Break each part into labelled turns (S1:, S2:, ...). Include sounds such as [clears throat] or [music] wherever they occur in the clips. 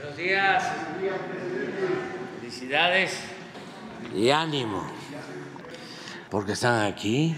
S1: Buenos días. Felicidades y ánimo, porque están aquí.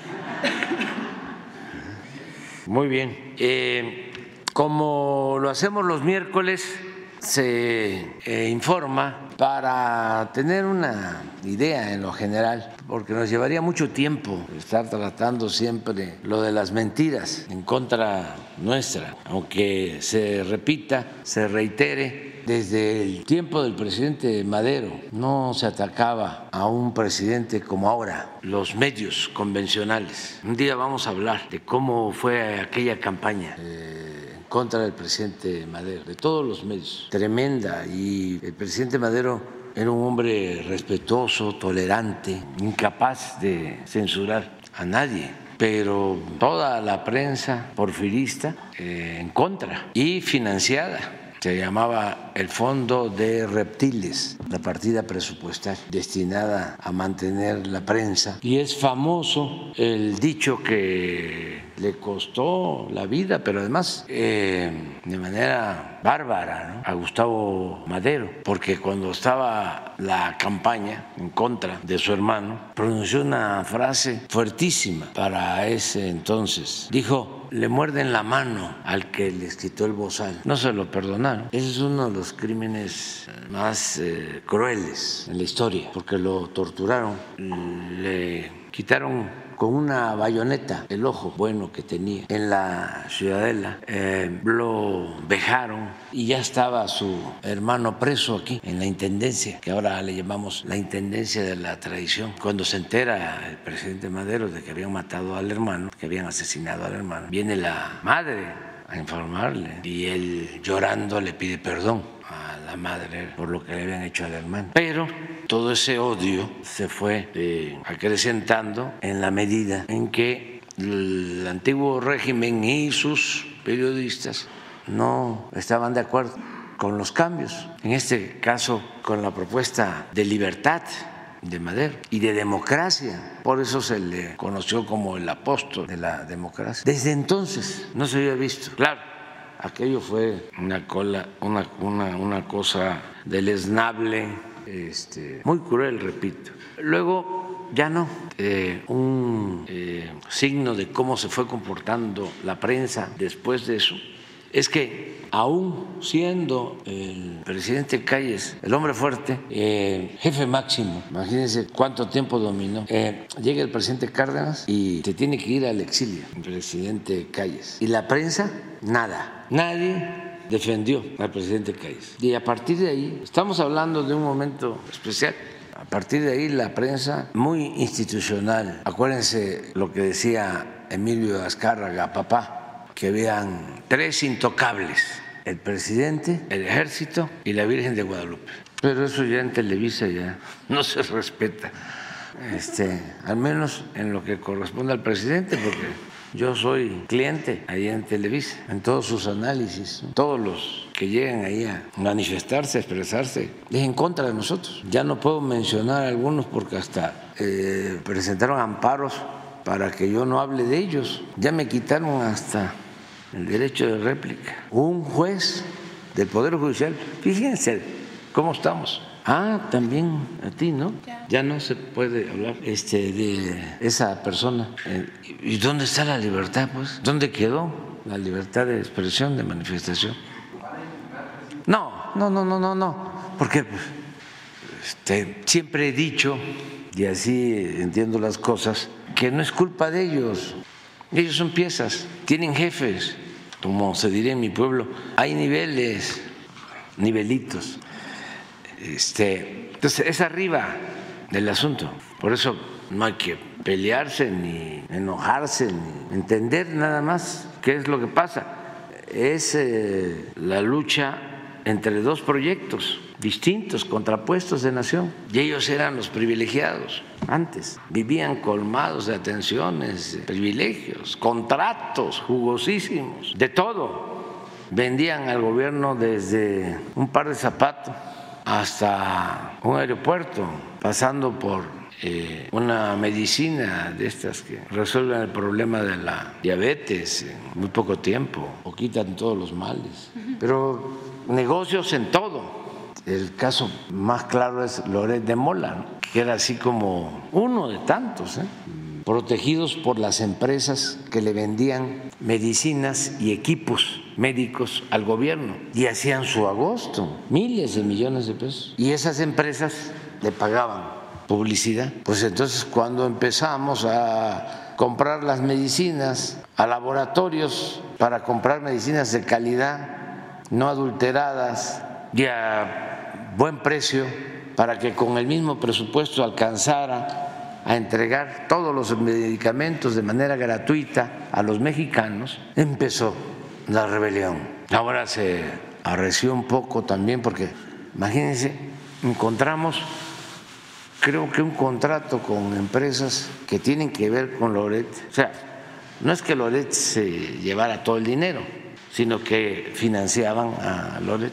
S1: Muy bien. Eh, como lo hacemos los miércoles, se eh, informa para tener una idea en lo general, porque nos llevaría mucho tiempo estar tratando siempre lo de las mentiras en contra nuestra, aunque se repita, se reitere. Desde el tiempo del presidente Madero no se atacaba a un presidente como ahora, los medios convencionales. Un día vamos a hablar de cómo fue aquella campaña. Eh, contra del presidente Madero, de todos los medios, tremenda. Y el presidente Madero era un hombre respetuoso, tolerante, incapaz de censurar a nadie pero toda la prensa porfirista eh, en contra y financiada se llamaba el Fondo de Reptiles, la partida presupuestal destinada a mantener la prensa. Y es famoso el dicho que le costó la vida, pero además eh, de manera bárbara a Gustavo Madero, porque cuando estaba la campaña en contra de su hermano, pronunció una frase fuertísima para ese entonces. Dijo, le muerden la mano al que les quitó el bozal. No se lo perdonaron. Ese es uno de los crímenes más eh, crueles en la historia, porque lo torturaron, le quitaron con una bayoneta el ojo bueno que tenía en la ciudadela. Eh, lo vejaron y ya estaba su hermano preso aquí en la intendencia, que ahora le llamamos la intendencia de la tradición. Cuando se entera el presidente Madero de que habían matado al hermano, que habían asesinado al hermano, viene la madre a informarle y él llorando le pide perdón madre por lo que le habían hecho al hermano. Pero todo ese odio se fue eh, acrecentando en la medida en que el antiguo régimen y sus periodistas no estaban de acuerdo con los cambios, en este caso con la propuesta de libertad de Madero y de democracia. Por eso se le conoció como el apóstol de la democracia. Desde entonces no se había visto. Claro, aquello fue una, cola, una, una, una cosa deleznable, este, muy cruel, repito. Luego ya no. Eh, un eh, signo de cómo se fue comportando la prensa después de eso es que aún siendo el presidente Calles el hombre fuerte, eh, jefe máximo, imagínense cuánto tiempo dominó, eh, llega el presidente Cárdenas y se tiene que ir al exilio, el presidente Calles. Y la prensa, nada, nadie defendió al presidente Calles. Y a partir de ahí, estamos hablando de un momento especial. A partir de ahí la prensa muy institucional. Acuérdense lo que decía Emilio Azcárraga, papá, que vean tres intocables, el presidente, el ejército y la Virgen de Guadalupe. Pero eso ya en Televisa ya no se [laughs] respeta, este, al menos en lo que corresponde al presidente, porque yo soy cliente ahí en Televisa, en todos sus análisis, todos los que llegan ahí a manifestarse, a expresarse, es en contra de nosotros. Ya no puedo mencionar algunos porque hasta eh, presentaron amparos para que yo no hable de ellos. Ya me quitaron hasta el derecho de réplica. Un juez del Poder Judicial, fíjense cómo estamos. Ah, también a ti, ¿no? Ya, no se puede hablar este, de esa persona. Eh, ¿Y dónde está la libertad, pues? ¿Dónde quedó la libertad de expresión, de manifestación? No, no, no, no, no, no. Porque pues, este, siempre he dicho, y así entiendo las cosas, que no es culpa de ellos. Ellos son piezas, tienen jefes, como se diría en mi pueblo, hay niveles, nivelitos. Este, entonces es arriba del asunto. Por eso no hay que pelearse ni enojarse, ni entender nada más qué es lo que pasa. Es eh, la lucha entre dos proyectos distintos, contrapuestos de nación. Y ellos eran los privilegiados antes. Vivían colmados de atenciones, privilegios, contratos jugosísimos, de todo. Vendían al gobierno desde un par de zapatos hasta un aeropuerto, pasando por eh, una medicina de estas que resuelven el problema de la diabetes en muy poco tiempo o quitan todos los males. Pero negocios en todo El caso más claro es Loret de Mola, que era así como uno de tantos, ¿eh? protegidos por las empresas que le vendían medicinas y equipos médicos al gobierno y hacían su agosto, miles de millones de pesos. Y esas empresas le pagaban publicidad. Pues entonces cuando empezamos a comprar las medicinas a laboratorios para comprar medicinas de calidad, no adulteradas y buen precio, para que con el mismo presupuesto alcanzara a entregar todos los medicamentos de manera gratuita a los mexicanos, empezó la rebelión. Ahora se arreció un poco también porque, imagínense, encontramos creo que un contrato con empresas que tienen que ver con Loret. O sea, no es que Loret se llevara todo el dinero, sino que financiaban a Loret.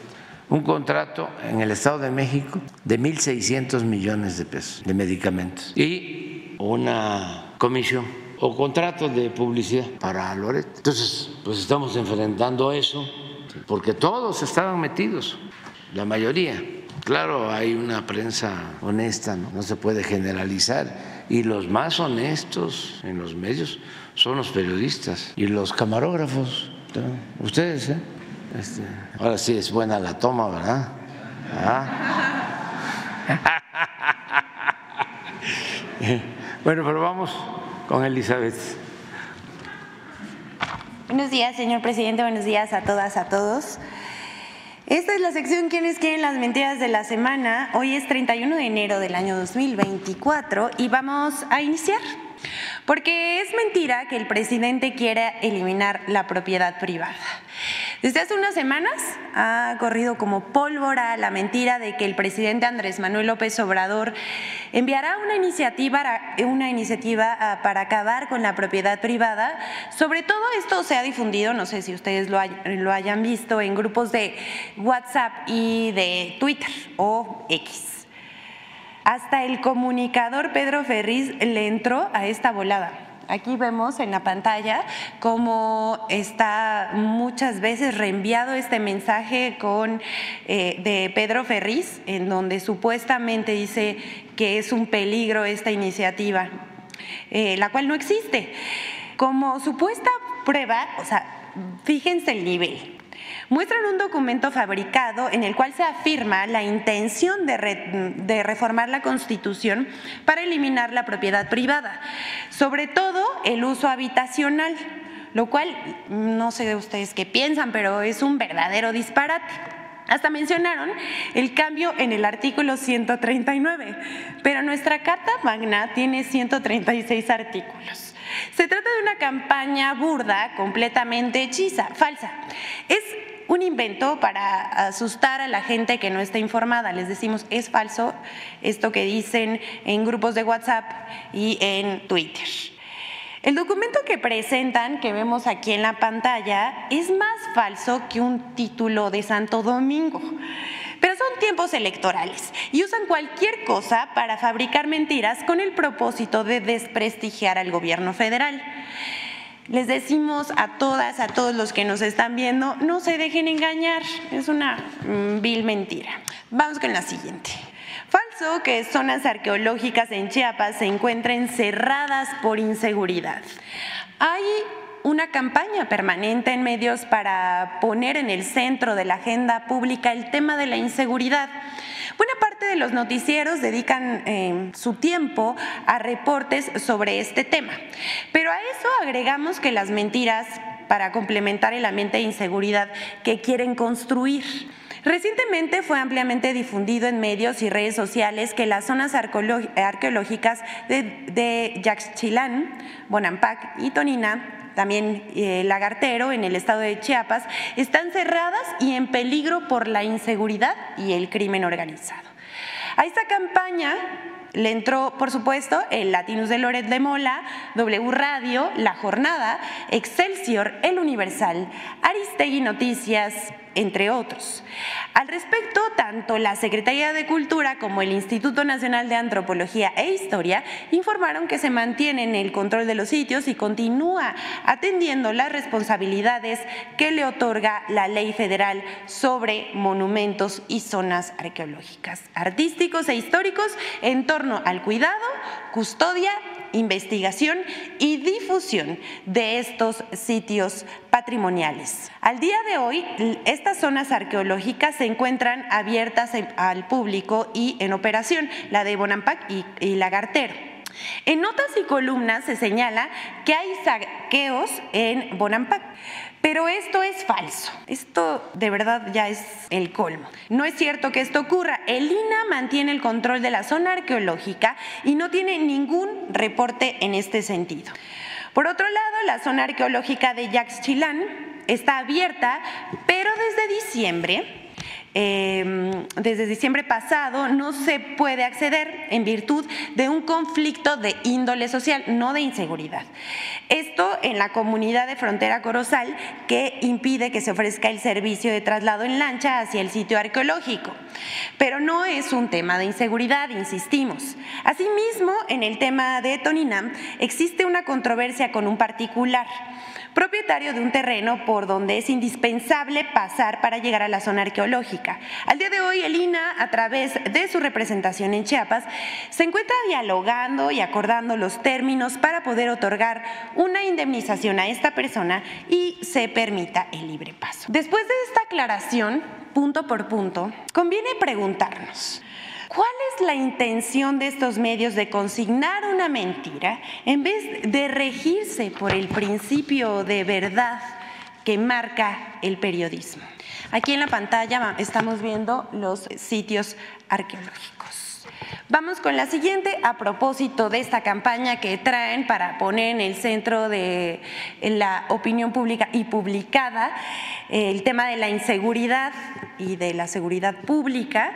S1: Un contrato en el Estado de México de 1.600 millones de pesos de medicamentos y una comisión o contrato de publicidad para Loret. Entonces, pues estamos enfrentando eso porque todos estaban metidos, la mayoría. Claro, hay una prensa honesta, ¿no? se puede generalizar. Y los más honestos en los medios son los periodistas y los camarógrafos. Ustedes, ¿eh? Este, ahora sí es buena la toma, ¿verdad? Ah. [laughs] bueno, pero vamos con Elizabeth.
S2: Buenos días, señor presidente. Buenos días a todas, a todos. Esta es la sección ¿Quiénes quieren las mentiras de la semana? Hoy es 31 de enero del año 2024 y vamos a iniciar. Porque es mentira que el presidente quiera eliminar la propiedad privada. Desde hace unas semanas ha corrido como pólvora la mentira de que el presidente Andrés Manuel López Obrador enviará una iniciativa, una iniciativa ah, para acabar con la propiedad privada. Sobre todo esto se ha difundido, no sé si ustedes lo, lo hayan visto, en grupos de WhatsApp y de Twitter o X. Hasta el comunicador Pedro Ferriz le entró a esta volada. Aquí vemos en la pantalla cómo está muchas veces reenviado este mensaje con, eh, de Pedro Ferriz, en donde supuestamente dice que es un peligro esta iniciativa, eh, la cual no existe. Como supuesta prueba, o sea, fíjense el nivel muestran un documento fabricado en el cual se afirma la intención de, reformar la Constitución para eliminar la propiedad privada, sobre todo el uso habitacional, lo cual no sé de ustedes qué piensan, pero es un verdadero disparate. Hasta mencionaron el cambio en el artículo 139, pero nuestra Carta Magna tiene 136 artículos. Se trata de una campaña burda, completamente hechiza, falsa. Es un invento para asustar a la gente que no está informada. Les decimos, es falso esto que dicen en grupos de WhatsApp y en Twitter. El documento que presentan, que vemos aquí en la pantalla, es más falso que un título de Santo Domingo. Pero son tiempos electorales y usan cualquier cosa para fabricar mentiras con el propósito de desprestigiar al gobierno federal. Les decimos a todas, a todos los que nos están viendo, no se dejen engañar, es una mm, vil mentira. Vamos con la siguiente. Falso que zonas arqueológicas en Chiapas se encuentren cerradas por inseguridad. Hay una campaña permanente en medios para poner en el centro de la agenda pública el tema de la inseguridad. Buena parte de los noticieros dedican eh, su tiempo a reportes sobre este tema, pero a eso agregamos que las mentiras para complementar el ambiente de inseguridad que quieren construir. Recientemente fue ampliamente difundido en medios y redes sociales que las zonas arqueológicas de, de Yaxchilán, Bonampak y Tonina también eh, Lagartero, en el estado de Chiapas, están cerradas y en peligro por la inseguridad y el crimen organizado. A esta campaña le entró, por supuesto, el Latinus de Loret de Mola, W Radio, La Jornada, Excelsior, El Universal, Aristegui Noticias, entre otros. Al respecto, tanto la Secretaría de Cultura como el Instituto Nacional de Antropología e Historia informaron que se mantiene en el control de los sitios y continúa atendiendo las responsabilidades que le otorga la ley federal sobre monumentos y zonas arqueológicas, artísticos e históricos en torno al cuidado, custodia investigación y difusión de estos sitios patrimoniales. Al día de hoy, estas zonas arqueológicas se encuentran abiertas al público y en operación, la de Bonampak y, y Lagartero. En notas y columnas se señala que hay saqueos en Bonampak. Pero esto es falso. Esto de verdad ya es el colmo. No es cierto que esto ocurra. El INA mantiene el control de la zona arqueológica y no tiene ningún reporte en este sentido. Por otro lado, la zona arqueológica de Yaxchilán está abierta, pero desde diciembre Em, desde diciembre pasado no se puede acceder en virtud de un conflicto de índole social, no de inseguridad. Esto en la comunidad de frontera Corozal que impide que se ofrezca el servicio de traslado en lancha hacia el sitio arqueológico. Pero no es un tema de inseguridad, insistimos. Asimismo, en el tema de Toninam existe una controversia con un particular propietario de un terreno por donde es indispensable pasar para llegar a la zona arqueológica. Al día de hoy, el INA, a través de su representación en Chiapas, se encuentra dialogando y acordando los términos para poder otorgar una indemnización a esta persona y se permita el libre paso. Después de esta aclaración, punto por punto, conviene preguntarnos, ¿Cuál es la intención de estos medios de consignar una mentira en vez de regirse por el principio de verdad que marca el periodismo? Aquí en la pantalla estamos viendo los sitios arqueológicos. Vamos con la siguiente a propósito de esta campaña que traen para poner en el centro de la opinión pública y publicada el tema de la inseguridad y de la seguridad pública.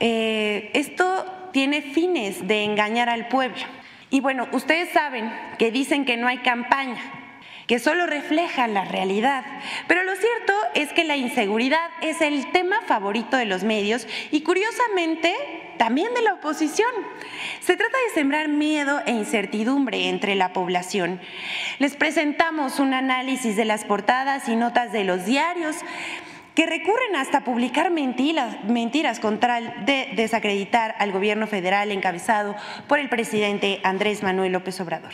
S2: Eh, esto tiene fines de engañar al pueblo. Y bueno, ustedes saben que dicen que no hay campaña, que solo refleja la realidad. Pero lo cierto es que la inseguridad es el tema favorito de los medios y curiosamente también de la oposición. Se trata de sembrar miedo e incertidumbre entre la población. Les presentamos un análisis de las portadas y notas de los diarios que recurren hasta publicar mentiras, mentiras contra el de desacreditar al gobierno federal encabezado por el presidente Andrés Manuel López Obrador.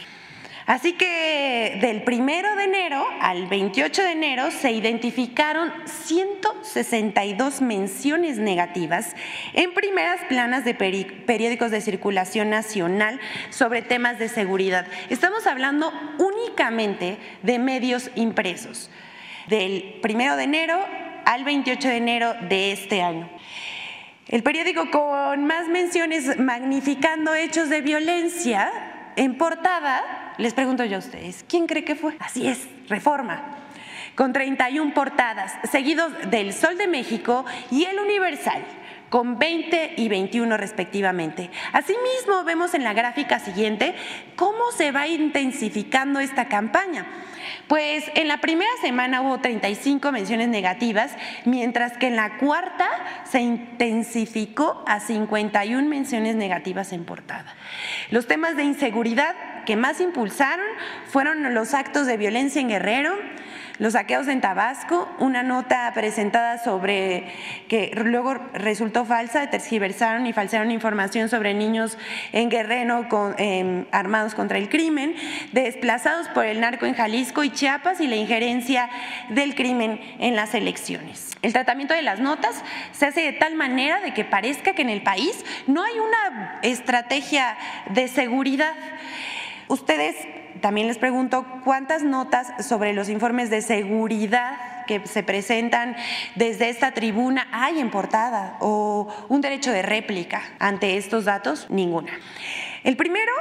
S2: Así que del primero de enero al 28 de enero se identificaron 162 menciones negativas en primeras planas de periódicos de circulación nacional sobre temas de seguridad. Estamos hablando únicamente de medios impresos. Del primero de enero al 28 de enero de este año. El periódico con más menciones magnificando hechos de violencia en portada, les pregunto yo a ustedes, ¿quién cree que fue? Así es, Reforma, con 31 portadas, seguidos del Sol de México y El Universal con 20 y 21 respectivamente. Asimismo, vemos en la gráfica siguiente cómo se va intensificando esta campaña. Pues en la primera semana hubo 35 menciones negativas, mientras que en la cuarta se intensificó a 51 menciones negativas en portada. Los temas de inseguridad que más impulsaron fueron los actos de violencia en Guerrero, los saqueos en Tabasco, una nota presentada sobre que luego resultó falsa, tergiversaron y falsearon información sobre niños en Guerrero em, armados contra el crimen, desplazados por el narco en Jalisco y Chiapas y la injerencia del crimen en las elecciones. El tratamiento de las notas se hace de tal manera de que parezca que en el país no hay una estrategia de seguridad. Ustedes también les pregunto cuántas notas sobre los informes de seguridad que se presentan desde esta tribuna hay en portada o un derecho de réplica ante estos datos, ninguna. El primero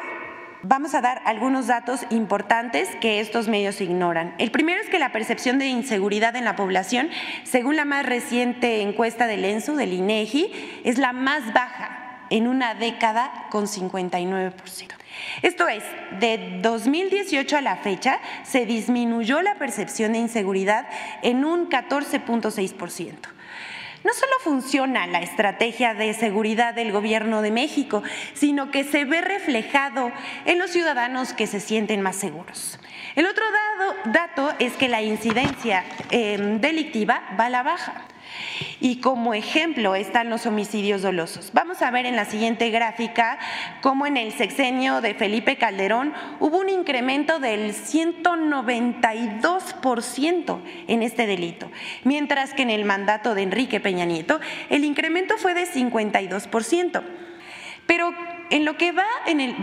S2: Vamos a dar algunos datos importantes que estos medios ignoran. El primero es que la percepción de inseguridad en la población, según la más reciente encuesta del ENSU, del INEGI, es la más baja en una década con 59%. Esto es, de 2018 a la fecha se disminuyó la percepción de inseguridad en un 14.6%. No solo funciona la estrategia de seguridad del Gobierno de México, sino que se ve reflejado en los ciudadanos que se sienten más seguros. El otro dato es que la incidencia em, delictiva va a la baja. Y como ejemplo están los homicidios dolosos. Vamos a ver en la siguiente gráfica cómo en el sexenio de Felipe Calderón hubo un incremento del 192% en este delito, mientras que en el mandato de Enrique Peña Nieto el incremento fue de 52%. Pero en lo que va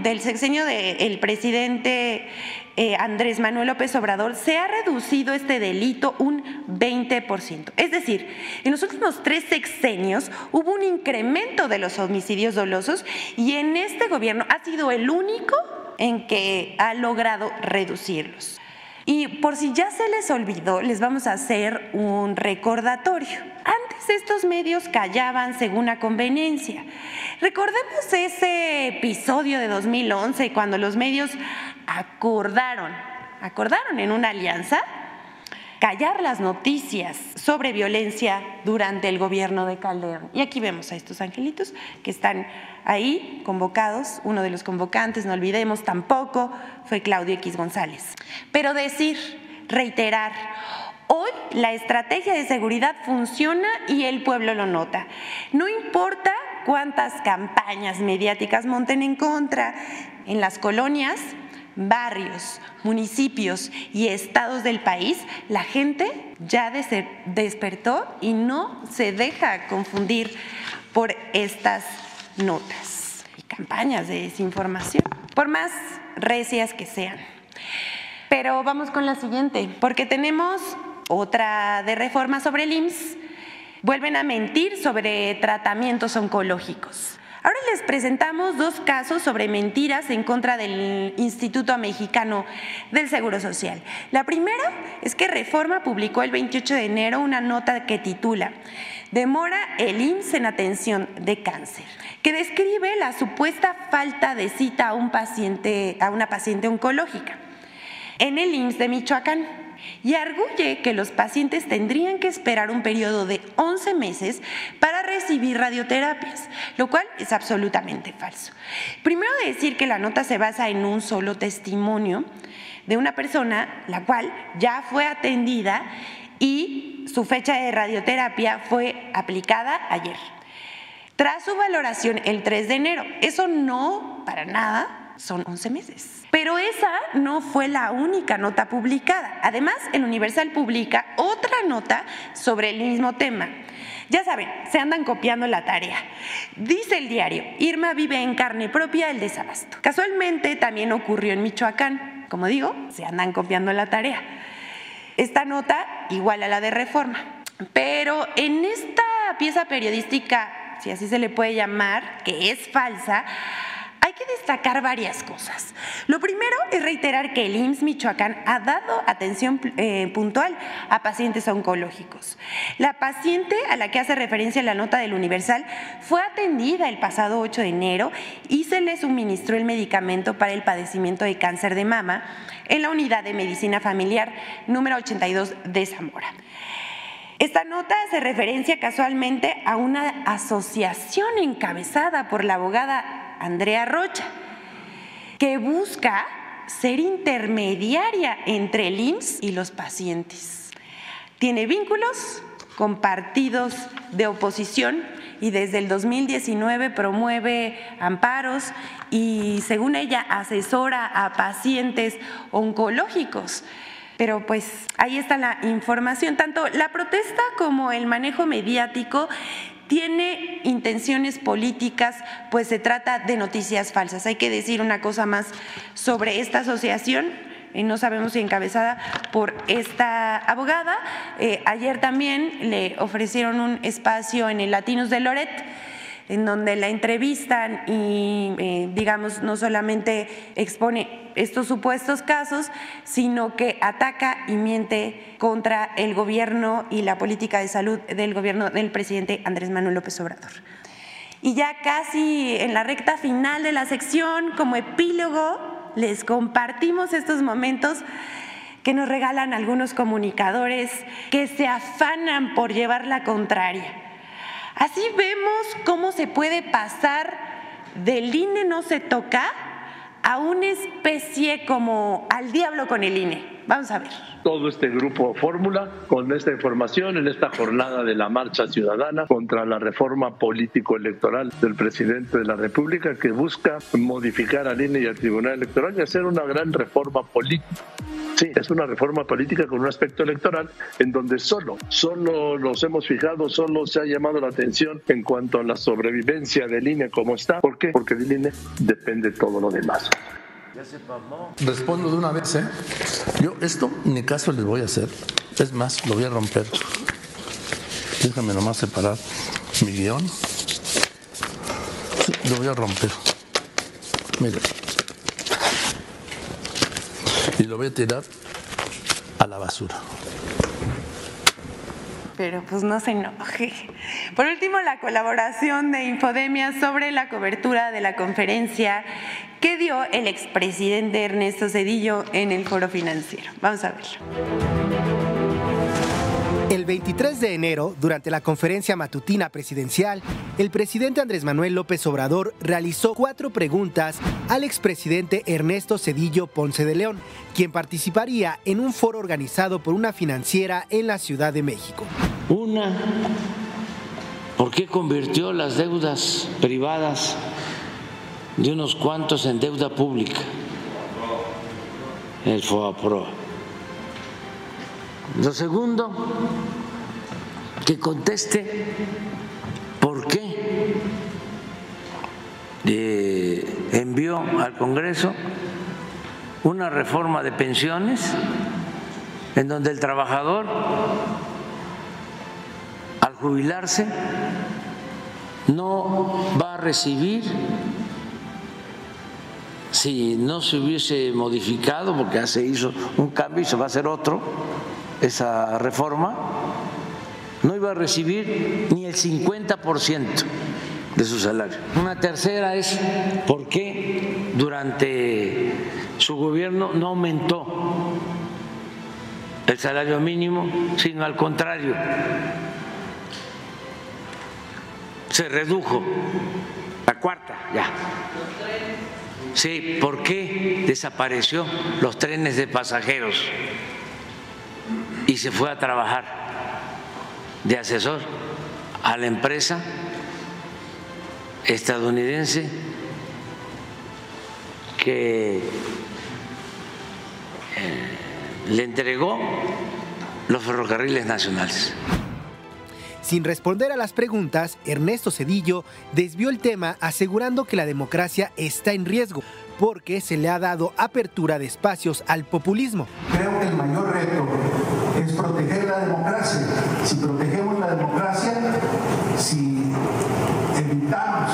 S2: del sexenio del presidente eh, Andrés Manuel López Obrador, se ha reducido este delito un 20%. Es decir, en los últimos tres sexenios hubo un incremento de los homicidios dolosos y en este gobierno ha sido el único en que ha logrado reducirlos. Y por si ya se les olvidó, les vamos a hacer un recordatorio. Antes estos medios callaban según la conveniencia. Recordemos ese episodio de 2011 cuando los medios acordaron, acordaron en una alianza callar las noticias sobre violencia durante el gobierno de Calderón. Y aquí vemos a estos angelitos que están ahí convocados. Uno de los convocantes, no olvidemos tampoco, fue Claudio X González. Pero decir, reiterar, Hoy la estrategia de seguridad funciona y el pueblo lo nota. No importa cuántas campañas mediáticas monten en contra, en las colonias barrios, municipios y estados del país, la gente ya despertó y no se deja confundir por estas notas y campañas de desinformación, por más recias que sean. Pero vamos con la siguiente, porque tenemos otra de reforma sobre el IMSS. Vuelven a mentir sobre tratamientos oncológicos. Ahora les presentamos dos casos sobre mentiras en contra del Instituto Mexicano del Seguro Social. La primera es que Reforma publicó el 28 de enero una nota que titula Demora el IMSS en atención de cáncer, que describe la supuesta falta de cita a, una paciente oncológica en el IMSS de Michoacán y arguye que los pacientes tendrían que esperar un periodo de 11 meses para recibir radioterapias, lo cual es absolutamente falso. Primero decir que la nota se basa en un solo testimonio de una persona la cual ya fue atendida y su fecha de radioterapia fue aplicada ayer. Tras su valoración el 3 de enero, eso no para nada son 11 meses. Pero esa no fue la única nota publicada. Además, el Universal publica otra nota sobre el mismo tema. Ya saben, se andan copiando la tarea. Dice el diario, Irma vive en carne propia el desabasto. Casualmente también ocurrió en Michoacán. Como digo, se andan copiando la tarea. Esta nota igual a la de reforma. Pero en esta pieza periodística, si así se le puede llamar, que es falsa, que destacar varias cosas. Lo primero es reiterar que el IMSS Michoacán ha dado atención eh, puntual a pacientes oncológicos. La paciente a la que hace referencia la nota del Universal fue atendida el pasado 8 de enero y se le suministró el medicamento para el padecimiento de cáncer de mama en la unidad de medicina familiar número 82 de Zamora. Esta nota hace referencia casualmente a una asociación encabezada por la abogada Andrea Rocha, que busca ser intermediaria entre el IMSS y los pacientes. Tiene vínculos con partidos de oposición y desde el 2019 promueve amparos y según ella asesora a pacientes oncológicos. Pero pues ahí está la información. Tanto la protesta como el manejo mediático tiene intenciones políticas, pues se trata de noticias falsas. Hay que decir una cosa más sobre esta asociación. no sabemos si encabezada por esta abogada. Eh, ayer también le ofrecieron un espacio en el Latinos de Loret en donde la entrevistan y, eh, digamos, no solamente expone estos supuestos casos, sino que ataca y miente contra el gobierno y la política de salud del gobierno del presidente Andrés Manuel López Obrador. Y ya casi en la recta final de la sección, como epílogo, les compartimos estos momentos que nos regalan algunos comunicadores que se afanan por llevar la contraria. Así vemos cómo se puede pasar del INE no se toca a una especie como al diablo con el INE. Vamos a ver.
S3: Todo este grupo Fórmula con esta información en esta jornada de la marcha ciudadana contra la reforma político-electoral del presidente de la República que busca modificar al INE y al Tribunal Electoral y hacer una gran reforma política. Sí, es una reforma política con un aspecto electoral en donde solo, solo nos hemos fijado, solo se ha llamado la atención en cuanto a la sobrevivencia del INE como está. ¿Por qué? Porque del INE depende todo lo demás.
S4: Respondo de una vez, ¿eh? Yo esto ni caso les voy a hacer. Es más, lo voy a romper. Déjame nomás separar mi guion. lo voy a romper. Mire y lo voy a tirar a la basura.
S2: Pero pues no se enoje. Por último, la colaboración de Infodemia sobre la cobertura de la conferencia que dio el expresidente Ernesto Cedillo en el foro financiero. Vamos a verlo.
S5: El 23 de enero, durante la conferencia matutina presidencial, el presidente Andrés Manuel López Obrador realizó cuatro preguntas al expresidente Ernesto Cedillo Ponce de León, quien participaría en un foro organizado por una financiera en la Ciudad de México.
S1: Una, ¿por qué convirtió las deudas privadas de unos cuantos en deuda pública? El FOAPRO lo segundo, que conteste por qué eh, envió al Congreso una reforma de pensiones en donde el trabajador al jubilarse no va a recibir si no se hubiese modificado, porque ya se hizo un cambio y se va a hacer otro, esa reforma, no iba a recibir ni el 50% de su salario. Una tercera es por qué durante su gobierno no aumentó el salario mínimo, sino al contrario, se redujo. La cuarta, ya. Sí, ¿por qué desapareció los trenes de pasajeros? Y se fue a trabajar de asesor a la empresa estadounidense que eh, le entregó los ferrocarriles nacionales.
S5: Sin responder a las preguntas, Ernesto Cedillo desvió el tema asegurando que la democracia está en riesgo porque se le ha dado apertura de espacios al populismo.
S6: Creo que el mayor reto proteger la democracia. Si protegemos la democracia, si evitamos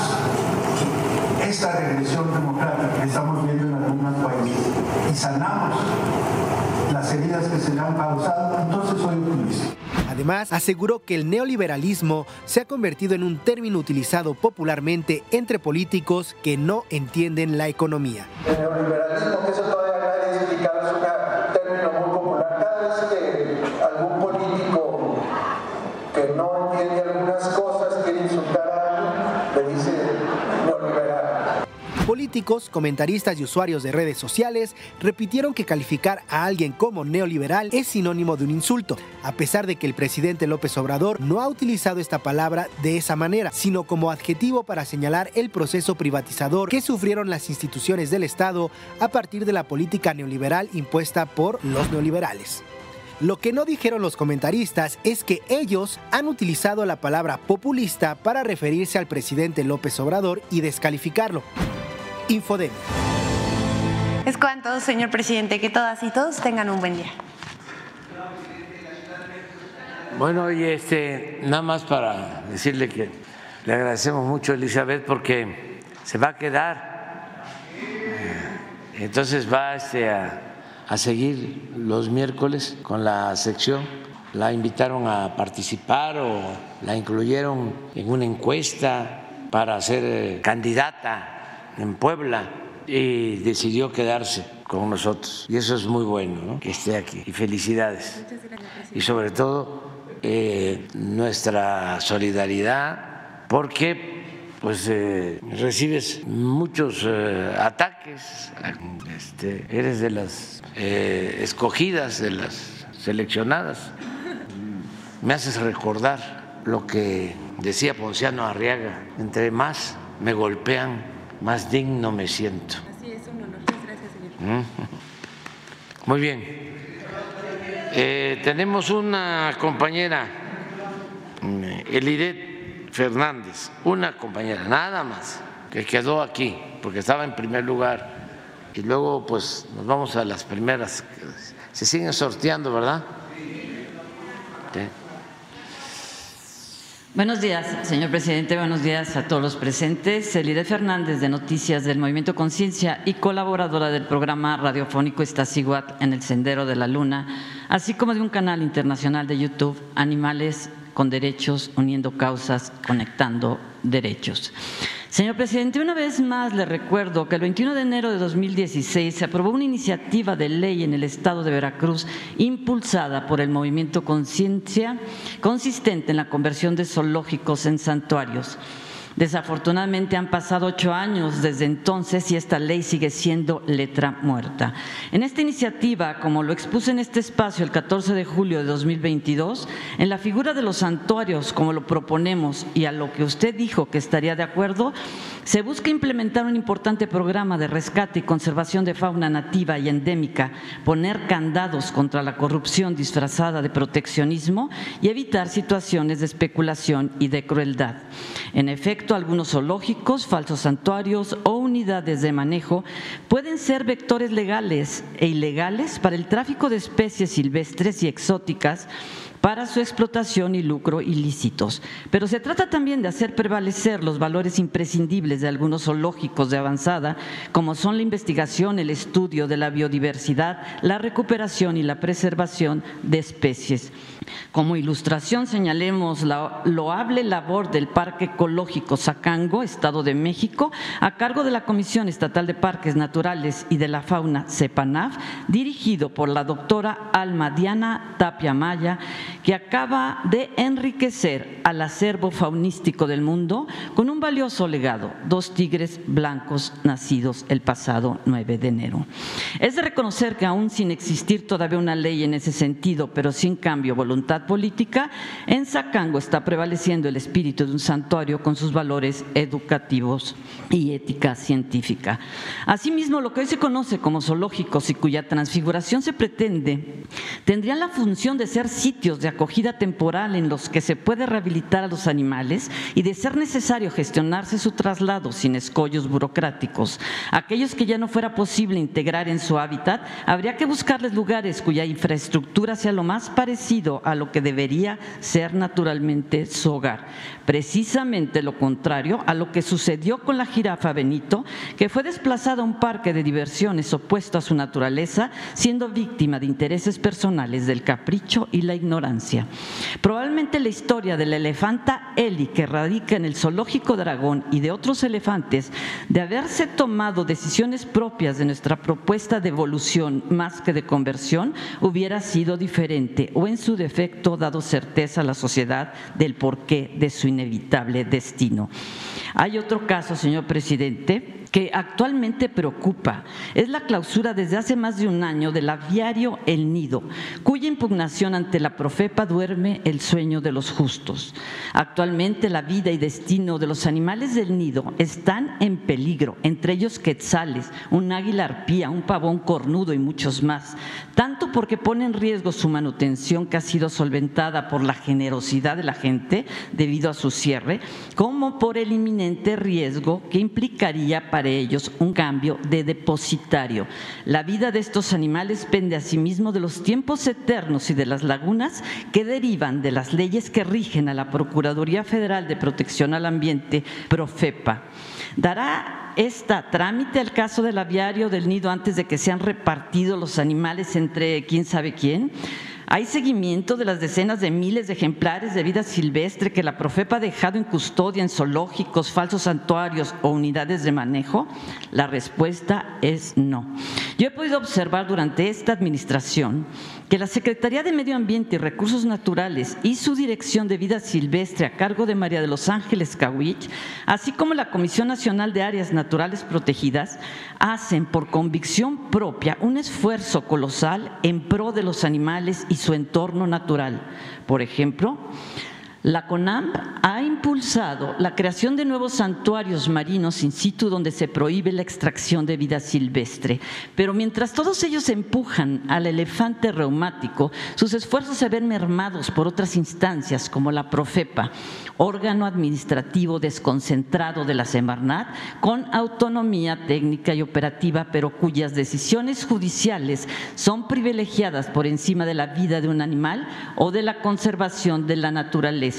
S6: esta regresión democrática que estamos viendo en algunos países y sanamos las heridas que se le han causado, entonces soy optimista.
S5: Además, aseguró que el neoliberalismo se ha convertido en un término utilizado popularmente entre políticos que no entienden la economía.
S6: El neoliberalismo, que eso todavía nadie explicado, es un término muy popular. Cada vez que algún político que no entiende algunas cosas quiere insultar a alguien, le dice
S5: Comentaristas y usuarios de redes sociales repitieron que calificar a alguien como neoliberal es sinónimo de un insulto, a pesar de que el presidente López Obrador no ha utilizado esta palabra de esa manera, sino como adjetivo para señalar el proceso privatizador que sufrieron las instituciones del Estado a partir de la política neoliberal impuesta por los neoliberales. Lo que no dijeron los comentaristas es que ellos han utilizado la palabra populista para referirse al presidente López Obrador y descalificarlo. Infodemia.
S2: Es cuanto, señor presidente, que todas y todos tengan un buen día.
S1: Bueno, y este, nada más para decirle que le agradecemos mucho a Elizabeth porque se va a quedar, eh, entonces va este, a, a seguir los miércoles con la sección. La invitaron a participar o la incluyeron en una encuesta para ser eh, candidata en Puebla y decidió quedarse con nosotros. Y eso es muy bueno, que esté aquí. Y felicidades. Y sobre todo eh, nuestra solidaridad, porque pues eh, recibes muchos ataques, este, eres de las escogidas, de las seleccionadas. Me haces recordar lo que decía Ponciano Arriaga, entre más me golpean, más digno me siento. Así es, un honor. gracias, señor. Muy bien. Eh, tenemos una compañera, mm, Elidet Fernández, una compañera, nada más, que quedó aquí, porque estaba en primer lugar. Y luego, pues, nos vamos a las primeras. Se siguen sorteando, ¿verdad? Sí.
S7: Buenos días, señor presidente. Buenos días a todos los presentes. Elide Fernández, de Noticias del Movimiento Conciencia y colaboradora del programa radiofónico Estaciguat en el Sendero de la Luna, así como de un canal internacional de YouTube, Animales con Derechos, Uniendo Causas, Conectando Derechos. Señor presidente, una vez más le recuerdo que el 21 de enero de 2016 se aprobó una iniciativa de ley en el estado de Veracruz impulsada por el movimiento Conciencia consistente en la conversión de zoológicos en santuarios. Desafortunadamente han pasado ocho años desde entonces y esta ley sigue siendo letra muerta. En esta iniciativa, como lo expuse en este espacio el 14 de julio de 2022, en la figura de los santuarios, como lo proponemos y a lo que usted dijo que estaría de acuerdo, se busca implementar un importante programa de rescate y conservación de fauna nativa y endémica, poner candados contra la corrupción disfrazada de proteccionismo y evitar situaciones de especulación y de crueldad. En efecto, algunos zoológicos, falsos santuarios o unidades de manejo pueden ser vectores legales e ilegales para el tráfico de especies silvestres y exóticas para su explotación y lucro ilícitos. Pero se trata también de hacer prevalecer los valores imprescindibles de algunos zoológicos de avanzada, como son la investigación, el estudio de la biodiversidad, la recuperación y la preservación de especies. Como ilustración señalemos la loable labor del Parque Ecológico Zacango, Estado de México, a cargo de la Comisión Estatal de Parques Naturales y de la Fauna CEPANAF, dirigido por la doctora Alma Diana Tapia Maya, que acaba de enriquecer al acervo faunístico del mundo con un valioso legado, dos tigres blancos nacidos el pasado 9 de enero. Es de reconocer que aún sin existir todavía una ley en ese sentido, pero sin cambio voluntad política, en Zacango está prevaleciendo el espíritu de un santuario con sus valores educativos y ética científica. Asimismo, lo que hoy se conoce como zoológicos y cuya transfiguración se pretende, tendrían la función de ser sitios de acogida temporal en los que se puede rehabilitar a los animales y de ser necesario gestionarse su traslado sin escollos burocráticos. Aquellos que ya no fuera posible integrar en su hábitat, habría que buscarles lugares cuya infraestructura sea lo más parecido a lo que debería ser naturalmente su hogar. Precisamente lo contrario a lo que sucedió con la jirafa Benito, que fue desplazada a un parque de diversiones opuesto a su naturaleza, siendo víctima de intereses personales del capricho y la ignorancia. Probablemente la historia de la elefanta Eli, que radica en el zoológico dragón y de otros elefantes, de haberse tomado decisiones propias de nuestra propuesta de evolución más que de conversión, hubiera sido diferente o en su defecto dado certeza a la sociedad del porqué de su inevitable destino. Hay otro caso, señor presidente, que actualmente preocupa es la clausura desde hace más de un año del aviario El Nido, cuya impugnación ante la Profepa duerme el sueño de los justos. Actualmente la vida y destino de los animales del nido están en peligro, entre ellos quetzales, un águila arpía, un pavón cornudo y muchos más, tanto porque pone en riesgo su manutención que ha sido solventada por la generosidad de la gente debido a su cierre, como por el inminente riesgo que implicaría para ellos un cambio de depositario. La vida de estos animales pende asimismo de los tiempos eternos y de las lagunas que derivan de las leyes que rigen a la Procuraduría Federal de Protección al Ambiente, Profepa. ¿Dará esta trámite al caso del aviario del nido antes de que sean repartidos los animales entre quién sabe quién? Hay seguimiento de las decenas de miles de ejemplares de vida silvestre que la Profepa ha dejado en custodia en zoológicos, falsos santuarios o unidades de manejo. La respuesta es no. Yo he podido observar durante esta administración que la Secretaría de Medio Ambiente y Recursos Naturales y su Dirección de Vida Silvestre a cargo de María de los Ángeles Cawich, así como la Comisión Nacional de Áreas Naturales Protegidas, hacen por convicción propia un esfuerzo colosal en pro de los animales y su entorno natural. Por ejemplo, la CONAMP ha impulsado la creación de nuevos santuarios marinos in situ donde se prohíbe la extracción de vida silvestre. Pero mientras todos ellos empujan al elefante reumático, sus esfuerzos se ven mermados por otras instancias como la Profepa, órgano administrativo desconcentrado de la Semarnat con autonomía técnica y operativa, pero cuyas decisiones judiciales son privilegiadas por encima de la vida de un animal o de la conservación de la naturaleza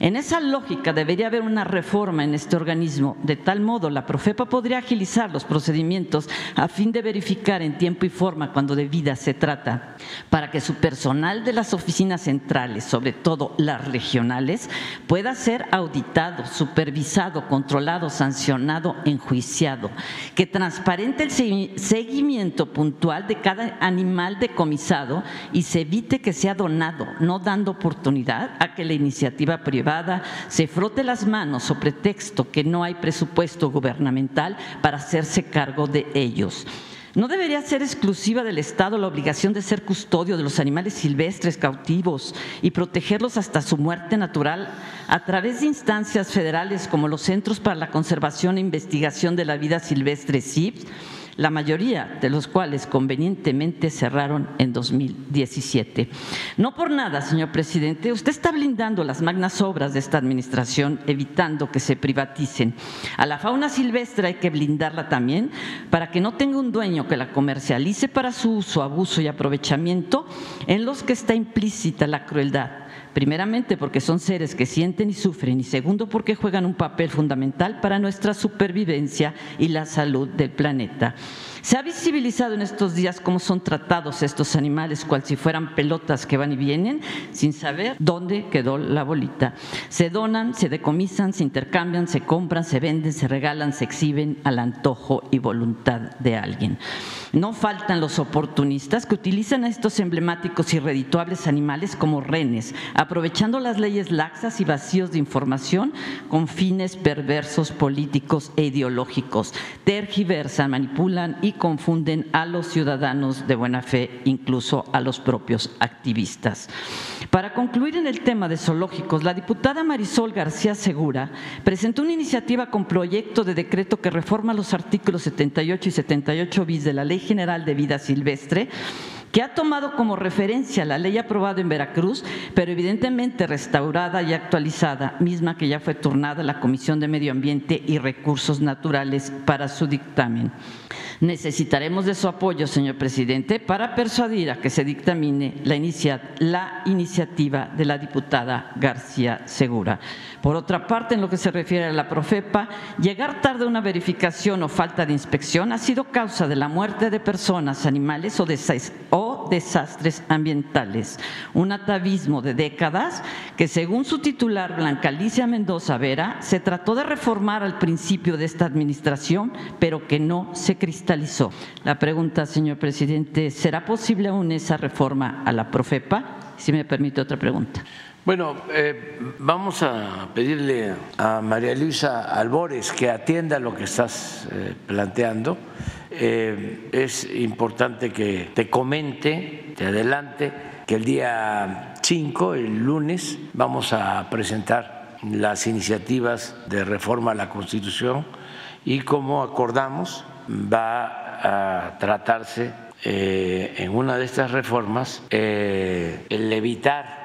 S7: en esa lógica debería haber una reforma en este organismo, de tal modo la Profepa podría agilizar los procedimientos a fin de verificar en tiempo y forma cuando de vida se trata, para que su personal de las oficinas centrales, sobre todo las regionales, pueda ser auditado, supervisado, controlado, sancionado, enjuiciado, que transparente el seguimiento puntual de cada animal decomisado y se evite que sea donado, no dando oportunidad a que la iniciativa privada se frote las manos o pretexto que no hay presupuesto gubernamental para hacerse cargo de ellos. ¿No debería ser exclusiva del Estado la obligación de ser custodio de los animales silvestres cautivos y protegerlos hasta su muerte natural a través de instancias federales como los Centros para la Conservación e Investigación de la Vida Silvestre CIPS? La mayoría de los cuales convenientemente cerraron en 2017. No por nada, señor presidente, usted está blindando las magnas obras de esta administración, evitando que se privaticen. A la fauna silvestre hay que blindarla también para que no tenga un dueño que la comercialice para su uso, abuso y aprovechamiento en los que está implícita la crueldad Primeramente porque son seres que sienten y sufren y segundo porque juegan un papel fundamental para nuestra supervivencia y la salud del planeta. Se ha visibilizado en estos días cómo son tratados estos animales, cual si fueran pelotas que van y vienen, sin saber dónde quedó la bolita. Se donan, se decomisan, se intercambian, se compran, se venden, se regalan, se exhiben al antojo y voluntad de alguien. No faltan los oportunistas que utilizan a estos emblemáticos y redituables animales como renes, aprovechando las leyes laxas y vacíos de información con fines perversos políticos e ideológicos. Tergiversan, manipulan y confunden a los ciudadanos de buena fe, incluso a los propios activistas. Para concluir en el tema de zoológicos, la diputada Marisol García Segura presentó una iniciativa con proyecto de decreto que reforma los artículos 78 y 78 bis de la Ley General de Vida Silvestre que ha tomado como referencia la ley aprobada en Veracruz, pero evidentemente restaurada y actualizada, misma que ya fue turnada a la Comisión de Medio Ambiente y Recursos Naturales para su dictamen. Necesitaremos de su apoyo, señor presidente, para persuadir a que se dictamine la, la iniciativa de la diputada García Segura. Por otra parte, en lo que se refiere a la Profepa, llegar tarde a una verificación o falta de inspección ha sido causa de la muerte de personas, animales o, desastres ambientales. Un atavismo de décadas que, según su titular, Blanca Alicia Mendoza Vera, se trató de reformar al principio de esta administración, pero que no se cristalizó. La pregunta, señor presidente, ¿será posible aún esa reforma a la Profepa? Si me permite otra pregunta.
S1: Bueno, eh, vamos a pedirle a María Luisa Albores que atienda lo que estás eh, planteando. Eh, es importante que te comente, te adelante, que el día 5, el lunes, vamos a presentar las iniciativas de reforma a la Constitución y como acordamos va a tratarse en una de estas reformas el evitar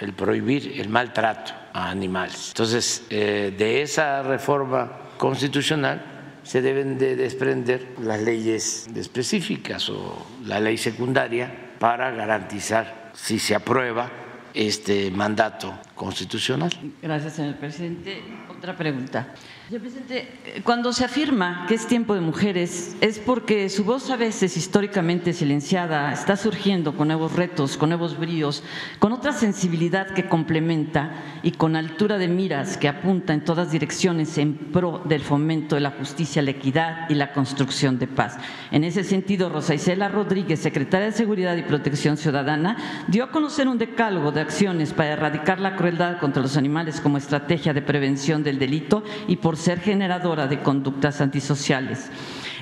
S1: el prohibir el maltrato a animales. Entonces, eh, de esa reforma constitucional se deben de desprender las leyes específicas o la ley secundaria para garantizar, si se aprueba este mandato constitucional.
S7: Gracias, señor presidente. Otra pregunta. Señor presidente, cuando se afirma que es tiempo de mujeres, es porque su voz a veces históricamente silenciada está surgiendo con nuevos retos, con nuevos bríos, con otra sensibilidad que complementa y con altura de miras que apunta en todas direcciones en pro del fomento de la justicia, la equidad y la construcción de paz. En ese sentido, Rosa Isela Rodríguez, secretaria de Seguridad y Protección Ciudadana, dio a conocer un decálogo de acciones para erradicar la crueldad contra los animales como estrategia de prevención del delito y por ser generadora de conductas antisociales.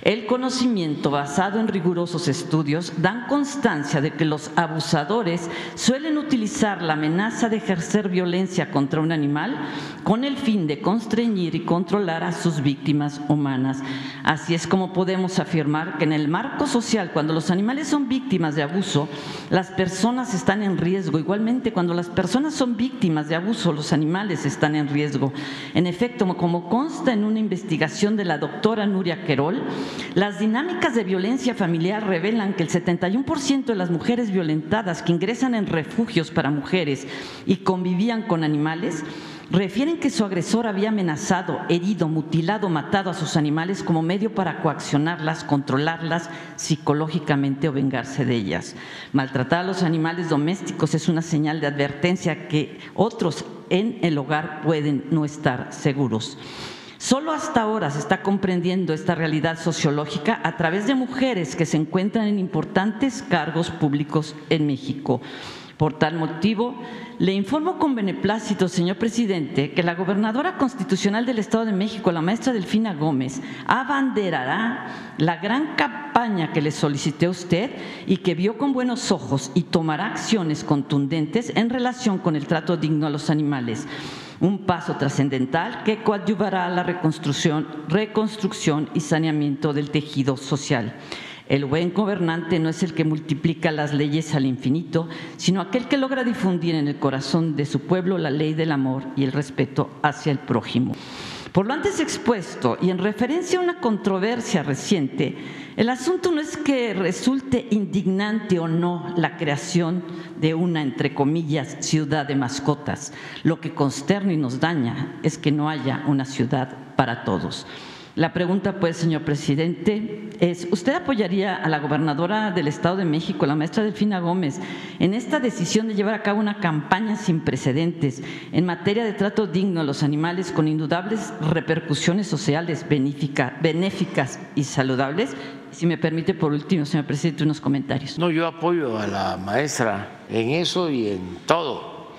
S7: El conocimiento basado en rigurosos estudios dan constancia de que los abusadores suelen utilizar la amenaza de ejercer violencia contra un animal con el fin de constreñir y controlar a sus víctimas humanas. Así es como podemos afirmar que en el marco social, cuando los animales son víctimas de abuso, las personas están en riesgo. Igualmente, cuando las personas son víctimas de abuso, los animales están en riesgo. En efecto, como consta en una investigación de la doctora Nuria Querol, las dinámicas de violencia familiar revelan que el 71% de las mujeres violentadas que ingresan en refugios para mujeres y convivían con animales refieren que su agresor había amenazado, herido, mutilado, matado a sus animales como medio para coaccionarlas, controlarlas psicológicamente o vengarse de ellas. Maltratar a los animales domésticos es una señal de advertencia que otros en el hogar pueden no estar seguros. Solo hasta ahora se está comprendiendo esta realidad sociológica a través de mujeres que se encuentran en importantes cargos públicos en México. Por tal motivo, le informo con beneplácito, señor presidente, que la gobernadora constitucional del Estado de México, la maestra Delfina Gómez, abanderará la gran campaña que le solicité a usted y que vio con buenos ojos y tomará acciones contundentes en relación con el trato digno a los animales un paso trascendental que coadyuvará a la reconstrucción, reconstrucción y saneamiento del tejido social. El buen gobernante no es el que multiplica las leyes al infinito, sino aquel que logra difundir en el corazón de su pueblo la ley del amor y el respeto hacia el prójimo. Por lo antes expuesto y en referencia a una controversia reciente, el asunto no es que resulte indignante o no la creación de una, entre comillas, ciudad de mascotas. Lo que consterna y nos daña es que no haya una ciudad para todos. La pregunta, pues, señor presidente, es, ¿usted apoyaría a la gobernadora del Estado de México, la maestra Delfina Gómez, en esta decisión de llevar a cabo una campaña sin precedentes en materia de trato digno a los animales con indudables repercusiones sociales benéficas y saludables? Si me permite, por último, señor presidente, unos comentarios.
S1: No, yo apoyo a la maestra en eso y en todo.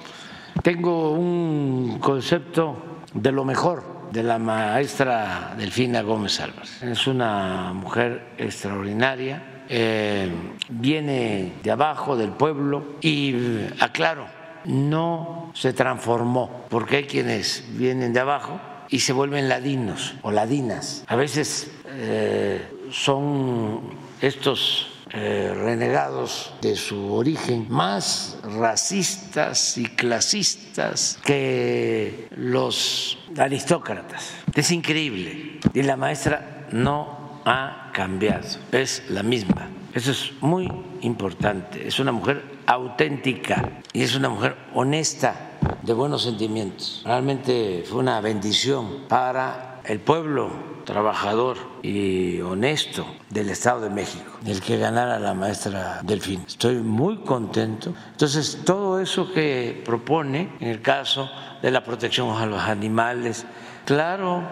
S1: Tengo un concepto de lo mejor de la maestra Delfina Gómez Álvarez. Es una mujer extraordinaria, eh, viene de abajo, del pueblo, y aclaro, no se transformó, porque hay quienes vienen de abajo y se vuelven ladinos o ladinas. A veces eh, son estos eh, renegados de su origen, más racistas y clasistas que los aristócratas. Es increíble. Y la maestra no ha cambiado, es la misma. Eso es muy importante. Es una mujer auténtica y es una mujer honesta, de buenos sentimientos. Realmente fue una bendición para el pueblo trabajador y honesto del Estado de México, el que ganara la maestra Delfín. Estoy muy contento. Entonces, todo eso que propone en el caso de la protección a los animales, claro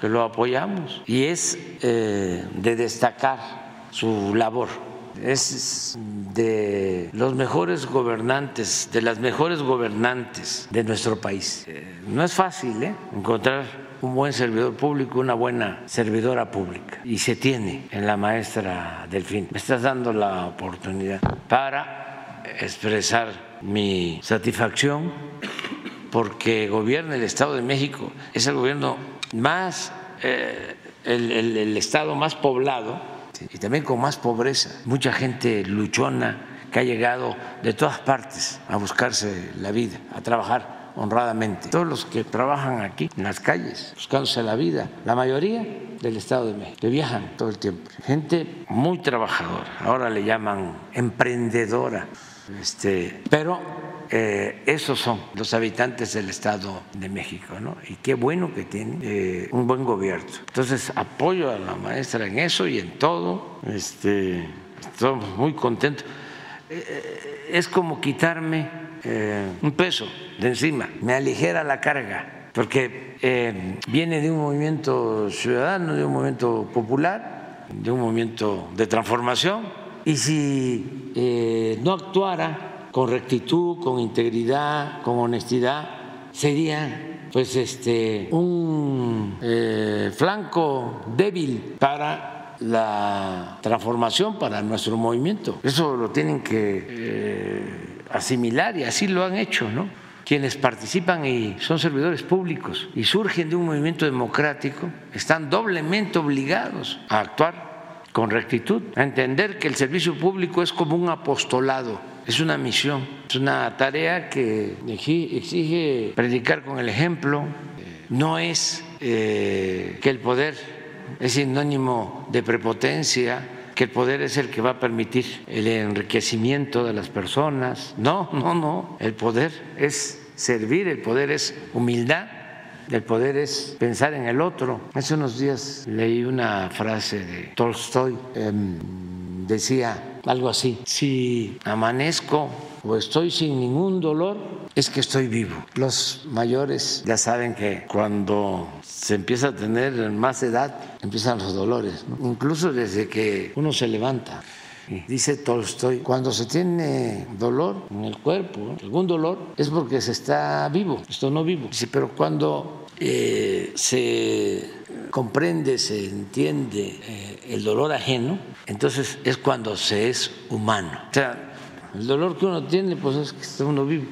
S1: que lo apoyamos y es eh, de destacar su labor es de los mejores gobernantes, de las mejores gobernantes de nuestro país. Eh, no es fácil ¿eh? encontrar un buen servidor público, una buena servidora pública. Y se tiene en la maestra Delfín. Me estás dando la oportunidad para expresar mi satisfacción porque gobierna el Estado de México. Es el gobierno más, eh, el Estado más poblado y también con más pobreza. Mucha gente luchona que ha llegado de todas partes a buscarse la vida, a trabajar honradamente. Todos los que trabajan aquí en las calles, buscándose la vida, la mayoría del Estado de México, que viajan todo el tiempo. Gente muy trabajadora, ahora le llaman emprendedora, este, pero Eh, esos son los habitantes del Estado de México, ¿no? Y qué bueno que tienen eh, un buen gobierno. Entonces, apoyo a la maestra en eso y en todo. Este, estamos muy contentos. Eh, es como quitarme un peso. de encima, me aligera la carga, porque viene de un movimiento ciudadano, de un movimiento popular, de un movimiento de transformación, y si no actuara con rectitud, con integridad, con honestidad, sería pues este un eh, flanco débil para la transformación, para nuestro movimiento. Eso lo tienen que eh, asimilar y así lo han hecho, ¿no? Quienes participan y son servidores públicos y surgen de un movimiento democrático están doblemente obligados a actuar con rectitud, a entender que el servicio público es como un apostolado es una misión, es una tarea que exige predicar con el ejemplo, no es eh, que el poder es sinónimo de prepotencia, que el poder es el que va a permitir el enriquecimiento de las personas. No, no, no, el poder es servir, el poder es humildad. El poder es pensar en el otro. Hace unos días leí una frase de Tolstoy. Em, decía algo así, si amanezco o estoy sin ningún dolor, es que estoy vivo. Los mayores ya saben que cuando se empieza a tener más edad, empiezan los dolores, incluso desde que uno se levanta. Dice Tolstoy, cuando se tiene dolor en el cuerpo, algún dolor, es porque se está vivo, esto no vivo. Dice, pero cuando eh, se comprende, se entiende eh, el dolor ajeno, entonces es cuando se es humano. O sea, el dolor que uno tiene, pues es que está uno vivo.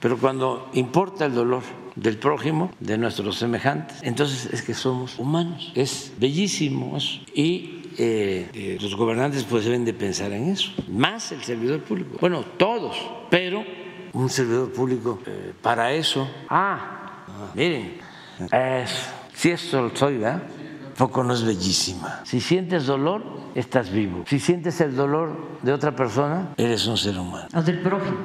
S1: Pero cuando importa el dolor del prójimo, de nuestros semejantes, entonces es que somos humanos. Es bellísimo eso. Y eh, eh, los gobernantes pues deben de pensar en eso. Más el servidor público. Bueno, todos, pero un servidor público para eso. Ah, miren, es si esto soy, ¿verdad? Poco no es bellísima. Si sientes dolor, estás vivo. Si sientes el dolor de otra persona, eres un ser humano.
S7: ¿O del prójimo?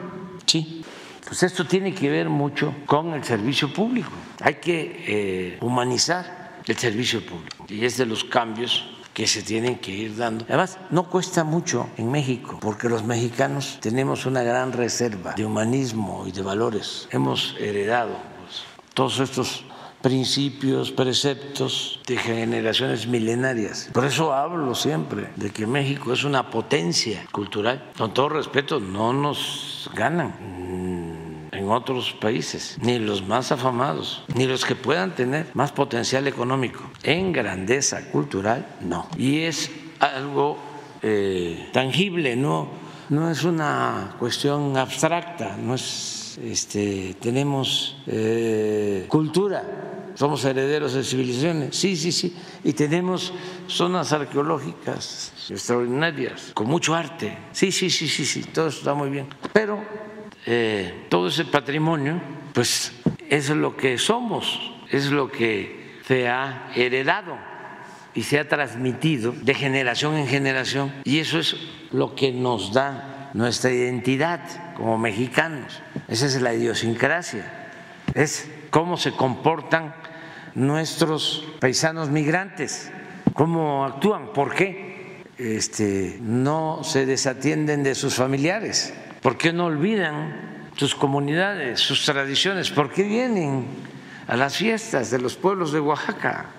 S1: Sí. Pues esto tiene que ver mucho con el servicio público. Hay que eh, humanizar el servicio público. Y es de los cambios que se tienen que ir dando. Además, no cuesta mucho en México, porque los mexicanos tenemos una gran reserva de humanismo y de valores. Hemos heredado pues, todos estos principios, preceptos de generaciones milenarias. Por eso hablo siempre de que México es una potencia cultural. Con todo respeto, no nos ganan en otros países, ni los más afamados, ni los que puedan tener más potencial económico. En grandeza cultural, no. Y es algo eh, tangible, no, no es una cuestión abstracta, no es, este, tenemos eh, cultura somos herederos de civilizaciones, sí, sí, sí, y tenemos zonas arqueológicas extraordinarias, con mucho arte, sí, sí, sí, sí, sí, todo eso está muy bien, pero eh, todo ese patrimonio, pues es lo que somos, es lo que se ha heredado y se ha transmitido de generación en generación, y eso es lo que nos da nuestra identidad como mexicanos, esa es la idiosincrasia, es cómo se comportan nuestros paisanos migrantes, cómo actúan, por qué este, no se desatienden de sus familiares, por qué no olvidan sus comunidades, sus tradiciones, por qué vienen a las fiestas de los pueblos de Oaxaca,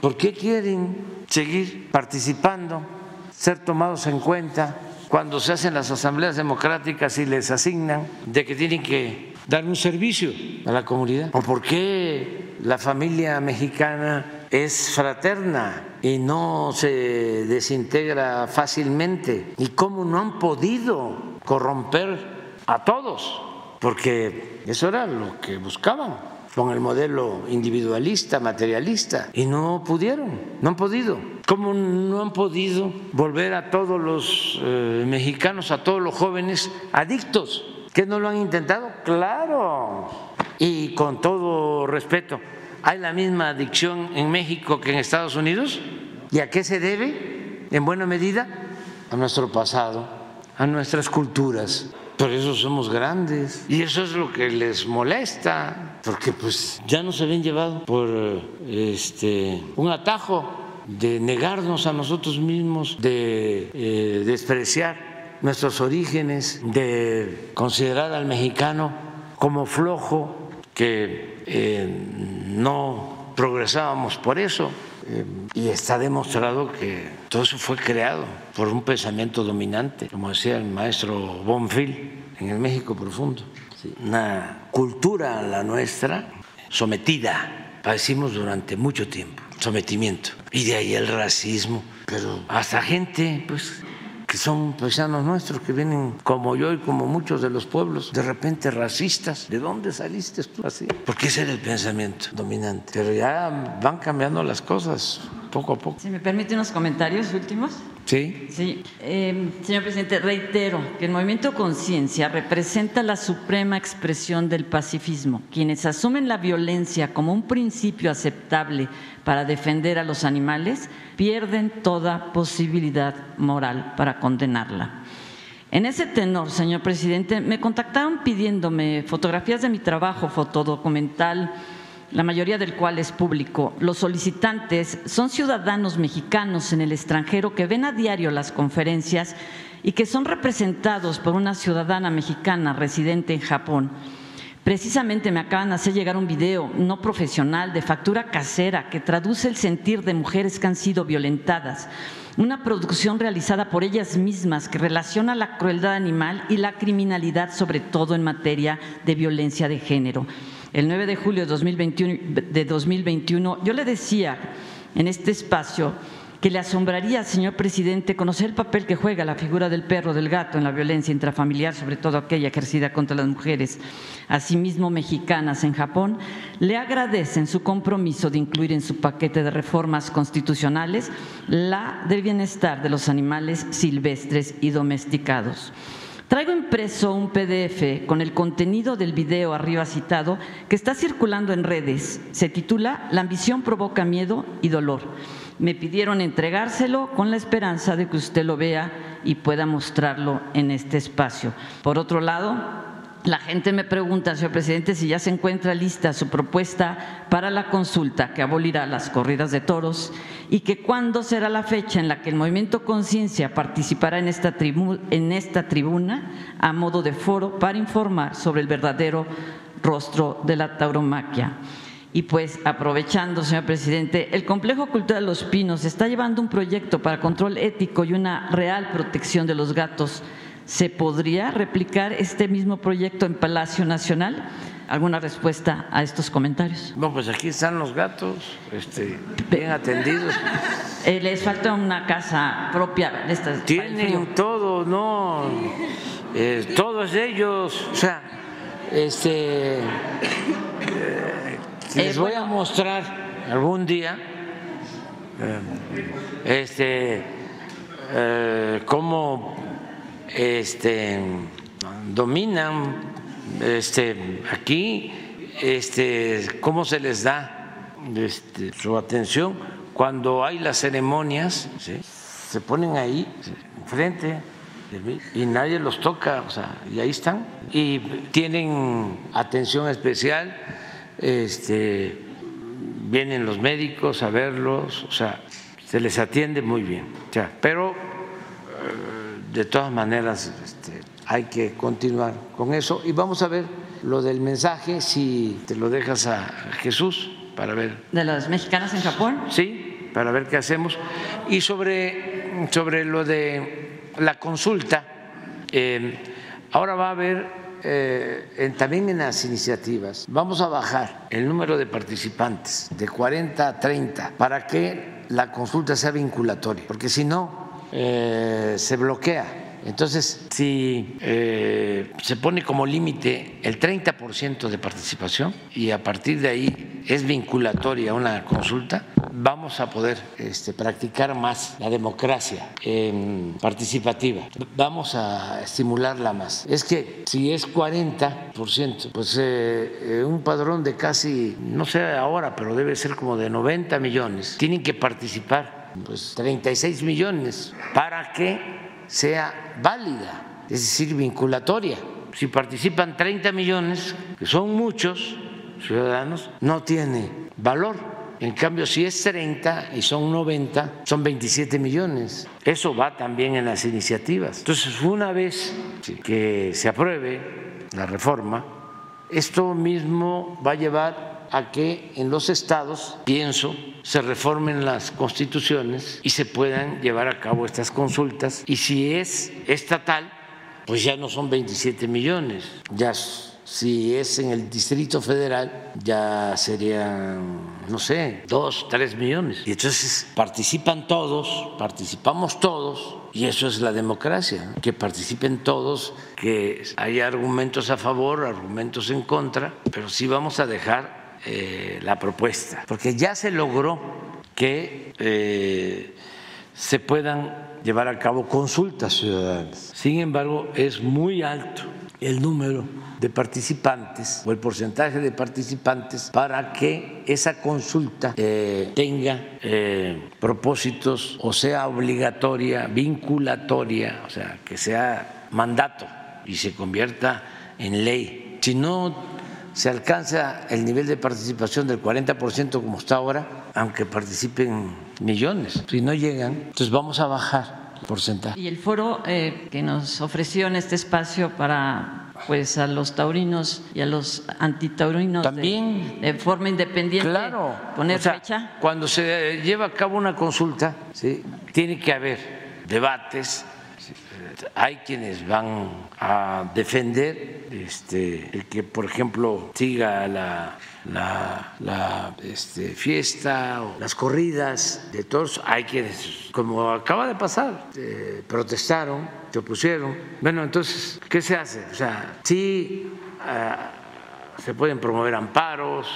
S1: por qué quieren seguir participando, ser tomados en cuenta cuando se hacen las asambleas democráticas y les asignan de que tienen que dar un servicio a la comunidad. ¿O por qué la familia mexicana es fraterna y no se desintegra fácilmente? ¿Y cómo no han podido corromper a todos? Porque eso era lo que buscaban con el modelo individualista, materialista, y no pudieron, no han podido. ¿Cómo no han podido volver a todos los eh, mexicanos, a todos los jóvenes adictos? ¿Que no lo han intentado? Claro. Y con todo respeto, ¿hay la misma adicción en México que en Estados Unidos? ¿Y a qué se debe? En buena medida a nuestro pasado, a nuestras culturas, Por eso somos grandes. Y eso es lo que les molesta, porque pues ya nos habían llevado por este, un atajo de negarnos a nosotros mismos, de eh, despreciar nuestros orígenes, de considerar al mexicano como flojo, que eh, no progresábamos por eso. Eh, y está demostrado que todo eso fue creado por un pensamiento dominante, como decía el maestro Bonfil en el México profundo. Una cultura, la nuestra, sometida, padecimos durante mucho tiempo, sometimiento. Y de ahí el racismo, pero hasta gente, pues que son paisanos nuestros que vienen como yo y como muchos de los pueblos, de repente racistas. ¿De dónde saliste tú así? Porque ese era el pensamiento dominante. Pero ya van cambiando las cosas poco a poco.
S7: Si me permite unos comentarios últimos.
S1: Sí.
S7: Sí, eh, señor presidente, reitero que el movimiento Conciencia representa la suprema expresión del pacifismo. Quienes asumen la violencia como un principio aceptable para defender a los animales pierden toda posibilidad moral para condenarla. En ese tenor, señor presidente, me contactaron pidiéndome fotografías de mi trabajo fotodocumental la mayoría del cual es público. Los solicitantes son ciudadanos mexicanos en el extranjero que ven a diario las conferencias y que son representados por una ciudadana mexicana residente en Japón. Precisamente me acaban de hacer llegar un video no profesional de factura casera que traduce el sentir de mujeres que han sido violentadas. Una producción realizada por ellas mismas que relaciona la crueldad animal y la criminalidad, sobre todo en materia de violencia de género el 9 de julio de 2021, de 2021 yo le decía en este espacio que le asombraría, señor presidente, conocer el papel que juega la figura del perro, del gato en la violencia intrafamiliar, sobre todo aquella ejercida contra las mujeres, asimismo mexicanas en Japón, le agradecen su compromiso de incluir en su paquete de reformas constitucionales la del bienestar de los animales silvestres y domesticados. Traigo impreso un PDF con el contenido del video arriba citado que está circulando en redes. Se titula La ambición provoca miedo y dolor. Me pidieron entregárselo con la esperanza de que usted lo vea y pueda mostrarlo en este espacio. Por otro lado, la gente me pregunta, señor presidente, si ya se encuentra lista su propuesta para la consulta que abolirá las corridas de toros y que cuándo será la fecha en la que el movimiento Conciencia participará en esta, en esta tribuna a modo de foro para informar sobre el verdadero rostro de la tauromaquia. Y pues, aprovechando, señor presidente, el Complejo Cultural de Los Pinos está llevando un proyecto para control ético y una real protección de los gatos ¿Se podría replicar este mismo proyecto en Palacio Nacional? ¿Alguna respuesta a estos comentarios?
S1: No, pues aquí están los gatos, este, bien atendidos. [laughs]
S7: Eh, les falta una casa propia. De estas,
S1: Tienen todo, no, eh, todos ellos, o sea, este, eh, les voy a mostrar algún día, este, cómo este, dominan este, aquí, este, cómo se les da su atención cuando hay las ceremonias, se ponen ahí enfrente y nadie los toca, y ahí están. Y tienen atención especial, vienen los médicos a verlos, o sea, se les atiende muy bien, pero de todas maneras este, hay que continuar con eso y vamos a ver lo del mensaje, si te lo dejas a Jesús para ver.
S7: ¿De las mexicanas en Japón?
S1: Sí, para ver qué hacemos. Y sobre, sobre lo de la consulta, eh, ahora va a haber eh, también en las iniciativas, vamos a bajar el número de participantes de 40 a 30 para que la consulta sea vinculatoria, porque si no, eh, se bloquea. Entonces, si eh, se pone como límite el 30% de participación y a partir de ahí es vinculatoria una consulta, vamos a poder este, practicar más la democracia participativa. Vamos a estimularla más. Es que si es 40%, pues eh, un padrón de casi, no sé ahora, pero debe ser como de 90 millones, tienen que participar pues 36 millones para que sea válida es decir, vinculatoria. Si participan 30 millones, que son muchos ciudadanos, no tiene valor. En cambio, si es 30 y son 90, son 27 millones. Eso va también en las iniciativas. Entonces, una vez que se apruebe la reforma, esto mismo va a llevar a que en los estados, pienso, se reformen las constituciones y se puedan llevar a cabo estas consultas. Y si es estatal, pues ya no son 27 millones, ya si es en el Distrito Federal, ya serían, no sé, dos, tres millones. Y entonces participan todos, participamos todos, y eso es la democracia, que participen todos, que haya argumentos a favor, argumentos en contra, pero sí vamos a dejar eh, la propuesta, porque ya se logró que eh, se puedan llevar a cabo consultas ciudadanas. Sin embargo, es muy alto el número de participantes o el porcentaje de participantes para que esa consulta eh, tenga eh, propósitos o sea obligatoria, vinculatoria, o sea, que sea mandato y se convierta en ley. Si no se alcanza el nivel de participación del 40% como está ahora, aunque participen millones, si no llegan, entonces vamos a bajar el porcentaje.
S7: Y el foro eh, que nos ofreció en este espacio para pues a los taurinos y a los antitaurinos
S1: también
S7: de, forma independiente
S1: claro
S7: poner fecha
S1: cuando se lleva a cabo una consulta ¿sí? tiene que haber debates hay quienes van a defender este, el que, por ejemplo, siga la, la, este, fiesta o las corridas de todos. Hay quienes, como acaba de pasar, eh, protestaron, se opusieron. Bueno, entonces, ¿qué se hace? O sea, sí. Ah, se pueden promover amparos,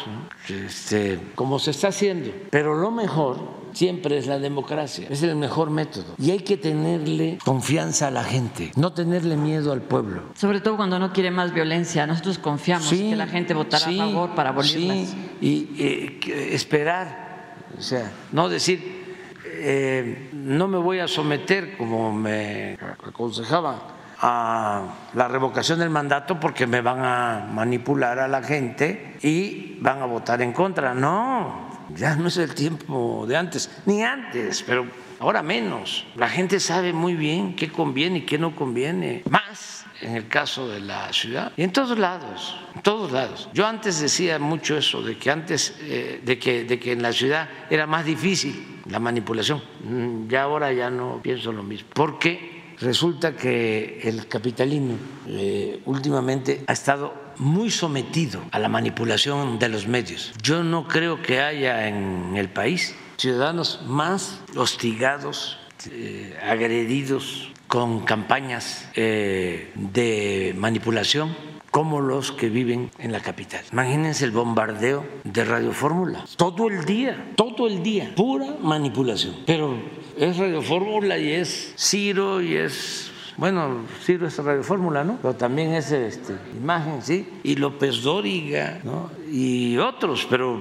S1: este, como se está haciendo, pero lo mejor siempre es la democracia, es el mejor método. Y hay que tenerle confianza a la gente, no tenerle miedo al pueblo.
S7: Sobre todo cuando no quiere más violencia, nosotros confiamos en que la gente votará a favor para abolirlas.
S1: Sí, y eh, esperar, o sea, no decir, eh, no me voy a someter como me aconsejaba a la revocación del mandato porque me van a manipular a la gente y van a votar en contra. No, ya no es el tiempo de antes, ni antes, pero ahora menos. La gente sabe muy bien qué conviene y qué no conviene. Más en el caso de la ciudad y en todos lados, en todos lados. Yo antes decía mucho eso de que antes eh, de que de que en la ciudad era más difícil la manipulación. Mm, ya ahora ya no pienso lo mismo, porque resulta que el capitalismo eh, últimamente ha estado muy sometido a la manipulación de los medios. Yo no creo que haya en el país ciudadanos más hostigados, eh, agredidos con campañas eh, de manipulación como los que viven en la capital. Imagínense el bombardeo de Radio Fórmula. Todo el día, todo el día, pura manipulación. Pero es Radio Fórmula y es Ciro y es bueno, Ciro es Radio Fórmula, ¿no? Pero también es este, imagen, ¿sí? Y López Dóriga, ¿no? Y otros, pero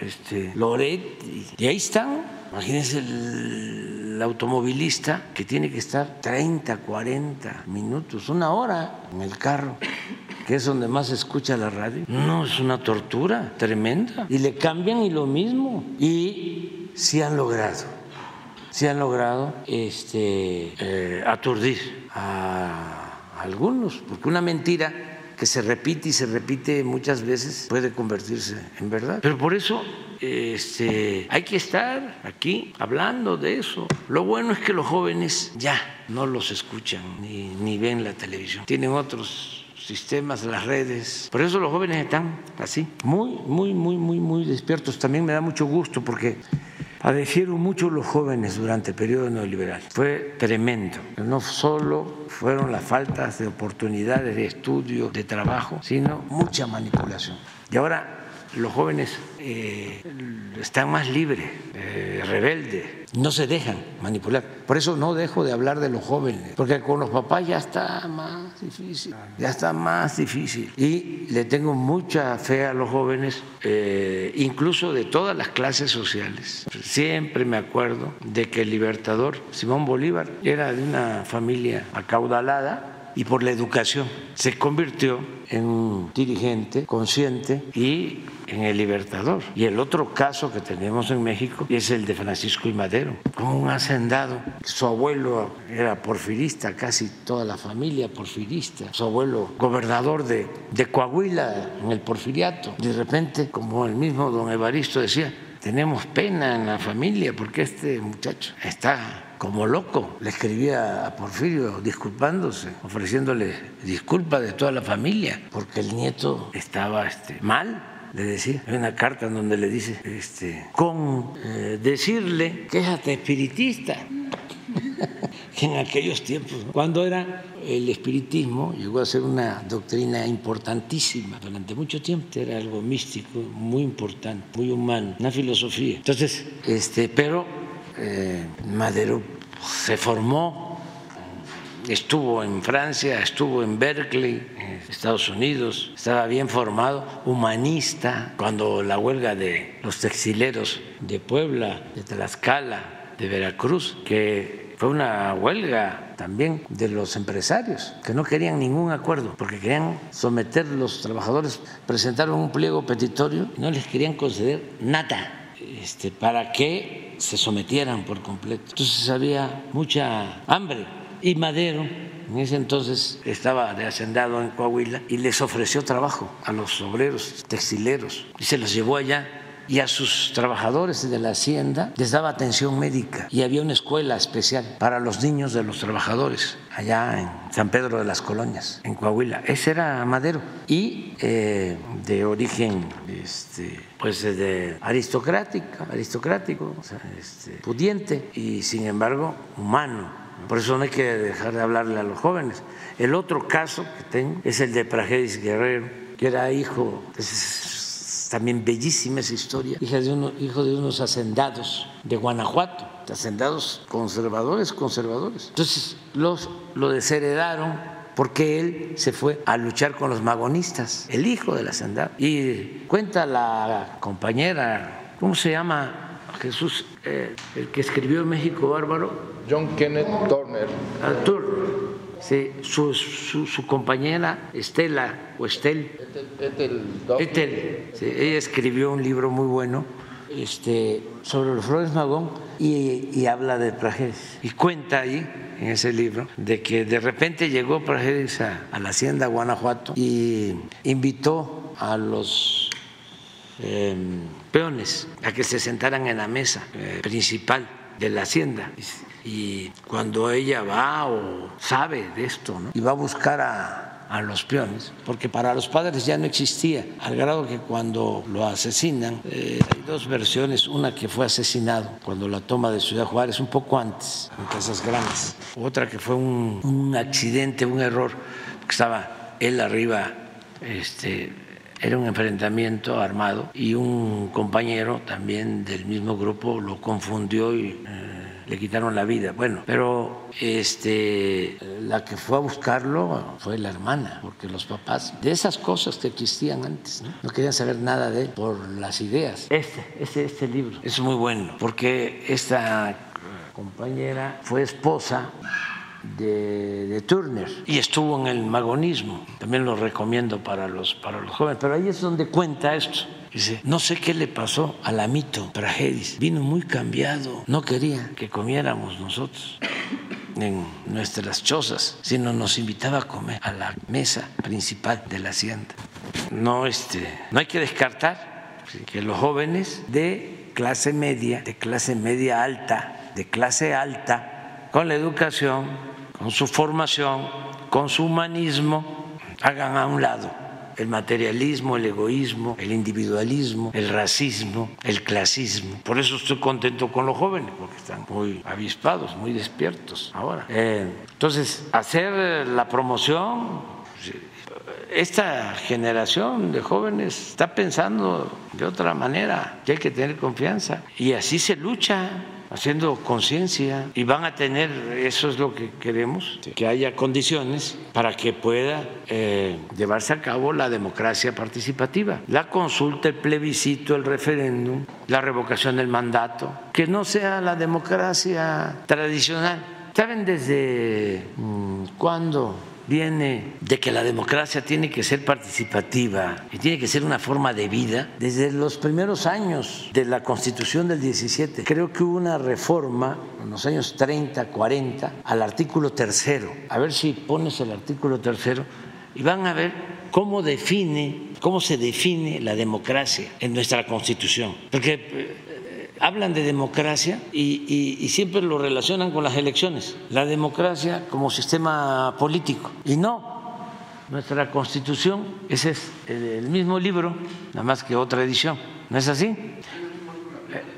S1: este, Loret, y, ahí están. Imagínense el, automovilista que tiene que estar 30, 40 minutos, una hora en el carro que es donde más se escucha la radio. No, es una tortura tremenda. Y le cambian y lo mismo. Y sí han logrado, sí han logrado este, eh, aturdir a algunos, porque una mentira que se repite y se repite muchas veces puede convertirse en verdad. Pero por eso este, hay que estar aquí hablando de eso. Lo bueno es que los jóvenes ya no los escuchan ni ven la televisión. Tienen otros sistemas, las redes. Por eso los jóvenes están así, muy, muy, muy, muy, muy despiertos. También me da mucho gusto porque padecieron mucho los jóvenes durante el periodo neoliberal. Fue tremendo. No solo fueron las faltas de oportunidades de estudio, de trabajo, sino mucha manipulación. Y ahora los jóvenes eh, están más libres, eh, rebeldes, no se dejan manipular. Por eso no dejo de hablar de los jóvenes, porque con los papás ya está más difícil, ya está más difícil. Y le tengo mucha fe a los jóvenes, eh, incluso de todas las clases sociales. Siempre me acuerdo de que el libertador Simón Bolívar era de una familia acaudalada y por la educación. Se convirtió en un dirigente consciente y en el Libertador. Y el otro caso que tenemos en México es el de Francisco y Madero, como un hacendado. Su abuelo era porfirista, casi toda la familia porfirista. Su abuelo gobernador de, de Coahuila en el porfiriato. De repente, como el mismo don Evaristo decía, tenemos pena en la familia porque este muchacho está como loco. Le escribía a Porfirio disculpándose, ofreciéndole disculpas de toda la familia porque el nieto estaba este, mal. Le decía, hay una carta en donde le dice, este, con eh, decirle, quéjate espiritista, [laughs] que en aquellos tiempos, cuando era el espiritismo, llegó a ser una doctrina importantísima. Durante mucho tiempo, era algo místico, muy importante, muy humano, una filosofía. Entonces, este, pero eh, Madero se formó, estuvo en Francia, estuvo en Berkeley, Estados Unidos, estaba bien formado, humanista, cuando la huelga de los textileros de Puebla, de Tlaxcala, de Veracruz, que fue una huelga también de los empresarios que no querían ningún acuerdo porque querían someter los trabajadores, presentaron un pliego petitorio y no les querían conceder nada este, para que se sometieran por completo. Entonces había mucha hambre y Madero en ese entonces estaba de hacendado en Coahuila y les ofreció trabajo a los obreros textileros y se los llevó allá y a sus trabajadores de la hacienda les daba atención médica y había una escuela especial para los niños de los trabajadores allá en San Pedro de las Colonias, en Coahuila. Ese era Madero y eh, de origen este, pues de aristocrática, aristocrático, este, pudiente y sin embargo humano. Por eso no hay que dejar de hablarle a los jóvenes. El otro caso que tengo es el de Pragedis Guerrero, que era hijo, también bellísima esa historia, hija de uno, hijo de unos hacendados de Guanajuato, hacendados conservadores, conservadores. Entonces los, lo desheredaron porque él se fue a luchar con los magonistas, el hijo del hacendado. Y cuenta la compañera, ¿cómo se llama Jesús, eh, el que escribió México Bárbaro?
S8: John Kenneth Turner.
S1: Turner Sí, su, su, compañera Estela o Estel. Etel, ella escribió un libro muy bueno este, sobre los Flores Magón y, habla de Prajedes. Y cuenta ahí, en ese libro, de que de repente llegó Prajedes a, la hacienda Guanajuato y invitó a los em, peones a que se sentaran en la mesa eh, principal de la hacienda. Y cuando ella va o sabe de esto, ¿no? y va a buscar a, los peones, porque para los padres ya no existía, al grado que cuando lo asesinan, eh, hay dos versiones, una que fue asesinado cuando la toma de Ciudad Juárez, un poco antes, en Casas Grandes, otra que fue un, un accidente, un error, que estaba él arriba, este, era un enfrentamiento armado y un compañero también del mismo grupo lo confundió y... Eh, le quitaron la vida. Bueno, pero este, la que fue a buscarlo fue la hermana, porque los papás, de esas cosas que existían antes, no, querían saber nada de él por las ideas. Este, este, este libro es muy bueno, porque esta compañera fue esposa de, de, Turner y estuvo en el magonismo. También lo recomiendo para los, para los jóvenes, pero ahí es donde cuenta esto. Dice, no sé qué le pasó al amito Pragedis. Vino muy cambiado. No quería que comiéramos nosotros en nuestras chozas, sino nos invitaba a comer a la mesa principal de la hacienda. No, este, no hay que descartar que los jóvenes de clase media, de clase media alta, de clase alta, con la educación, con su formación, con su humanismo, hagan a un lado el materialismo, el egoísmo, el individualismo, el racismo, el clasismo. Por eso estoy contento con los jóvenes, porque están muy avispados, muy despiertos ahora. Eh, entonces, hacer la promoción esta generación de jóvenes está pensando de otra manera, que hay que tener confianza y así se lucha haciendo conciencia. Y van a tener, eso es lo que queremos, que haya condiciones para que pueda eh, llevarse a cabo la democracia participativa, la consulta, el plebiscito, el referéndum, la revocación del mandato, que no sea la democracia tradicional. ¿Saben desde mm, cuándo viene de que la democracia tiene que ser participativa y tiene que ser una forma de vida. Desde los primeros años de la Constitución del 17, creo que hubo una reforma en los años 30, 40 al artículo tercero. A ver si pones el artículo tercero y van a ver cómo define, cómo se define la democracia en nuestra Constitución. Porque eh, hablan de democracia y, y, siempre lo relacionan con las elecciones, la democracia como sistema político. Y no, nuestra constitución, ese es el mismo libro, nada más que otra edición, ¿no es así?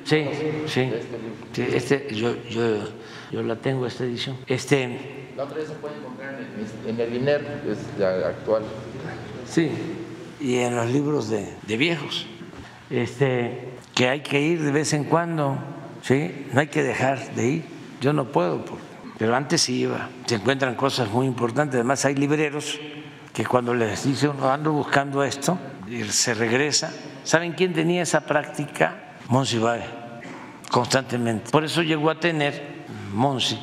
S1: Sí, sí, sí este, yo, yo, yo la tengo, esta edición. Este,
S8: la otra vez se puede encontrar en el INER, es la actual.
S1: Sí, y en los libros de, de viejos. Este, que hay que ir de vez en cuando, ¿sí? No hay que dejar de ir. Yo no puedo, pero antes sí iba. Se encuentran cosas muy importantes. Además, hay libreros que cuando les dice uno ando buscando esto, se regresa. ¿Saben quién tenía esa práctica? Monsi constantemente. Por eso llegó a tener Monsi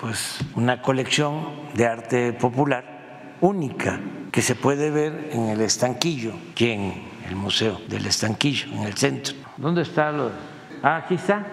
S1: pues una colección de arte popular única que se puede ver en el estanquillo, que en el Museo del Estanquillo, en el centro. ¿Dónde está lo? Ah, aquí está.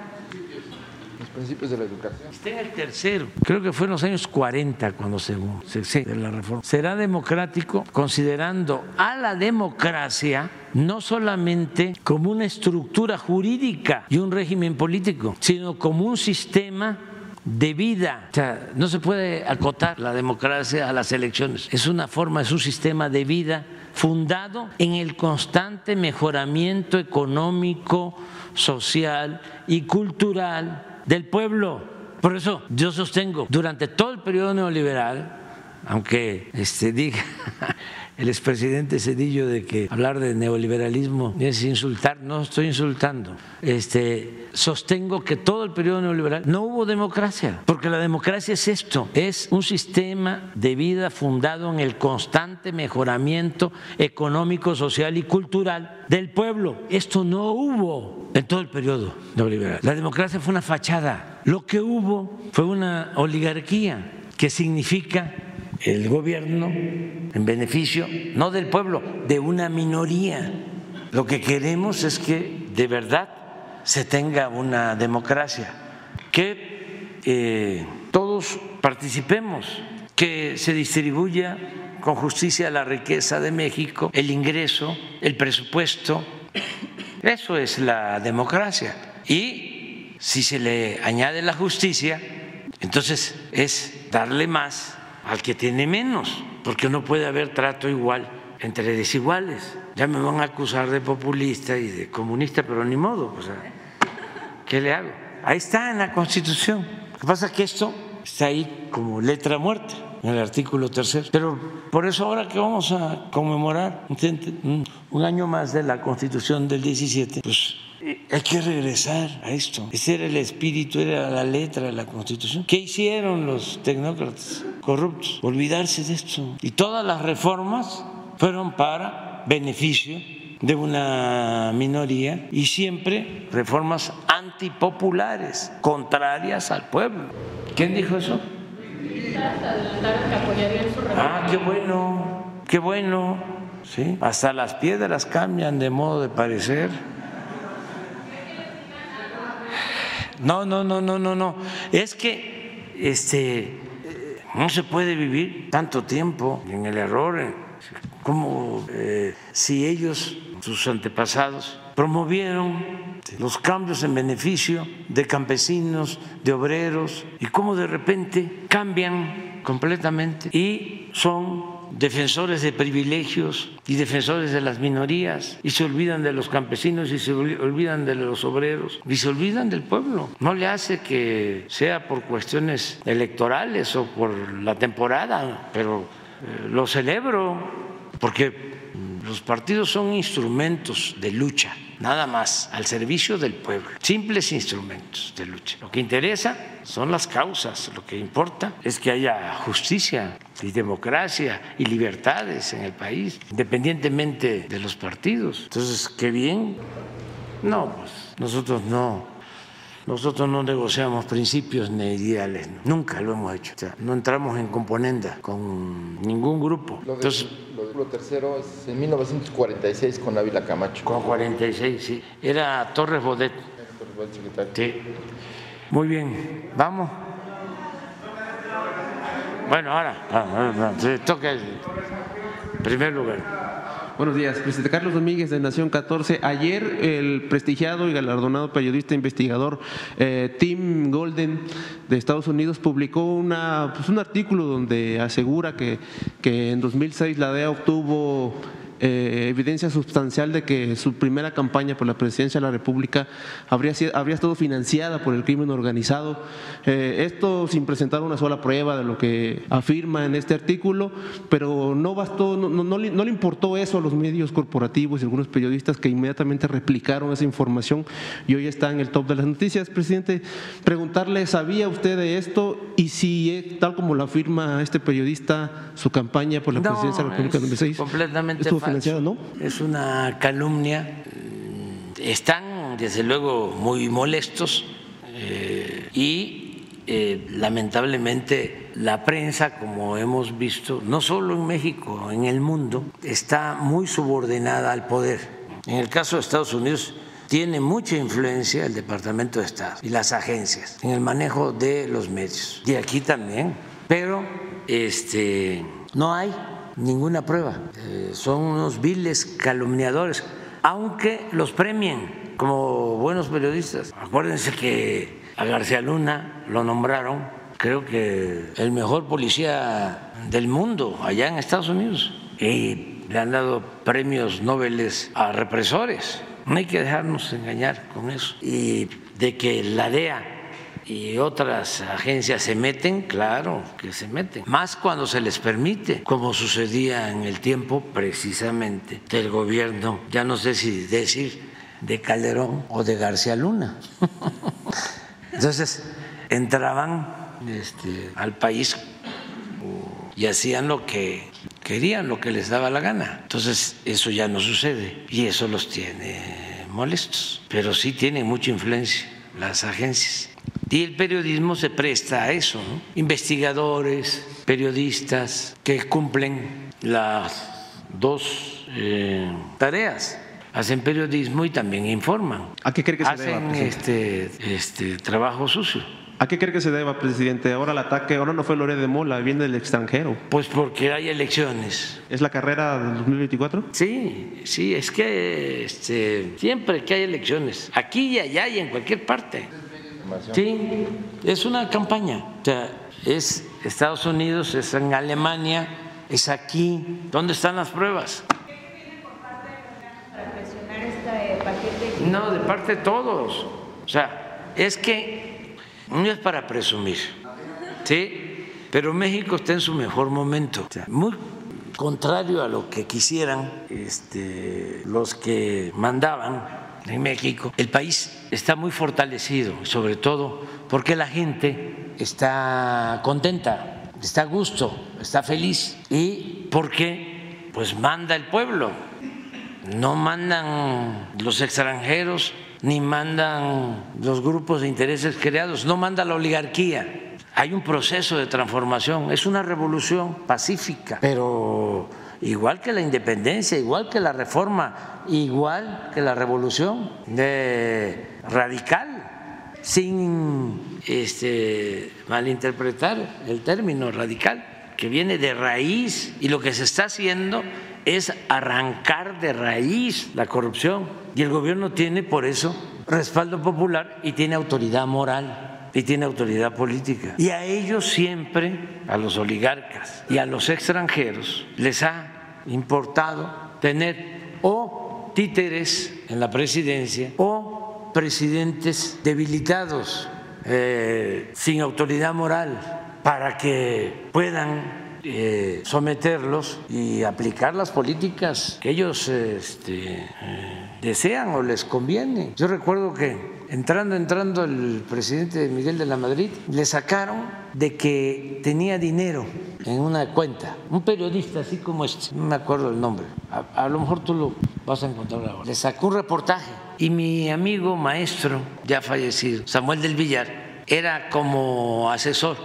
S8: Los principios de la educación.
S1: Está en el tercero. Creo que fue en los años 40 cuando se, se de la reforma. Será democrático considerando a la democracia no solamente como una estructura jurídica y un régimen político, sino como un sistema de vida. O sea, no se puede acotar la democracia a las elecciones. Es una forma, es un sistema de vida fundado en el constante mejoramiento económico, social y cultural del pueblo. Por eso yo sostengo, durante todo el periodo neoliberal, aunque este, diga [laughs] el expresidente Cedillo de que hablar de neoliberalismo es insultar, no estoy insultando. Este, sostengo que todo el periodo neoliberal no hubo democracia, porque la democracia es esto, es un sistema de vida fundado en el constante mejoramiento económico, social y cultural del pueblo. Esto no hubo en todo el periodo neoliberal. La democracia fue una fachada. Lo que hubo fue una oligarquía que significa el gobierno en beneficio no del pueblo, de una minoría. Lo que queremos es que de verdad se tenga una democracia, que eh, todos participemos, que se distribuya con justicia la riqueza de México, el ingreso, el presupuesto. Eso es la democracia. Y si se le añade la justicia, entonces es darle más al que tiene menos, porque no puede haber trato igual entre desiguales. Ya me van a acusar de populista y de comunista, pero ni modo, o sea, ¿qué le hago? Ahí está en la Constitución. Lo que pasa es que esto está ahí como letra muerta en el artículo tercero. Pero por eso ahora que vamos a conmemorar un año más de la Constitución del 17, pues hay que regresar a esto. Ese era el espíritu, era la letra de la Constitución. ¿Qué hicieron los tecnócratas corruptos? Olvidarse de esto. Y todas las reformas fueron para beneficio de una minoría y siempre reformas antipopulares, contrarias al pueblo. ¿Quién dijo eso? Ah, qué bueno, qué bueno. ¿Sí? Hasta las piedras cambian de modo de parecer. No, no, no, no, no, no. Es que este no se puede vivir tanto tiempo en el error eh, como eh, si ellos, sus antepasados, promovieron los cambios en beneficio de campesinos, de obreros, y cómo de repente cambian completamente y son defensores de privilegios y defensores de las minorías y se olvidan de los campesinos y se olvidan de los obreros y se olvidan del pueblo. No le hace que sea por cuestiones electorales o por la temporada, pero eh, lo celebro porque los partidos son instrumentos de lucha, nada más, al servicio del pueblo, simples instrumentos de lucha. Lo que interesa son las causas, lo que importa es que haya justicia y democracia y libertades en el país, independientemente de los partidos. Entonces, qué bien. No, pues nosotros no Nosotros no negociamos principios ni ideales, nunca lo hemos hecho. O sea, no entramos en componenda con ningún grupo.
S8: Lo, de,
S1: Entonces,
S8: lo, tercero es en 1946 con Ávila Camacho.
S1: Con 46, sí. Era Torres Bodet. Sí. Muy bien, vamos. Bueno, ahora, se toca el primer lugar.
S9: Buenos días, presidente Carlos Domínguez de Nación 14. Ayer el prestigiado y galardonado periodista investigador eh, Tim Golden de Estados Unidos publicó una, pues un artículo donde asegura que, que en 2006 la DEA obtuvo eh, evidencia sustancial de que su primera campaña por la presidencia de la República habría, habría estado financiada por el crimen organizado. Eh, esto sin presentar una sola prueba de lo que afirma en este artículo, pero no bastó, no, no, le, no le importó eso a los medios corporativos y algunos periodistas que inmediatamente replicaron esa información y hoy está en el top de las noticias. Presidente, preguntarle, ¿sabía usted de esto? Y si, eh, tal como lo afirma este periodista, su campaña por la presidencia de la República en 2006
S1: completamente es una calumnia. Están, desde luego, muy molestos eh, y eh, lamentablemente la prensa, como hemos visto, no solo en México, en el mundo, está muy subordinada al poder. En el caso de Estados Unidos, tiene mucha influencia el Departamento de Estado y las agencias en el manejo de los medios. Y aquí también. Pero este, no hay ninguna prueba. Eh, son unos viles calumniadores, aunque los premien como buenos periodistas. Acuérdense que a García Luna lo nombraron, creo que el mejor policía del mundo allá en Estados Unidos. Y le han dado premios Nobel a represores. No hay que dejarnos engañar con eso. Y de que la DEA y otras agencias se meten, claro que se meten, más cuando se les permite, como sucedía en el tiempo precisamente del gobierno, ya no sé si decir de Calderón o de García Luna. [laughs] Entonces entraban este, al país y hacían lo que querían, lo que les daba la gana. Entonces eso ya no sucede y eso los tiene molestos, pero sí tienen mucha influencia las agencias. Y el periodismo se presta a eso, investigadores, periodistas que cumplen las dos eh, tareas. Hacen periodismo y también informan.
S9: ¿A qué cree que se
S1: Hacen
S9: deba?
S1: este, este trabajo sucio.
S9: ¿A qué cree que se deba, presidente? Ahora el ataque, ahora no fue Lore de Mola, viene del extranjero.
S1: Pues porque hay elecciones.
S9: ¿Es la carrera del 2024?
S1: Sí, sí, es que este, siempre que hay elecciones, aquí y allá y en cualquier parte. Sí, es una campaña. O sea, es Estados Unidos, es en Alemania, es aquí. ¿Dónde están las pruebas? No, de parte de todos. O sea, es que no es para presumir, ¿sí? Pero México está en su mejor momento. O sea, muy contrario a lo que quisieran este, los que mandaban en México, el país está muy fortalecido, sobre todo porque la gente está contenta, está a gusto, está feliz y porque pues manda el pueblo, no mandan los extranjeros ni mandan los grupos de intereses creados, no manda la oligarquía. Hay un proceso de transformación, es una revolución pacífica, pero igual que la independencia, igual que la reforma, igual que la revolución radical, sin este, malinterpretar el término radical, que viene de raíz y lo que se está haciendo es arrancar de raíz la corrupción y el gobierno tiene por eso respaldo popular y tiene autoridad moral y tiene autoridad política. Y a ellos siempre, a los oligarcas y a los extranjeros, les ha importado tener o títeres en la presidencia o presidentes debilitados, eh, sin autoridad moral, para que puedan eh, someterlos y aplicar las políticas que ellos este, eh, desean o les conviene. Yo recuerdo que entrando, entrando el presidente Miguel de la Madrid, le sacaron de que tenía dinero en una cuenta. Un periodista así como este, no me acuerdo el nombre, a, a lo mejor tú lo vas a encontrar ahora. Le sacó un reportaje Y mi amigo maestro, ya fallecido, Samuel del Villar, era como asesor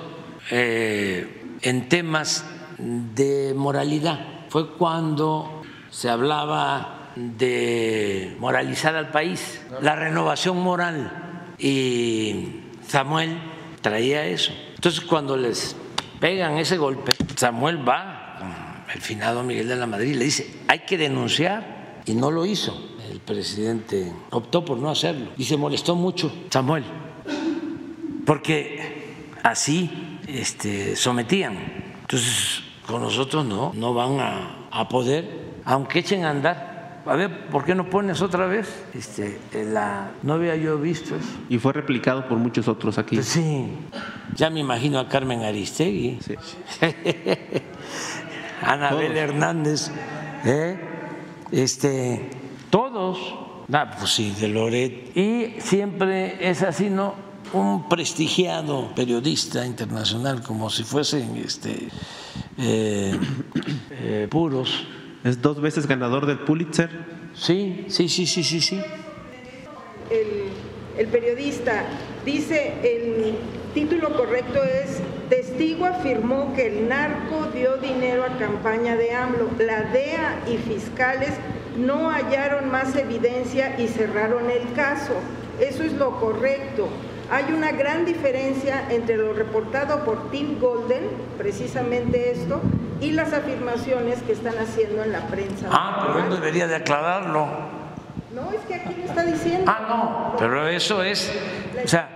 S1: eh, en temas de moralidad. Fue cuando se hablaba de moralizar al país, la renovación moral. Y Samuel traía eso. Entonces cuando les pegan ese golpe, Samuel va el finado Miguel de la Madrid le dice, hay que denunciar, y no lo hizo. El presidente optó por no hacerlo y se molestó mucho Samuel, porque así este, sometían. Entonces, con nosotros no, no van a, a poder, aunque echen a andar a ver, ¿por qué no pones otra vez? Este, la, no había yo visto eso.
S9: Y fue replicado por muchos otros aquí.
S1: Pues sí, ya me imagino a Carmen Aristegui,
S9: Sí. [laughs]
S1: Anabel Hernández, ¿eh? este, todos, ah, pues sí, de Loret. Y siempre es así, ¿no? Un prestigiado periodista internacional, como si fuesen este, eh, [coughs] eh, puros.
S9: Es dos veces ganador del Pulitzer.
S1: Sí, sí, sí, sí, sí, sí.
S10: el, el periodista dice, el título correcto es, testigo afirmó que el narco dio dinero a campaña de AMLO. La DEA y fiscales no hallaron más evidencia y cerraron el caso. Eso es lo correcto. Hay una gran diferencia entre lo reportado por Tim Golden, precisamente esto, y las afirmaciones que están haciendo en la prensa.
S1: Ah, pero él debería de aclararlo.
S10: No, es que aquí lo está diciendo.
S1: Ah, no, pero eso es, o sea,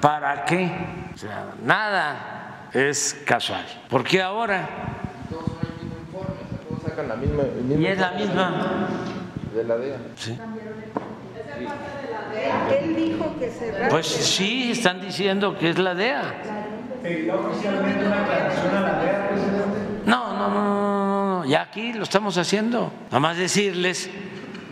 S1: ¿para qué? O sea, nada es casual. Porque ahora,
S8: Todos sacan la misma, el mismo
S1: y es la misma,
S8: de la DEA.
S1: sí.
S10: Él dijo que cerraron.
S1: pues sí, están diciendo que es la DEA. No, no, no, no, no, no, ya aquí lo estamos haciendo. Nada más decirles,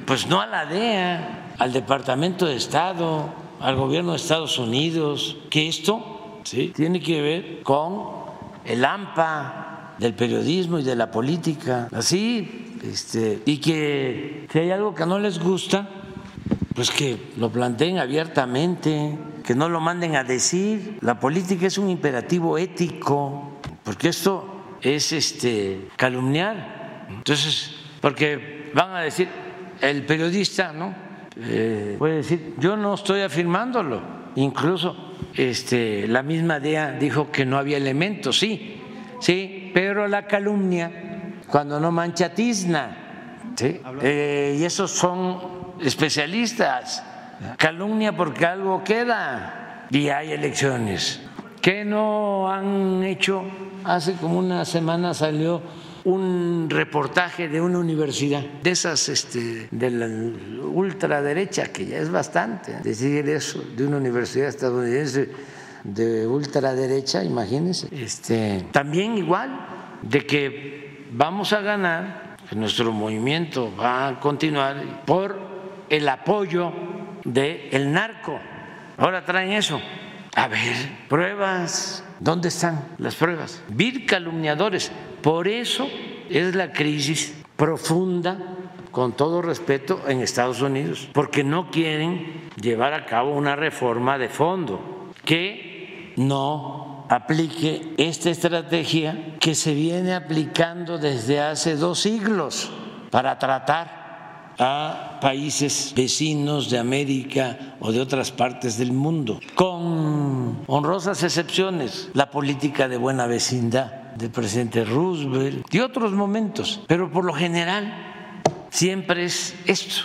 S1: pues no a la DEA, al Departamento de Estado, al gobierno de Estados Unidos, que esto tiene que ver con el AMPA del periodismo y de la política, así, este, y que si hay algo que no les gusta, pues que lo planteen abiertamente, que no lo manden a decir. La política es un imperativo ético, porque esto es este calumniar. Entonces, porque van a decir, el periodista, ¿no? Eh, puede decir, yo no estoy afirmándolo. Incluso este, la misma DEA dijo que no había elementos, sí, sí, pero la calumnia, cuando no mancha tizna, ¿sí? Eh, y esos son especialistas. Calumnia porque algo queda y hay elecciones. ¿Qué no han hecho? Hace como una semana salió un reportaje de una universidad, de esas este, de la ultraderecha, que ya es bastante decir eso, de una universidad estadounidense de ultraderecha, imagínense. Este, también igual, de que vamos a ganar, que nuestro movimiento va a continuar por el apoyo del narco. Ahora traen eso. A ver, pruebas. ¿Dónde están las pruebas? Vir calumniadores. Por eso es la crisis profunda, con todo respeto, en Estados Unidos, porque no quieren llevar a cabo una reforma de fondo que no aplique esta estrategia que se viene aplicando desde hace dos siglos para tratar a países vecinos de América o de otras partes del mundo, con honrosas excepciones, la política de buena vecindad del presidente Roosevelt y otros momentos, pero por lo general siempre es esto,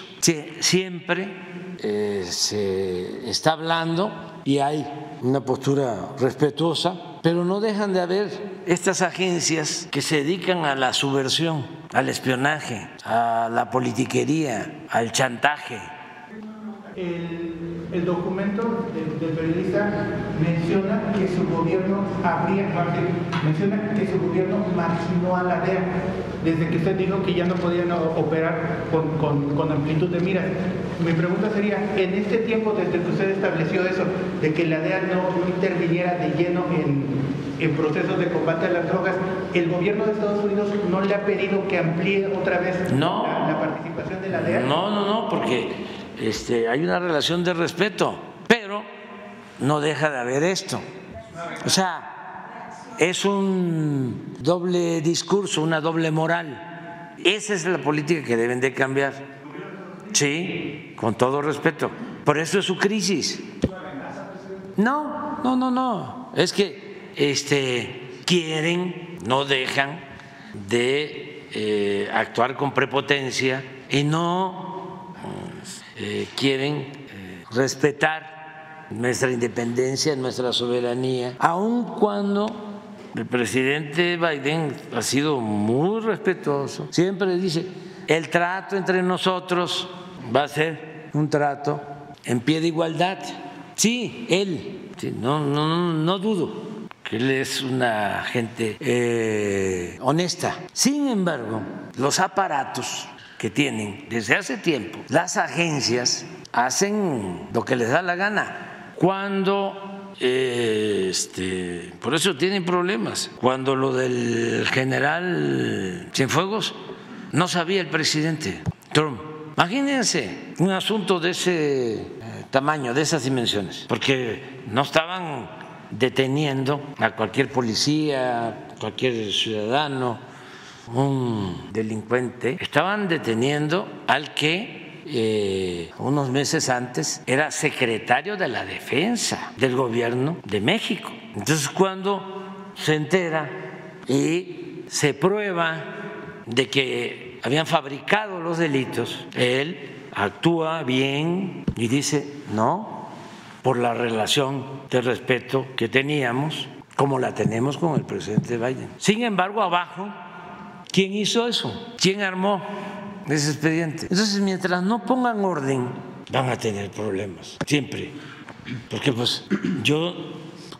S1: siempre eh, se está hablando y hay una postura respetuosa, pero no dejan de haber estas agencias que se dedican a la subversión, al espionaje, a la politiquería, al chantaje.
S6: El, el documento del, del periodista menciona que su gobierno habría, menciona que su gobierno marginó a la DEA desde que usted dijo que ya no podían operar con, con- con amplitud de miras. Mi pregunta sería, en este tiempo desde que usted estableció eso, de que la DEA no interviniera de lleno en, en procesos de combate a las drogas, ¿el gobierno de Estados Unidos no le ha pedido que amplíe otra vez
S1: No.
S6: la, la participación de la DEA?
S1: No, no, no, porque este, hay una relación de respeto, pero no deja de haber esto. O sea, es un doble discurso, una doble moral. Esa es la política que deben de cambiar. Sí, con todo respeto. Por eso es su crisis. No, no, no, no. Es que este, quieren, no dejan de eh, actuar con prepotencia y no eh, quieren eh, respetar nuestra independencia, nuestra soberanía, aun cuando el presidente Biden ha sido muy respetuoso, siempre dice, el trato entre nosotros va a ser un trato en pie de igualdad. Sí, él, no, no, no dudo que él es una gente eh, honesta. Sin embargo, los aparatos tienen desde hace tiempo, las agencias hacen lo que les da la gana. Cuando eh, este, por eso tienen problemas. Cuando lo del general Cienfuegos no sabía el presidente Trump. Imagínense un asunto de ese eh, tamaño, de esas dimensiones, porque no estaban deteniendo a cualquier policía, cualquier ciudadano, un delincuente, estaban deteniendo al que eh, unos meses antes era secretario de la defensa del gobierno de México. Entonces cuando se entera y se prueba de que habían fabricado los delitos, él actúa bien y dice, no, por la relación de respeto que teníamos, como la tenemos con el presidente Biden. Sin embargo, abajo ¿Quién hizo eso? ¿Quién armó ese expediente? Entonces, mientras no pongan orden, van a tener problemas, siempre. Porque pues yo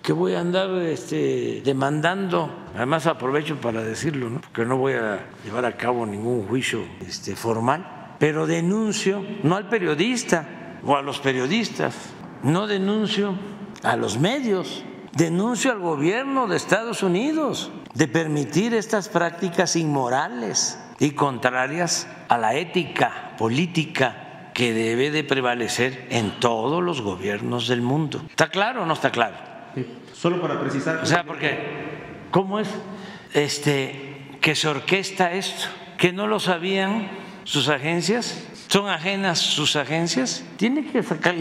S1: que voy a andar este, demandando, además aprovecho para decirlo, ¿no? porque no voy a llevar a cabo ningún juicio este, formal, pero denuncio no al periodista o a los periodistas, no denuncio a los medios, denuncio al gobierno de Estados Unidos de permitir estas prácticas inmorales y contrarias a la ética política que debe de prevalecer en todos los gobiernos del mundo. ¿Está claro o no está claro?
S9: Solo para precisar.
S1: O sea, porque ¿cómo es este que se orquesta esto? Que no lo sabían sus agencias, son ajenas sus agencias. Tiene que sacar,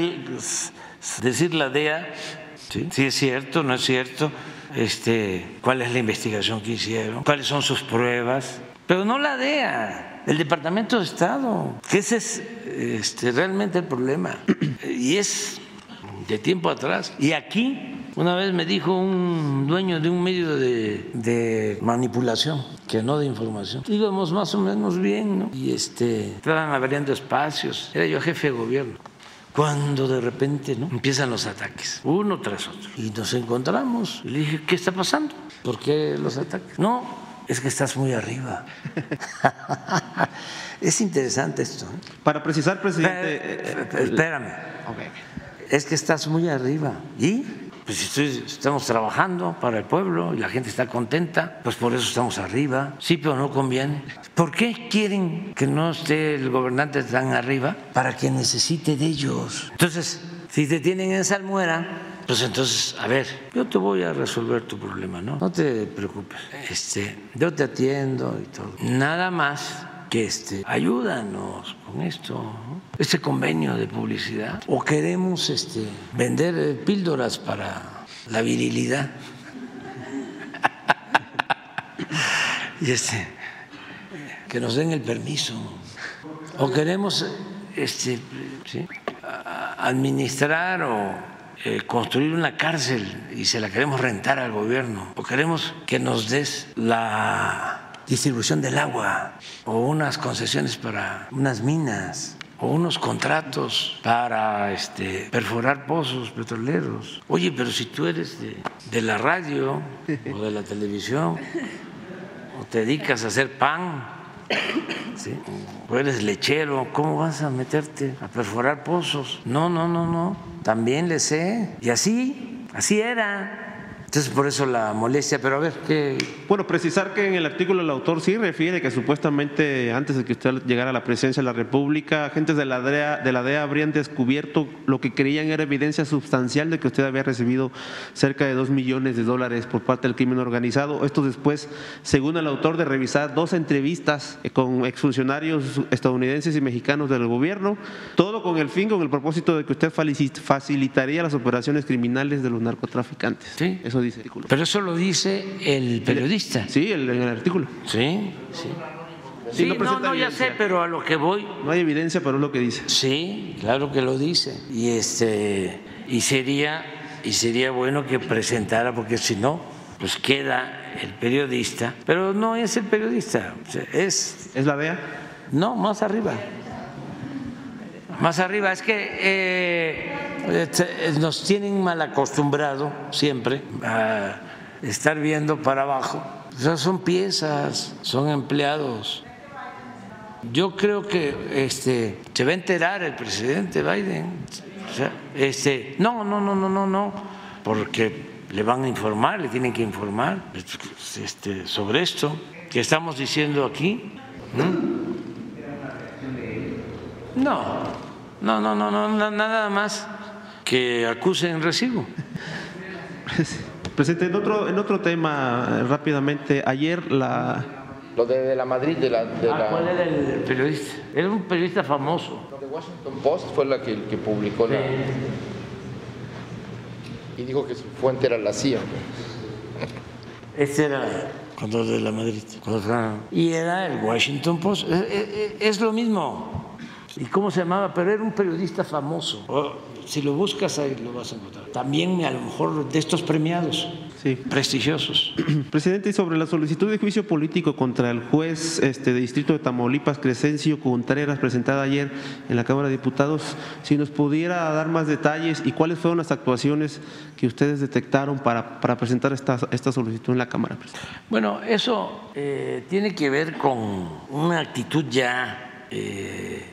S1: decir la DEA si es cierto, no es cierto este, cuál es la investigación que hicieron, cuáles son sus pruebas, pero no la DEA, el Departamento de Estado, que ese es este, realmente el problema. Y es de tiempo atrás. Y aquí, una vez me dijo un dueño de un medio de, de manipulación, que no de información, íbamos más o menos bien, ¿no? Y este, estaban abriendo espacios, era yo jefe de gobierno cuando de repente ¿no? empiezan los ataques, uno tras otro. Y nos encontramos. Y le dije, ¿qué está pasando? ¿Por qué los ataques? No, es que estás muy arriba. [laughs] es interesante esto. ¿eh?
S9: Para precisar, presidente.
S1: Eh, espérame. Es que estás muy arriba. ¿Y? Pues si estamos trabajando para el pueblo y la gente está contenta, pues por eso estamos arriba. Sí, pero no conviene. ¿Por qué quieren que no esté el gobernante tan arriba? Para que necesite de ellos. Entonces, si te tienen en salmuera, pues entonces, a ver, yo te voy a resolver tu problema, ¿no? No te preocupes. Este, yo te atiendo y todo. Nada más que este, ayúdanos con esto, este convenio de publicidad, o queremos este, vender eh, píldoras para la virilidad. [laughs] y este, que nos den el permiso, o queremos este, administrar o eh, construir una cárcel y se la queremos rentar al gobierno, o queremos que nos des la distribución del agua o unas concesiones para unas minas o unos contratos para este, perforar pozos petroleros. Oye, pero si tú eres de, la radio o de la televisión o te dedicas a hacer pan, o eres lechero, ¿cómo vas a meterte a perforar pozos? No, no, no, no, también le sé. Y así, así era. Entonces, por eso la molestia, pero a ver, ¿qué?
S9: Bueno, precisar que en el artículo el autor sí refiere que supuestamente antes de que usted llegara a la presidencia de la República, agentes de la DEA, de la DEA habrían descubierto lo que creían era evidencia sustancial de que usted había recibido cerca de dos millones de dólares por parte del crimen organizado. Esto después, según el autor, de revisar dos entrevistas con exfuncionarios estadounidenses y mexicanos del gobierno, todo con el fin, con el propósito de que usted facilitaría las operaciones criminales de los narcotraficantes.
S1: Sí.
S9: Eso dice el artículo.
S1: Pero eso lo dice el periodista.
S9: Sí, el, artículo.
S1: Sí, sí.
S9: No
S1: no, ya sé, pero a lo que voy,
S9: No hay evidencia, pero es lo que dice.
S1: sí, claro que lo dice. Y este y sería y sería bueno que presentara porque si no, pues queda el periodista, pero no es el periodista, es
S9: ¿Es la DEA?
S1: no, más arriba. Más arriba, es que eh, nos tienen mal acostumbrado siempre a estar viendo para abajo. Son piezas, son empleados. Yo creo que este, se va a enterar el presidente Biden. Este, no, no, no, no, no, no, porque le van a informar, le tienen que informar este, sobre esto que estamos diciendo aquí. No, no, no, no, no, na- nada más que acusen recibo.
S9: Presidente, en otro, en otro tema, eh, rápidamente, ayer la,
S8: Lo de, de la Madrid, de la, de la
S1: ¿Cuál era el periodista? Era un periodista famoso.
S8: de Washington Post fue la que, que publicó la y dijo que su fuente era la CIA.
S1: Ese era cuando de la Madrid. Y era el Washington Post. Eh, eh, Es lo mismo. ¿Y cómo se llamaba? Pero era un periodista famoso. Si lo buscas ahí lo vas a encontrar. También a lo mejor de estos premiados,
S9: sí.
S1: prestigiosos. [clears throat]
S9: Presidente, y sobre la solicitud de juicio político contra el juez este, de Distrito de Tamaulipas, Crescencio Contreras, presentada ayer en la Cámara de Diputados, si nos pudiera dar más detalles y cuáles fueron las actuaciones que ustedes detectaron para, para presentar esta, esta solicitud en la Cámara. presidente.
S1: Bueno, eso eh, tiene que ver con una actitud ya eh,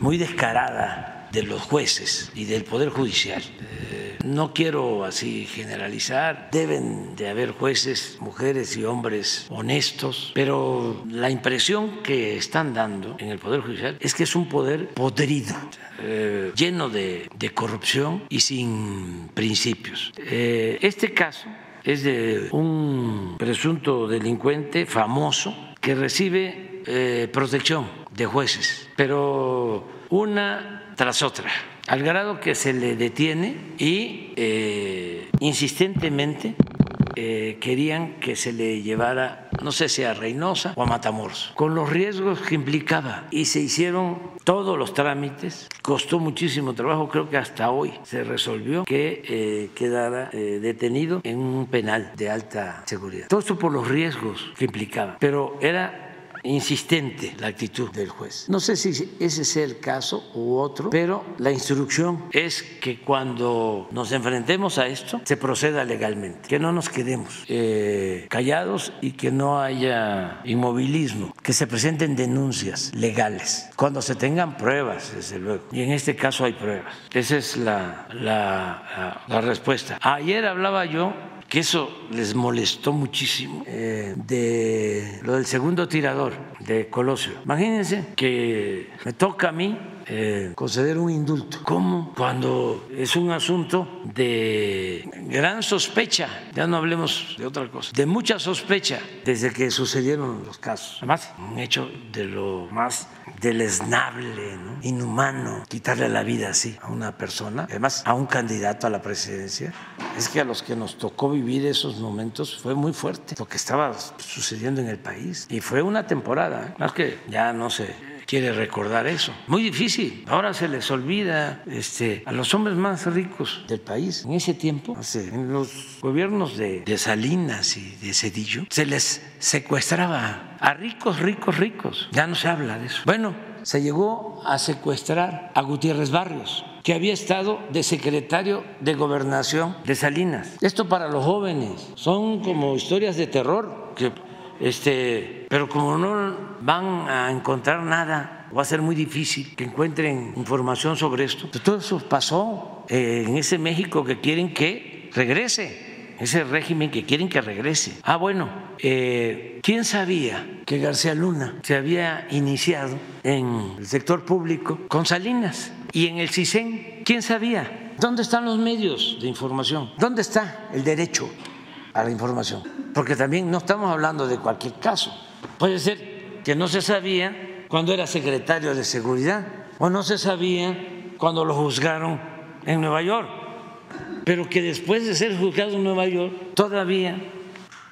S1: muy descarada de los jueces y del Poder Judicial. Eh, no quiero así generalizar, deben de haber jueces, mujeres y hombres honestos, pero la impresión que están dando en el Poder Judicial es que es un poder podrido, eh, lleno de, de corrupción y sin principios. Eh, este caso es de un presunto delincuente famoso que recibe protección de jueces, pero una tras otra, al grado que se le detiene y eh, insistentemente eh, querían que se le llevara, no sé si a Reynosa o a Matamoros, con los riesgos que implicaba. Y se hicieron todos los trámites, costó muchísimo trabajo, creo que hasta hoy se resolvió que eh, quedara detenido en un penal de alta seguridad. Todo esto por los riesgos que implicaba, pero era insistente la actitud del juez. No sé si ese sea el caso u otro, pero la instrucción es que cuando nos enfrentemos a esto se proceda legalmente, que no nos quedemos eh, callados y que no haya inmovilismo, que se presenten denuncias legales cuando se tengan pruebas, desde luego. Y en este caso hay pruebas. Esa es la respuesta. Ayer hablaba yo que eso les molestó muchísimo, eh, de lo del segundo tirador de Colosio. Imagínense que me toca a mí eh, conceder un indulto. ¿Cómo? Cuando es un asunto de gran sospecha, ya no hablemos de otra cosa, de mucha sospecha desde que sucedieron los casos. Además, un hecho de lo más deleznable, ¿no? inhumano, quitarle la vida así a una persona, además a un candidato a la presidencia. Es que a los que nos tocó vivir esos momentos fue muy fuerte lo que estaba sucediendo en el país. Y fue una temporada, ¿eh? más que ya no se quiere recordar eso. Muy difícil. Ahora se les olvida este, a los hombres más ricos del país. En ese tiempo, hace- en los gobiernos de, Salinas y de Cedillo, se les secuestraba a ricos, ricos, ricos. Ya no se habla de eso. Bueno, se llegó a secuestrar a Gutiérrez Barrios que había estado de secretario de gobernación de Salinas. Esto para los jóvenes son como historias de terror este, pero como no van a encontrar nada, va a ser muy difícil que encuentren información sobre esto. Todo eso pasó eh, en ese México que quieren que regrese ese régimen que quieren que regrese. Ah, bueno, eh, ¿quién sabía que García Luna se había iniciado en el sector público con Salinas y en el CISEN? ¿Quién sabía? ¿Dónde están los medios de información? ¿Dónde está el derecho a la información? Porque también no estamos hablando de cualquier caso. Puede ser que no se sabía cuando era secretario de Seguridad o no se sabía cuando lo juzgaron en Nueva York, pero que después de ser juzgado en Nueva York todavía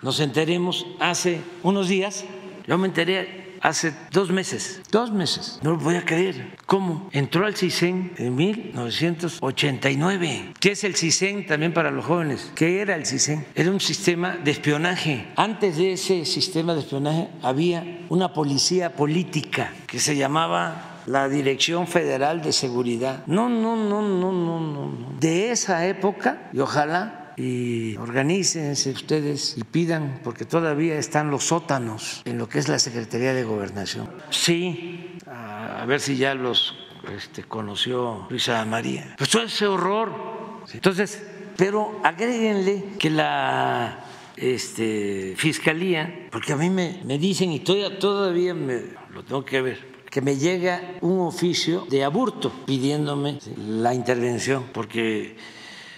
S1: nos enteremos hace unos días, yo me enteré hace dos meses, dos meses, no lo voy a creer. ¿Cómo? Entró al CISEN en 1989. ¿Qué es el CISEN también para los jóvenes? ¿Qué era el CISEN? Era un sistema de espionaje. Antes de ese sistema de espionaje había una policía política que se llamaba la Dirección Federal de Seguridad. No, no, no, no, no, no. De esa época, y ojalá y organícense ustedes y pidan, porque todavía están los sótanos en lo que es la Secretaría de Gobernación. Sí, a, ver si ya los este, conoció Luisa María. Pues todo ese horror. Entonces, pero agréguenle que la este, fiscalía, porque a mí me, me dicen y todavía, todavía me, lo tengo que ver, que me llega un oficio de aborto pidiéndome la intervención, porque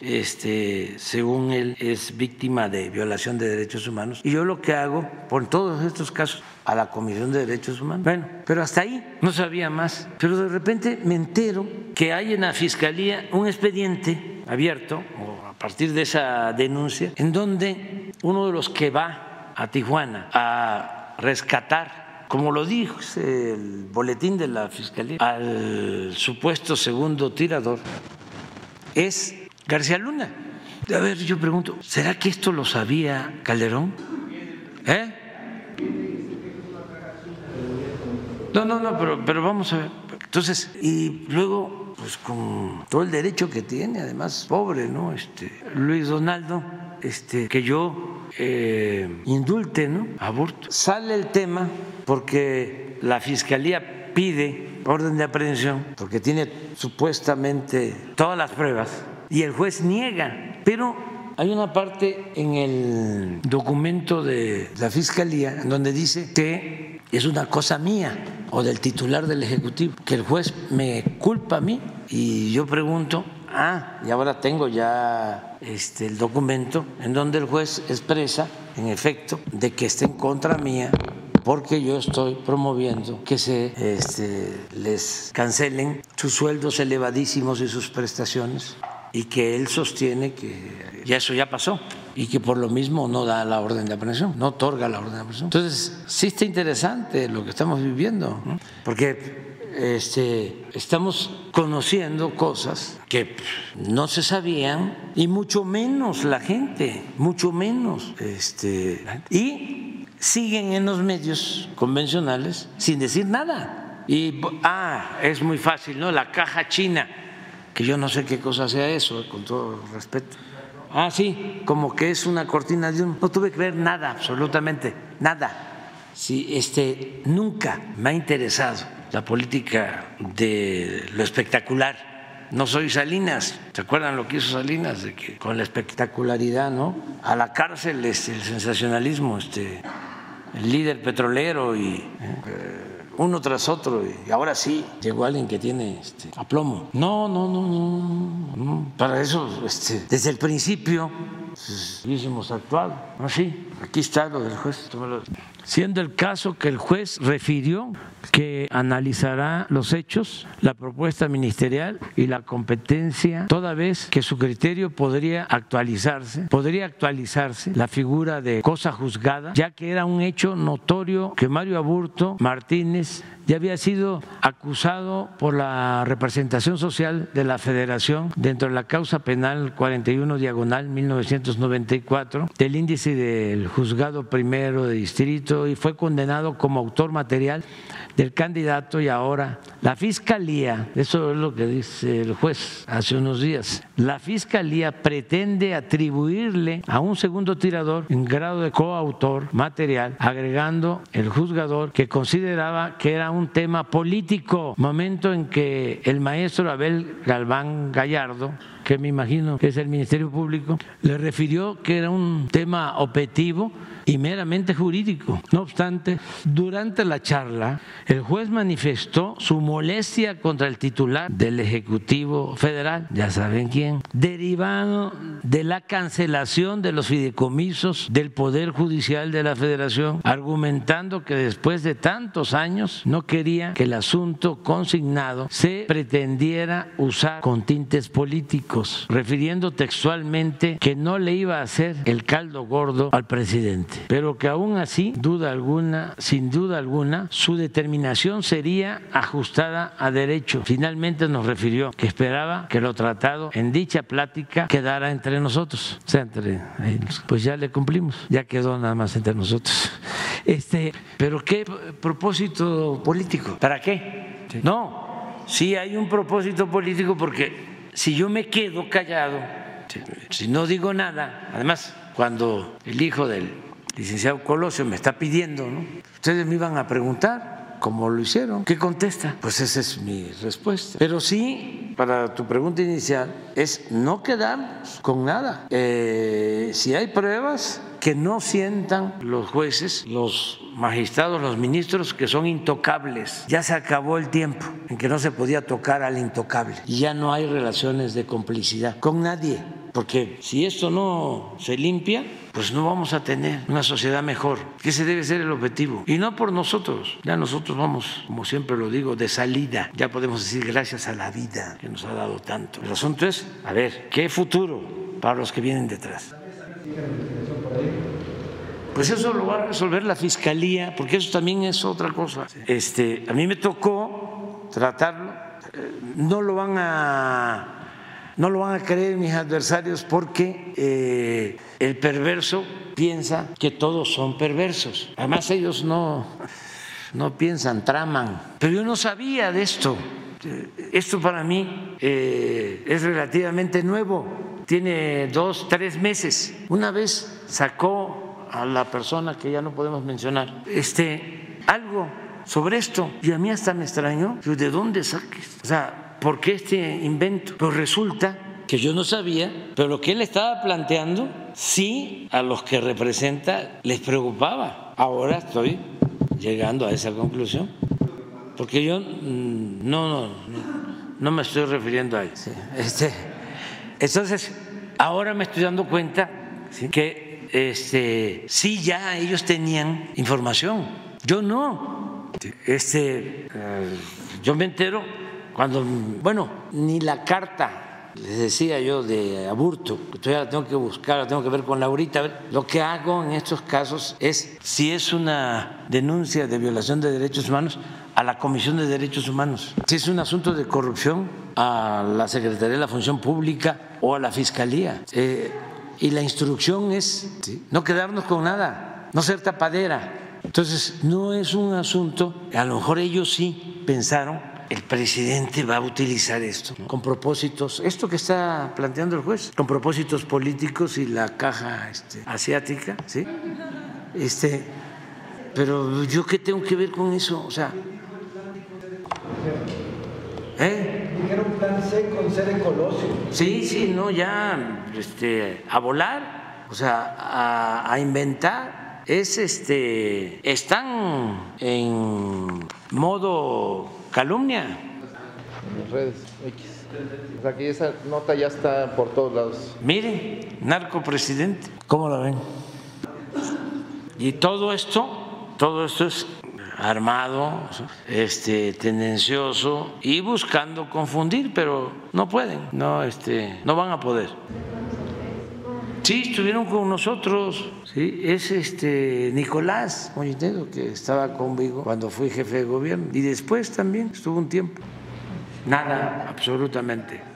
S1: este, según él, es víctima de violación de derechos humanos. Y yo lo que hago, por todos estos casos, a la Comisión de Derechos Humanos. Bueno, pero hasta ahí no sabía más. Pero de repente me entero que hay en la Fiscalía un expediente abierto, a partir de esa denuncia, en donde uno de los que va a Tijuana a rescatar como lo dijo el boletín de la Fiscalía, al supuesto segundo tirador, es García Luna. A ver, yo pregunto, ¿será que esto lo sabía Calderón? ¿Eh? No, no, no, pero, pero vamos a ver. Entonces, y luego, pues con todo el derecho que tiene, además, pobre, ¿no? Este, Luis Donaldo, este, que yo eh, indulte, ¿no? Aborto. Sale el tema porque la fiscalía pide orden de aprehensión, porque tiene supuestamente todas las pruebas y el juez niega. Pero hay una parte en el documento de la Fiscalía donde dice que es una cosa mía o del titular del Ejecutivo, que el juez me culpa a mí y yo pregunto, ah, y ahora tengo ya este, el documento en donde el juez expresa, en efecto, de que está en contra mía porque yo estoy promoviendo que se este, les cancelen sus sueldos elevadísimos y sus prestaciones y que él sostiene que ya eso ya pasó y que por lo mismo no da la orden de aprehensión, no otorga la orden de aprehensión. Entonces, sí está interesante lo que estamos viviendo, porque este, estamos conociendo cosas que no se sabían y mucho menos la gente, mucho menos. Este, y siguen en los medios convencionales sin decir nada. Y, ah, es muy fácil, ¿no? La caja china que yo no sé qué cosa sea eso, con todo respeto. Ah, sí, como que es una cortina de un... No tuve que ver nada, absolutamente, nada. Sí, este, nunca me ha interesado la política de lo espectacular. No soy Salinas, ¿se acuerdan lo que hizo Salinas? De que con la espectacularidad, ¿no? A la cárcel, este, el sensacionalismo, este, el líder petrolero y... Eh, uno tras otro y ahora sí llegó alguien que tiene este, aplomo. No, no, no, no, no. Para eso, este, desde el principio, pues, hubiésemos actuado. No, sí, aquí está lo del juez. Siendo el caso que el juez refirió que analizará los hechos, la propuesta ministerial y la competencia, toda vez que su criterio podría actualizarse, podría actualizarse la figura de cosa juzgada, ya que era un hecho notorio que Mario Aburto Martínez ya había sido acusado por la representación social de la Federación dentro de la causa penal 41 diagonal 1994 del índice del juzgado primero de distrito y fue condenado como autor material del candidato y ahora la fiscalía, eso es lo que dice el juez hace unos días, la fiscalía pretende atribuirle a un segundo tirador en grado de coautor material, agregando el juzgador que consideraba que era un tema político, momento en que el maestro Abel Galván Gallardo que me imagino que es el Ministerio Público, le refirió que era un tema objetivo y meramente jurídico. No obstante, durante la charla, el juez manifestó su molestia contra el titular del Ejecutivo Federal, ya saben quién, derivado de la cancelación de los fideicomisos del Poder Judicial de la Federación, argumentando que después de tantos años no quería que el asunto consignado se pretendiera usar con tintes políticos, refiriendo textualmente que no le iba a hacer el caldo gordo al presidente pero que aún así, duda alguna, sin duda alguna, su determinación sería ajustada a derecho. Finalmente nos refirió que esperaba que lo tratado en dicha plática quedara entre nosotros, o sea, entre pues ya le cumplimos, ya quedó nada más entre nosotros. Este, pero qué propósito político? ¿Para qué? No, sí hay un propósito político porque si yo me quedo callado, si no digo nada, además cuando el hijo del licenciado Colosio me está pidiendo, ¿no? Ustedes me iban a preguntar cómo lo hicieron. ¿Qué contesta? Pues esa es mi respuesta. Pero sí, para tu pregunta inicial, es no quedar con nada. Eh, si hay pruebas, que no sientan los jueces, los magistrados, los ministros que son intocables. Ya se acabó el tiempo en que no se podía tocar al intocable y ya no hay relaciones de complicidad con nadie. Porque si esto no se limpia, pues no vamos a tener una sociedad mejor, que ese debe ser el objetivo. Y no por nosotros, ya nosotros vamos, como siempre lo digo, de salida. Ya podemos decir gracias a la vida que nos ha dado tanto. El asunto es, a ver, ¿qué futuro para los que vienen detrás? Pues eso lo va a resolver la fiscalía, porque eso también es otra cosa. Este, a mí me tocó tratarlo, eh, no lo van a no lo van a creer mis adversarios porque eh, el perverso piensa que todos son perversos. Además ellos no, no piensan, traman. Pero yo no sabía de esto. Esto para mí eh, es relativamente nuevo. Tiene dos, tres meses. Una vez sacó a la persona que ya no podemos mencionar este, algo sobre esto y a mí hasta me extrañó. ¿De dónde saques? O sea, ¿por qué este invento? Pues resulta que yo no sabía, pero lo que él estaba planteando, sí a los que representa les preocupaba. Ahora estoy llegando a esa conclusión, porque yo mm, no, no, no, me estoy refiriendo a eso. Este, entonces, ahora me estoy dando cuenta que este, sí ya ellos tenían información, yo no. Este, eh, yo me entero cuando, bueno, ni la carta, les decía yo, de aburto, que todavía la tengo que buscar, la tengo que ver con Laurita, lo que hago en estos casos es, si es una denuncia de violación de derechos humanos, a la Comisión de Derechos Humanos. Si es un asunto de corrupción, a la Secretaría de la Función Pública o a la Fiscalía. Eh, y la instrucción es no quedarnos con nada, no ser tapadera. Entonces, no es un asunto, a lo mejor ellos sí pensaron el presidente va a utilizar esto con propósitos, esto que está planteando el juez, con propósitos políticos y la caja este, asiática, ¿sí? Este, pero yo qué tengo que ver con eso, o sea,
S11: ¿eh? Dijeron plan C con C de Colosio.
S1: Sí, sí, no, ya, este, a volar, o sea, a, a inventar, es este, están en modo calumnia.
S8: En las redes X. O sea que esa nota ya está por todos lados.
S1: Mire, narco presidente, ¿cómo lo ven? Y todo esto, todo esto es armado, este, tendencioso y buscando confundir, pero no pueden, no, este, no van a poder. Sí, estuvieron con nosotros. Sí, es este Nicolás Moñitero que estaba conmigo cuando fui jefe de gobierno y después también estuvo un tiempo. Nada, absolutamente.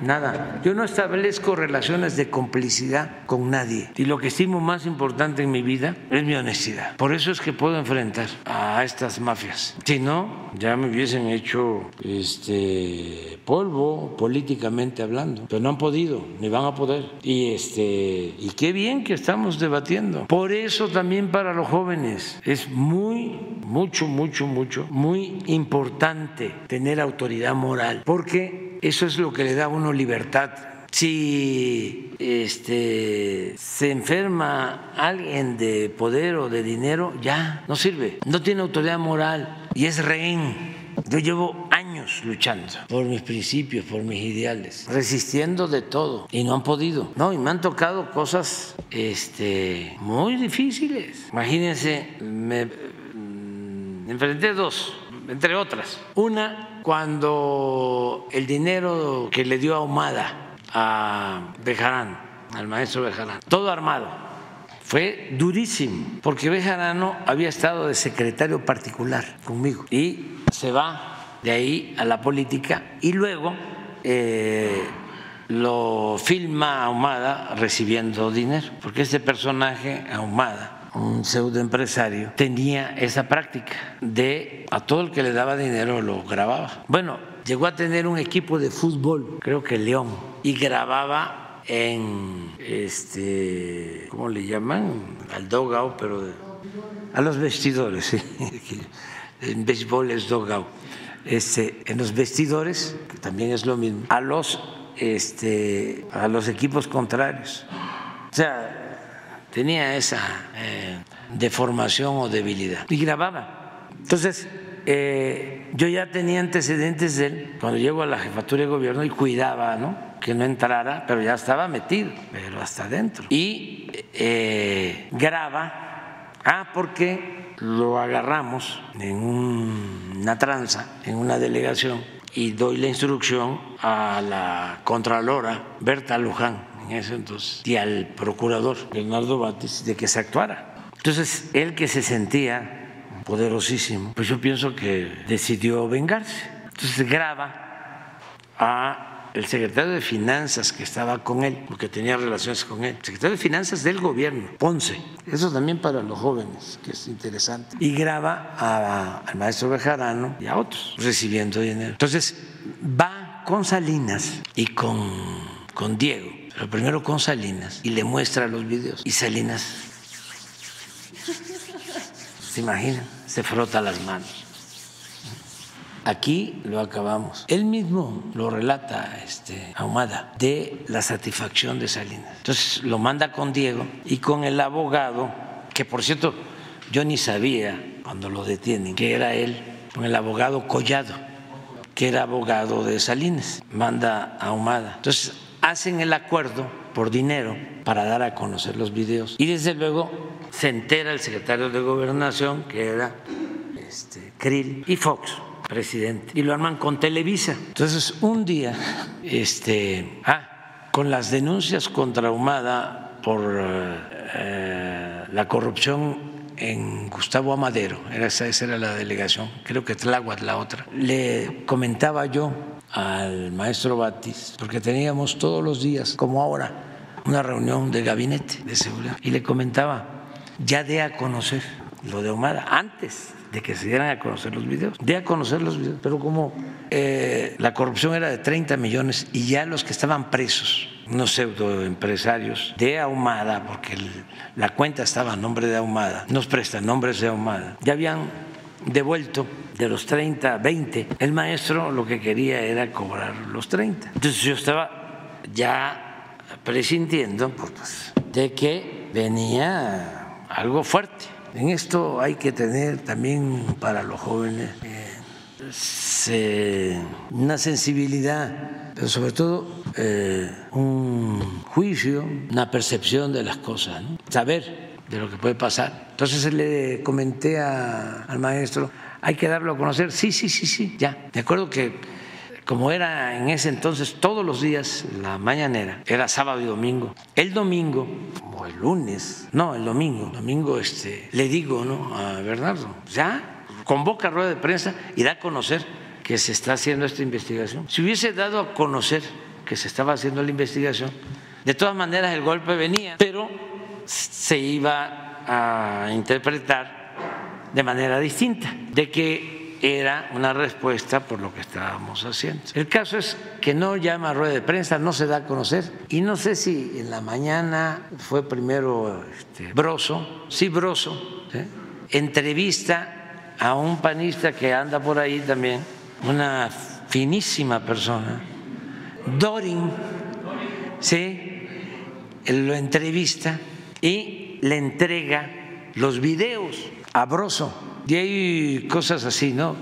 S1: Nada. Yo no establezco relaciones de complicidad con nadie. Y lo que estimo más importante en mi vida es mi honestidad. Por eso es que puedo enfrentar a estas mafias. Si no, ya me hubiesen hecho este polvo políticamente hablando. Pero no han podido, ni van a poder. Y este y qué bien que estamos debatiendo. Por eso también para los jóvenes es muy mucho, mucho, mucho, muy importante tener autoridad moral, porque eso es lo que le da a uno libertad. Si este, se enferma alguien de poder o de dinero, ya no sirve, no tiene autoridad moral y es rehén. Yo llevo años luchando por mis principios, por mis ideales, resistiendo de todo y no han podido. No, y me han tocado cosas este, muy difíciles. Imagínense, me enfrenté dos, entre otras. Una, cuando el dinero que le dio Ahumada a Bejarán, al maestro Bejarán, todo armado, fue durísimo, porque Bejarano había estado de secretario particular conmigo y se va de ahí a la política y luego eh, lo filma Ahumada recibiendo dinero, porque este personaje, Ahumada, un pseudoempresario, tenía esa práctica de a todo el que le daba dinero lo grababa. Bueno, llegó a tener un equipo de fútbol, creo que León, y grababa en este, ¿cómo le llaman? Al dogao, pero a los vestidores, [laughs] ¿sí? en béisbol es dogao. Este, en los vestidores, que también es lo mismo, a los este, a los equipos contrarios. O sea, tenía esa eh, deformación o debilidad y grababa. Entonces, eh, yo ya tenía antecedentes de él cuando llego a la jefatura de gobierno y cuidaba, ¿no? Que no entrara, pero ya estaba metido, pero hasta adentro. Y eh, graba, ah, porque lo agarramos en una tranza, en una delegación, y doy la instrucción a la contralora Berta Luján, en ese entonces, y al procurador Bernardo Batis de que se actuara. Entonces, él que se sentía poderosísimo, pues yo pienso que decidió vengarse. Entonces graba a el secretario de Finanzas que estaba con él, porque tenía relaciones con él, secretario de Finanzas del gobierno, Ponce, eso también para los jóvenes, que es interesante, y graba al maestro Bejarano y a otros recibiendo dinero. Entonces va con Salinas y con, con Diego pero primero con Salinas y le muestra los videos. Y Salinas, ¿se imaginan? Se frota las manos. Aquí lo acabamos. Él mismo lo relata este, Ahumada de la satisfacción de Salinas. Entonces lo manda con Diego y con el abogado, que por cierto yo ni sabía cuando lo detienen que era él, con el abogado Collado, que era abogado de Salinas, manda a Ahumada. Entonces hacen el acuerdo por dinero para dar a conocer los videos. Y desde luego se entera el secretario de Gobernación, que era este, Krill, y Fox, presidente, y lo arman con Televisa. Entonces, un día, este, ah, con las denuncias contra Humada por eh, la corrupción en Gustavo Amadero, esa, esa era la delegación, creo que Tláhuac la otra, le comentaba yo al maestro Batis, porque teníamos todos los días, como ahora, una reunión de gabinete de seguridad. Y le comentaba, ya de a conocer lo de Omar antes de que se dieran a conocer los videos, de a conocer los videos, pero como eh, la corrupción era de 30 millones y ya los que estaban presos, unos pseudoempresarios de Ahumada, porque la cuenta estaba a nombre de Ahumada, nos prestan nombres de Ahumada, ya habían devuelto de los 30 20, el maestro lo que quería era cobrar los 30. Entonces yo estaba ya presintiendo pues, de que venía algo fuerte. En esto hay que tener también para los jóvenes eh, una sensibilidad, pero sobre todo eh, un juicio, una percepción de las cosas, saber de lo que puede pasar. Entonces le comenté al maestro, hay que darlo a conocer. Sí, sí, sí, sí, ya. De acuerdo que como era en ese entonces todos los días la mañanera, era sábado y domingo. El domingo o el lunes, no, el domingo, domingo este, le digo, ¿no? a Bernardo, ya convoca rueda de prensa y da a conocer que se está haciendo esta investigación. Si hubiese dado a conocer que se estaba haciendo la investigación. De todas maneras, el golpe venía, pero se iba a interpretar de manera distinta, de que era una respuesta por lo que estábamos haciendo. El caso es que no llama a rueda de prensa, no se da a conocer, y no sé si en la mañana fue primero este, sí Broso, entrevista a un panista que anda por ahí también, una finísima persona, Dorin, ¿sí? lo entrevista y le entrega los videos a Broso. Y hay cosas así, ¿no?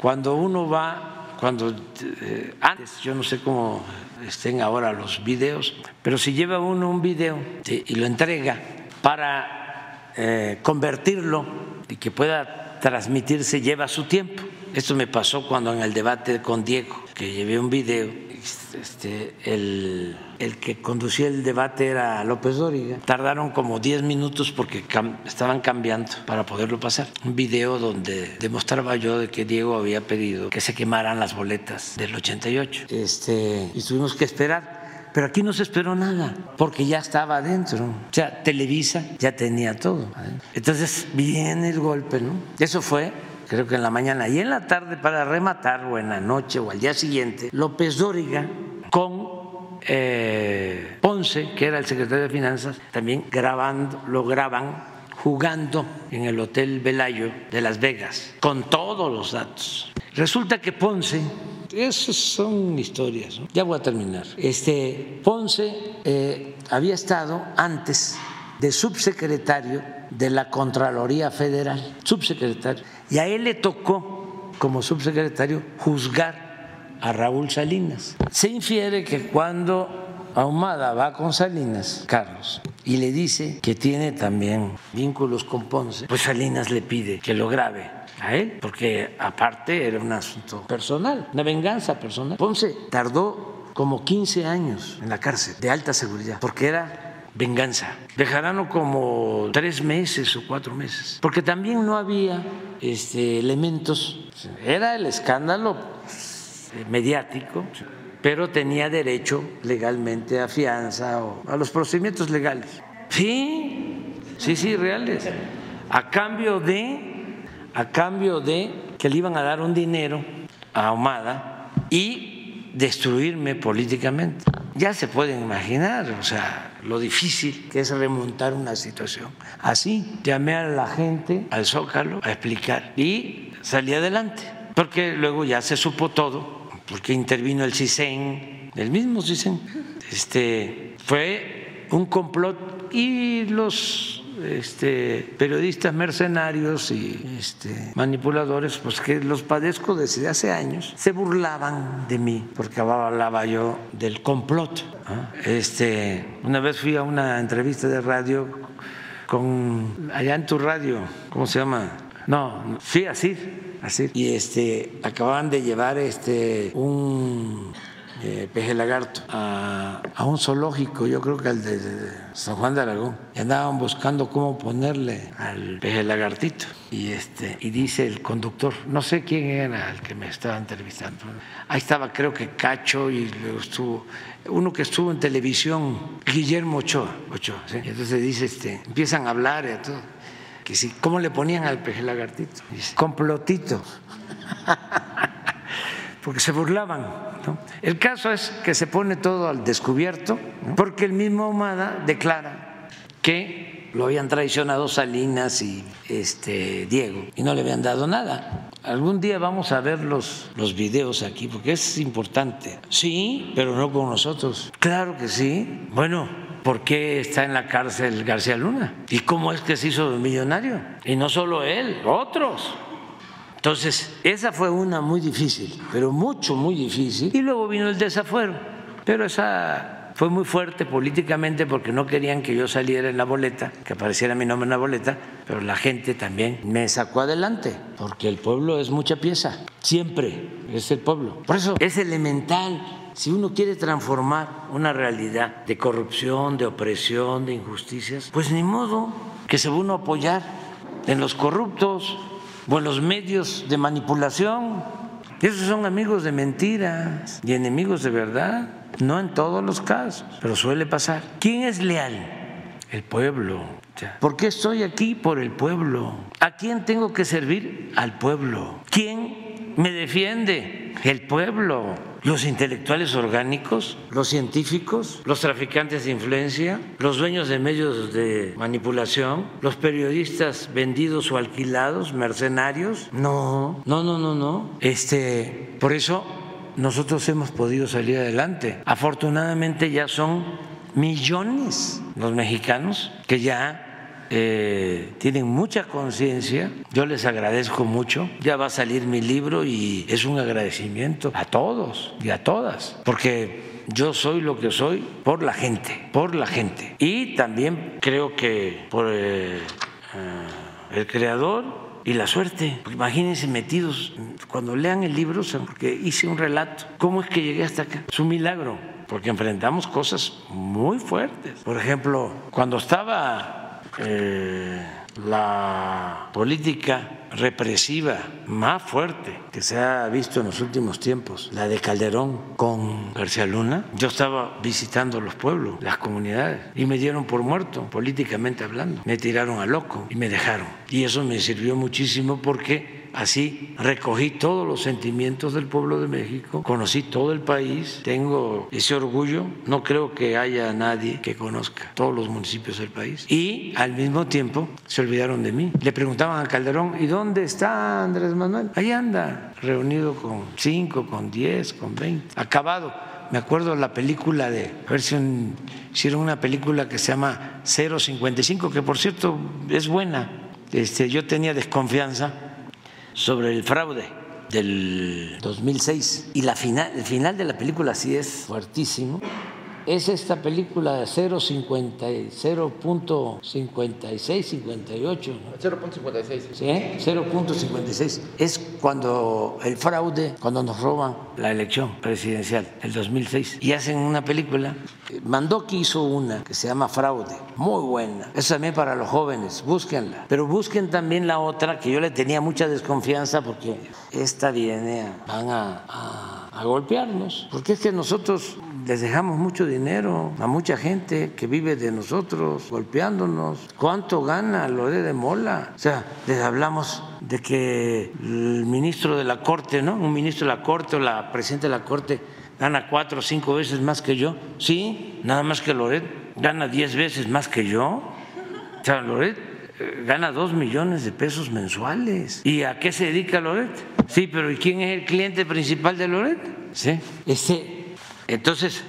S1: Cuando uno va, cuando eh, antes, yo no sé cómo estén ahora los videos, pero si lleva uno un video y lo entrega para eh, convertirlo y que pueda transmitirse, lleva su tiempo. Esto me pasó cuando en el debate con Diego, que llevé un video, este, el, el, que conducía el debate era López Dóriga. Tardaron como 10 minutos porque estaban cambiando para poderlo pasar. Un video donde demostraba yo de que Diego había pedido que se quemaran las boletas del 88. Este, y tuvimos que esperar. Pero aquí no se esperó nada, porque ya estaba adentro. O sea, Televisa ya tenía todo. Entonces viene el golpe, ¿no? Eso fue creo que en la mañana y en la tarde para rematar o en la noche o al día siguiente, López Dóriga con eh, Ponce, que era el secretario de Finanzas, también grabando, lo graban jugando en el Hotel Velayo de Las Vegas, con todos los datos. Resulta que Ponce, esas son historias, ya voy a terminar. Este, Ponce eh, había estado antes de subsecretario de la Contraloría Federal, subsecretario, y a él le tocó como subsecretario juzgar a Raúl Salinas. Se infiere que cuando Ahumada va con Salinas, Carlos, y le dice que tiene también vínculos con Ponce, pues Salinas le pide que lo grabe a él, porque aparte era un asunto personal, una venganza personal. Ponce tardó como 15 años en la cárcel de alta seguridad, porque era venganza. Dejarán como tres meses o cuatro meses, porque también no había este, elementos. Era el escándalo mediático, pero tenía derecho legalmente a fianza o a los procedimientos legales. Sí, sí, sí, reales. A cambio de, a cambio de que le iban a dar un dinero a Ahumada y destruirme políticamente. Ya se pueden imaginar, o sea, lo difícil que es remontar una situación así. Llamé a la gente al Zócalo a explicar y salí adelante, porque luego ya se supo todo, porque intervino el CISEN, el mismo CISEN. Este, fue un complot y los este, periodistas mercenarios y este, manipuladores, pues que los padezco desde hace años, se burlaban de mí porque hablaba yo del complot. Este, una vez fui a una entrevista de radio con allá en tu radio, ¿cómo se llama? No, fui así, así. Y este, acababan de llevar este un eh, peje lagarto a, un zoológico, yo creo que al de San Juan de Aragón, y andaban buscando cómo ponerle al peje lagartito. Y, este, y dice el conductor, no sé quién era el que me estaba entrevistando, ahí estaba creo que Cacho y estuvo uno que estuvo en televisión, Guillermo Ochoa, Ochoa entonces dice, este, empiezan a hablar y todo, que si, ¿cómo le ponían al peje lagartito? Dice, complotito. [laughs] porque se burlaban. El caso es que se pone todo al descubierto, porque el mismo Humada declara que lo habían traicionado Salinas y este Diego y no le habían dado nada. Algún día vamos a ver los, los videos aquí, porque es importante. Sí, pero no con nosotros. Claro que sí. Bueno, ¿por qué está en la cárcel García Luna? ¿Y cómo es que se hizo millonario? Y no solo él, otros. Entonces, esa fue una muy difícil, pero mucho, muy difícil. Y luego vino el desafuero, pero esa fue muy fuerte políticamente porque no querían que yo saliera en la boleta, que apareciera mi nombre en la boleta, pero la gente también me sacó adelante, porque el pueblo es mucha pieza, siempre es el pueblo. Por eso es elemental si uno quiere transformar una realidad de corrupción, de opresión, de injusticias, pues ni modo que se uno a apoyar en los corruptos o los medios de manipulación, Esos son amigos de mentiras y enemigos de verdad. No en todos los casos, pero suele pasar. ¿Quién es leal? El pueblo. ¿Por qué estoy aquí? Por el pueblo. ¿A quién tengo que servir? Al pueblo. ¿Quién me defiende? El pueblo. Los intelectuales orgánicos, los científicos, los traficantes de influencia, los dueños de medios de manipulación, los periodistas vendidos o alquilados, mercenarios. No, no, no, no, no. Este, por eso nosotros hemos podido salir adelante. Afortunadamente ya son millones los mexicanos que ya eh, tienen mucha conciencia, yo les agradezco mucho, ya va a salir mi libro y es un agradecimiento a todos y a todas, porque yo soy lo que soy por la gente, por la gente. Y también creo que por eh, eh, el creador y la suerte. Imagínense metidos, cuando lean el libro, porque hice un relato, ¿cómo es que llegué hasta acá? Es un milagro, porque enfrentamos cosas muy fuertes. Por ejemplo, cuando estaba eh, la política represiva más fuerte que se ha visto en los últimos tiempos, la de Calderón con García Luna, yo estaba visitando los pueblos, las comunidades, y me dieron por muerto, políticamente hablando. Me tiraron a loco y me dejaron. Y eso me sirvió muchísimo porque Así recogí todos los sentimientos del pueblo de México, conocí todo el país, tengo ese orgullo, no creo que haya nadie que conozca todos los municipios del país. Y al mismo tiempo se olvidaron de mí. Le preguntaban a Calderón, ¿y dónde está Andrés Manuel? Ahí anda, reunido con cinco, con diez, con veinte, acabado. Me acuerdo la película de, a ver si hicieron una película que se llama 055, que por cierto es buena. Este, yo tenía desconfianza sobre el fraude del 2006 y la final, el final de la película sí es fuertísimo es esta película de 0.56, 58.
S8: 0.56.
S1: ¿Sí? 0.56. Es cuando el fraude, cuando nos roban la elección presidencial, el 2006. Y hacen una película. Mandoki hizo una que se llama Fraude, muy buena. Es también para los jóvenes, búsquenla. Pero busquen también la otra, que yo le tenía mucha desconfianza porque esta viene, van a, a golpearnos. Porque es que nosotros les dejamos mucho dinero a mucha gente que vive de nosotros, golpeándonos. ¿Cuánto gana Loré de Mola? O sea, les hablamos de que el ministro de la Corte, ¿no? Un ministro de la Corte o la presidenta de la Corte gana cuatro o cinco veces más que yo. Sí, nada más que Loret gana diez veces más que yo. O sea, Loret eh, gana dos millones de pesos mensuales. ¿Y a qué se dedica Loret? Sí, pero ¿y quién es el cliente principal de Loret? Sí, ese entonces,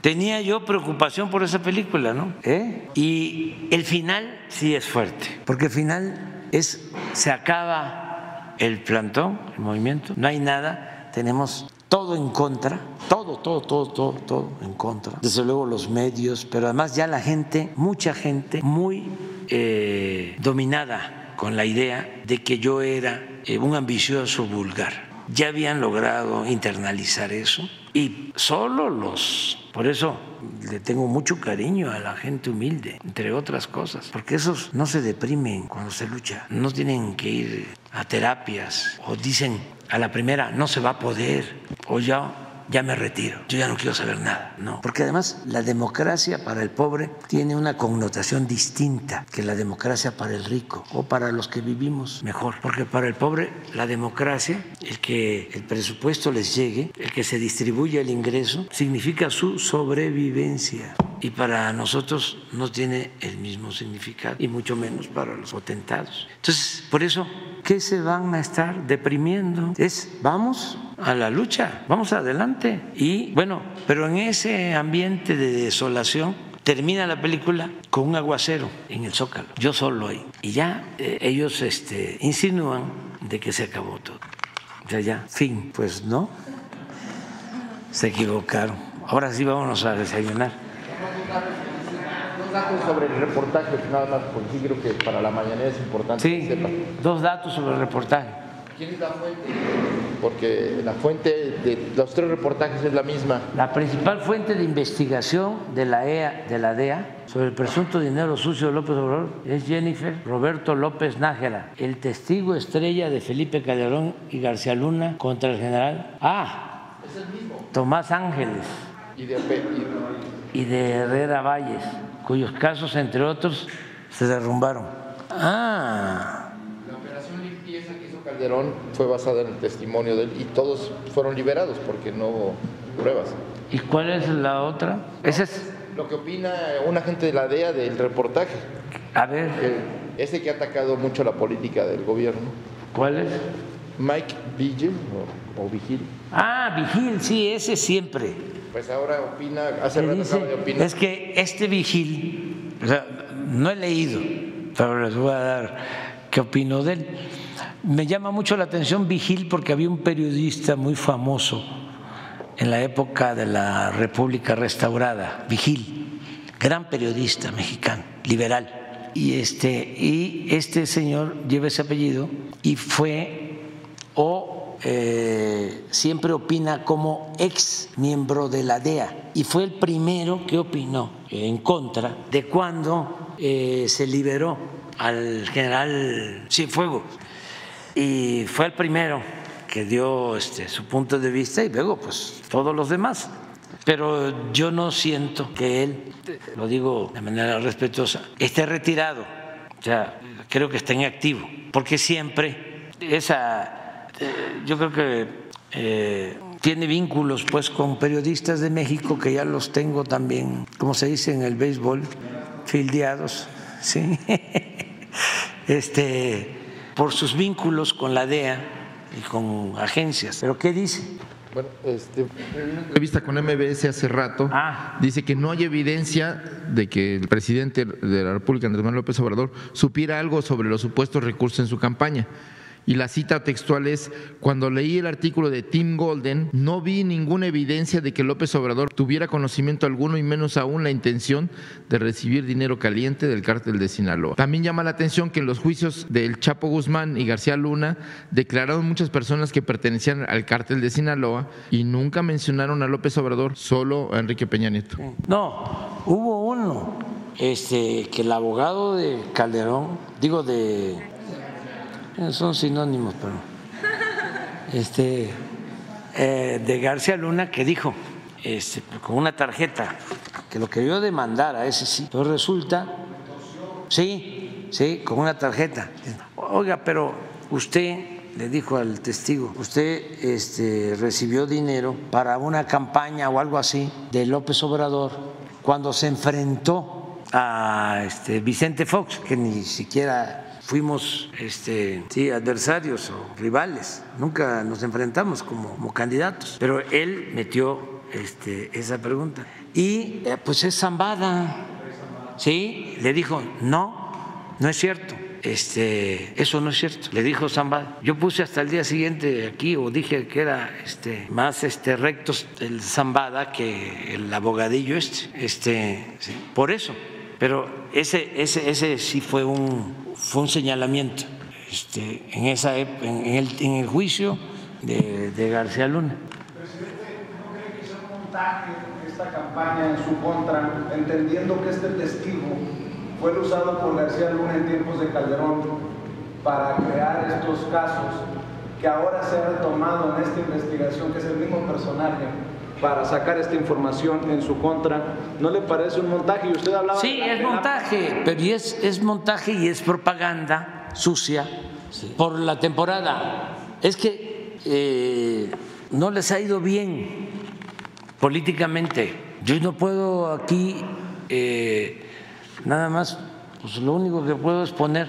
S1: tenía yo preocupación por esa película, ¿no? ¿Eh? Y el final sí es fuerte, porque el final es, se acaba el plantón, el movimiento, no hay nada, tenemos todo en contra, todo, todo, todo, todo, todo en contra. Desde luego los medios, pero además ya la gente, mucha gente muy eh, dominada con la idea de que yo era eh, un ambicioso vulgar. Ya habían logrado internalizar eso y solo los, por eso le tengo mucho cariño a la gente humilde, entre otras cosas, porque esos no se deprimen cuando se lucha, no tienen que ir a terapias o dicen a la primera no se va a poder o ya ya me retiro, yo ya no quiero saber nada. No, porque además la democracia para el pobre tiene una connotación distinta que la democracia para el rico o para los que vivimos mejor. Porque para el pobre la democracia, el que el presupuesto les llegue, el que se distribuya el ingreso, significa su sobrevivencia. Y para nosotros no tiene el mismo significado, y mucho menos para los potentados. Entonces, por eso, ¿qué se van a estar deprimiendo? Es, vamos a la lucha, vamos adelante. Y bueno, pero en ese ambiente de desolación termina la película con un aguacero en el zócalo, yo solo ahí. Y ya eh, ellos este, insinúan de que se acabó todo. Ya, ya, fin, pues no, se equivocaron. Ahora sí vámonos a desayunar.
S8: Dos datos sobre el reportaje, nada más, porque creo que para la mañana es importante
S1: sí, Dos datos sobre el reportaje.
S8: ¿Quién es la fuente? Porque la fuente de los tres reportajes es la misma.
S1: La principal fuente de investigación de la, EA, de la DEA sobre el presunto dinero sucio de López Obrador es Jennifer Roberto López Nájera, el testigo estrella de Felipe Calderón y García Luna contra el general. Ah,
S8: es el mismo.
S1: Tomás Ángeles.
S8: Y de,
S1: y de Herrera Valles, cuyos casos, entre otros, se derrumbaron. Ah.
S8: La operación limpieza que hizo Calderón fue basada en el testimonio de él y todos fueron liberados porque no hubo pruebas.
S1: ¿Y cuál es la otra? Ese es
S8: lo que opina un agente de la DEA del reportaje.
S1: A ver.
S8: ese que ha atacado mucho la política del gobierno.
S1: ¿Cuál es?
S8: Mike Vigil o, Vigil.
S1: Ah, Vigil, sí, ese siempre.
S8: Pues ahora opina, hace rato dice, de opinar.
S1: Es que este Vigil, o sea, no he leído, pero les voy a dar qué opino de él. Me llama mucho la atención Vigil porque había un periodista muy famoso en la época de la República Restaurada, Vigil, gran periodista mexicano, liberal. Y este, y este señor lleva ese apellido y fue o eh, siempre opina como ex miembro de la DEA y fue el primero que opinó en contra de cuando eh, se liberó al general Cienfuegos y fue el primero que dio este, su punto de vista y luego pues todos los demás. Pero yo no siento que él, lo digo de manera respetuosa, esté retirado. O sea, creo que está en activo, porque siempre esa, eh, yo creo que eh, tiene vínculos pues con periodistas de México que ya los tengo también, como se dice en el béisbol, fildeados, sí, [laughs] este, por sus vínculos con la DEA y con agencias. ¿Pero qué dice?
S8: Bueno, este, en una entrevista con MBS hace rato, ah. dice que no hay evidencia de que el presidente de la República, Andrés Manuel López Obrador, supiera algo sobre los supuestos recursos en su campaña y la cita textual es, cuando leí el artículo de Tim Golden, no vi ninguna evidencia de que López Obrador tuviera conocimiento alguno y menos aún la intención de recibir dinero caliente del cártel de Sinaloa. También llama la atención que en los juicios del Chapo Guzmán y García Luna declararon muchas personas que pertenecían al cártel de Sinaloa y nunca mencionaron a López Obrador, solo a Enrique Peña Nieto.
S1: No, hubo uno este, que el abogado de Calderón, digo de son sinónimos, pero este eh, de García Luna que dijo este, con una tarjeta que lo quería demandar a ese sí, pero resulta, sí, sí, con una tarjeta. Oiga, pero usted le dijo al testigo, usted este, recibió dinero para una campaña o algo así de López Obrador cuando se enfrentó a este, Vicente Fox, que ni siquiera fuimos este, sí, adversarios o rivales, nunca nos enfrentamos como, candidatos, pero él metió este, esa pregunta. Y eh, pues es Zambada, ¿sí? Le dijo, no, no es cierto. Este, eso no es cierto, le dijo Zambada. Yo puse hasta el día siguiente aquí o dije que era este, más este, rectos el Zambada que el abogadillo este, este por eso. Pero ese, ese, ese sí fue un, fue un señalamiento este, en, esa, en, el, en el juicio de, de García Luna.
S12: Presidente, ¿no cree que sea un montaje esta campaña en su contra, entendiendo que este testigo fue usado por García Luna en tiempos de Calderón para crear estos casos que ahora se ha retomado en esta investigación, que es el mismo personaje? Para sacar esta información en su contra. ¿No le parece un montaje? Y usted hablaba...
S1: Sí, es montaje, pero es, es montaje y es propaganda sucia por la temporada. Es que eh, no les ha ido bien políticamente. Yo no puedo aquí eh, nada más, pues lo único que puedo es poner,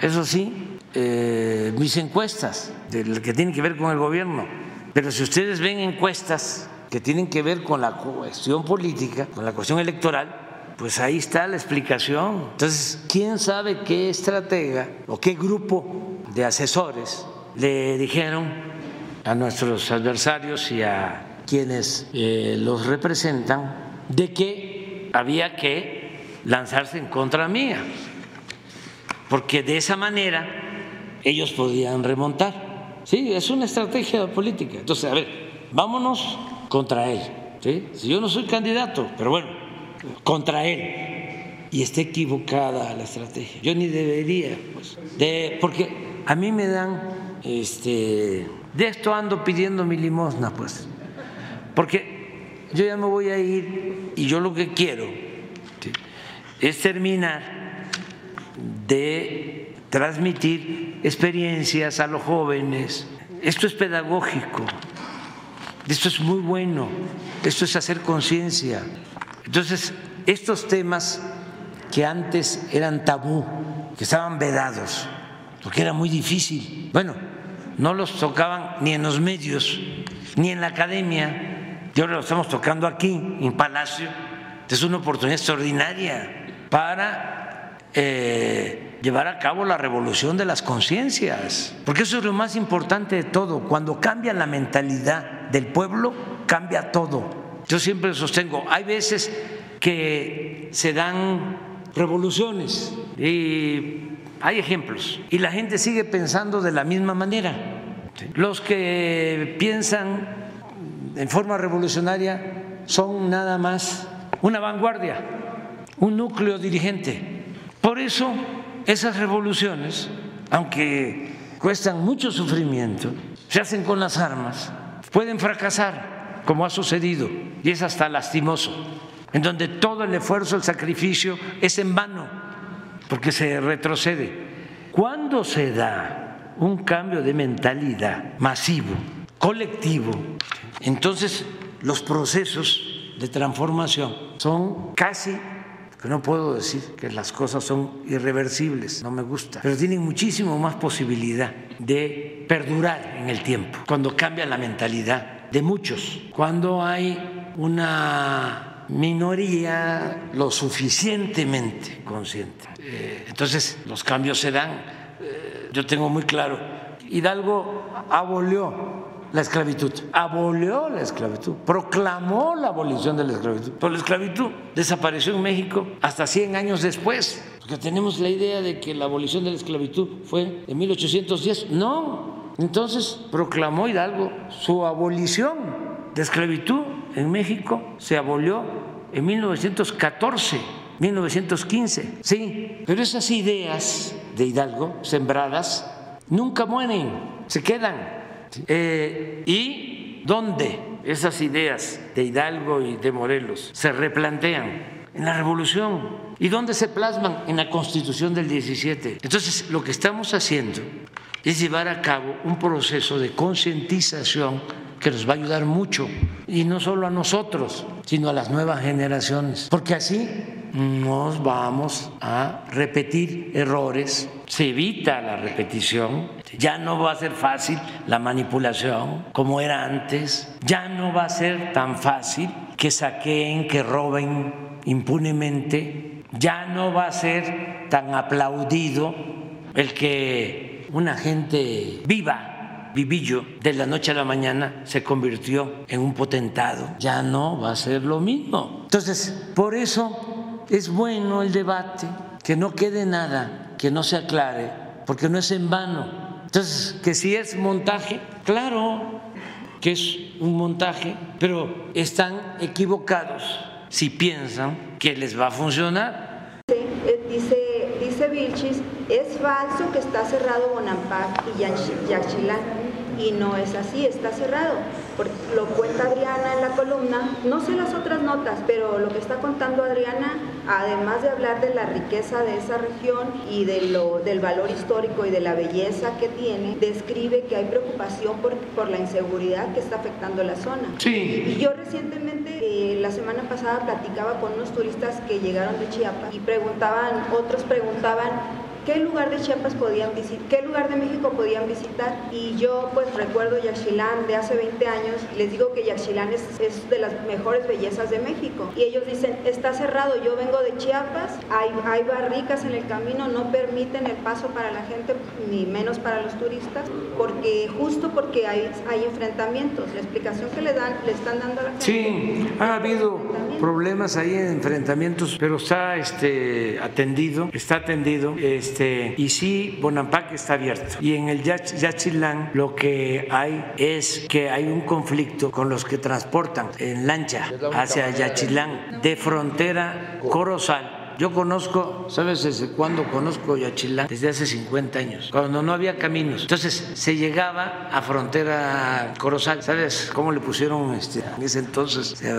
S1: eso sí, eh, mis encuestas, de que tienen que ver con el gobierno pero si ustedes ven encuestas que tienen que ver con la cuestión política, con la cuestión electoral, pues ahí está la explicación. Entonces, ¿quién sabe qué estratega o qué grupo de asesores le dijeron a nuestros adversarios y a quienes eh, los representan de que había que lanzarse en contra mía? Porque de esa manera ellos podían remontar. Sí, es una estrategia política. Entonces, a ver, vámonos contra él. ¿sí? Si yo no soy candidato, pero bueno, contra él. Y está equivocada la estrategia. Yo ni debería, pues, de, porque a mí me dan, este, de esto ando pidiendo mi limosna, pues, porque yo ya me voy a ir y yo lo que quiero es terminar de transmitir experiencias a los jóvenes. Esto es pedagógico, esto es muy bueno, esto es hacer conciencia. Entonces, estos temas que antes eran tabú, que estaban vedados, porque era muy difícil, bueno, no los tocaban ni en los medios, ni en la academia, y ahora lo estamos tocando aquí, en Palacio. Es una oportunidad extraordinaria para eh, llevar a cabo la revolución de las conciencias, porque eso es lo más importante de todo. Cuando cambia la mentalidad del pueblo, cambia todo. Yo siempre sostengo, hay veces que se dan revoluciones y hay ejemplos y la gente sigue pensando de la misma manera. Los que piensan en forma revolucionaria son nada más una vanguardia un núcleo dirigente. Por eso esas revoluciones, aunque cuestan mucho sufrimiento, se hacen con las armas, pueden fracasar, como ha sucedido, y es hasta lastimoso, en donde todo el esfuerzo, el sacrificio es en vano, porque se retrocede. ¿Cuándo se da un cambio de mentalidad masivo, colectivo? Entonces los procesos de transformación son casi no puedo decir que las cosas son irreversibles, no me gusta, pero tienen muchísimo más posibilidad de perdurar en el tiempo, cuando cambia la mentalidad de muchos, cuando hay una minoría lo suficientemente consciente. Eh, entonces los cambios se dan, eh, yo tengo muy claro, Hidalgo abolió la esclavitud, abolió la esclavitud, proclamó la abolición de la esclavitud. Pero la esclavitud desapareció en México hasta 100 años después, porque tenemos la idea de que la abolición de la esclavitud fue en 1810. No, entonces proclamó Hidalgo su abolición de esclavitud en México, se abolió en 1914. 1915, sí, pero esas ideas de Hidalgo sembradas nunca mueren, se quedan eh, ¿Y dónde esas ideas de Hidalgo y de Morelos se replantean? En la revolución. ¿Y dónde se plasman? En la constitución del 17. Entonces, lo que estamos haciendo es llevar a cabo un proceso de concientización que nos va a ayudar mucho, y no solo a nosotros, sino a las nuevas generaciones, porque así nos vamos a repetir errores, se evita la repetición, ya no va a ser fácil la manipulación como era antes, ya no va a ser tan fácil que saqueen, que roben impunemente, ya no va a ser tan aplaudido el que una gente viva Vivillo de la noche a la mañana se convirtió en un potentado. Ya no va a ser lo mismo. Entonces, por eso es bueno el debate, que no quede nada, que no se aclare, porque no es en vano. Entonces, que si es montaje, claro que es un montaje, pero están equivocados si piensan que les va a funcionar.
S10: Eh, dice, dice Vilchis, es falso que está cerrado Bonampak y Yaxchilán y no es así, está cerrado. Lo cuenta Adriana en la columna, no sé las otras notas, pero lo que está contando Adriana, además de hablar de la riqueza de esa región y de lo, del valor histórico y de la belleza que tiene, describe que hay preocupación por, por la inseguridad que está afectando la zona.
S1: Sí.
S10: Y yo recientemente, eh, la semana pasada, platicaba con unos turistas que llegaron de Chiapas y preguntaban, otros preguntaban, qué lugar de Chiapas podían visitar, qué lugar de México podían visitar. Y yo pues recuerdo Yaxchilán de hace 20 años, les digo que Yaxchilán es, es, de las mejores bellezas de México. Y ellos dicen, está cerrado, yo vengo de Chiapas, hay, hay barricas en el camino, no permiten el paso para la gente, ni menos para los turistas, porque justo porque hay, hay enfrentamientos. La explicación que le dan, le están dando a la gente.
S1: Sí, ha habido problemas ahí en enfrentamientos, pero está este, atendido, está atendido. Este, este, y sí, Bonampak está abierto. Y en el Yachilán lo que hay es que hay un conflicto con los que transportan en lancha hacia Yachilán de frontera Corozal yo conozco, ¿sabes desde cuándo conozco Yachilán? Desde hace 50 años, cuando no había caminos. Entonces se llegaba a frontera Corozal. ¿Sabes cómo le pusieron este? En ese entonces se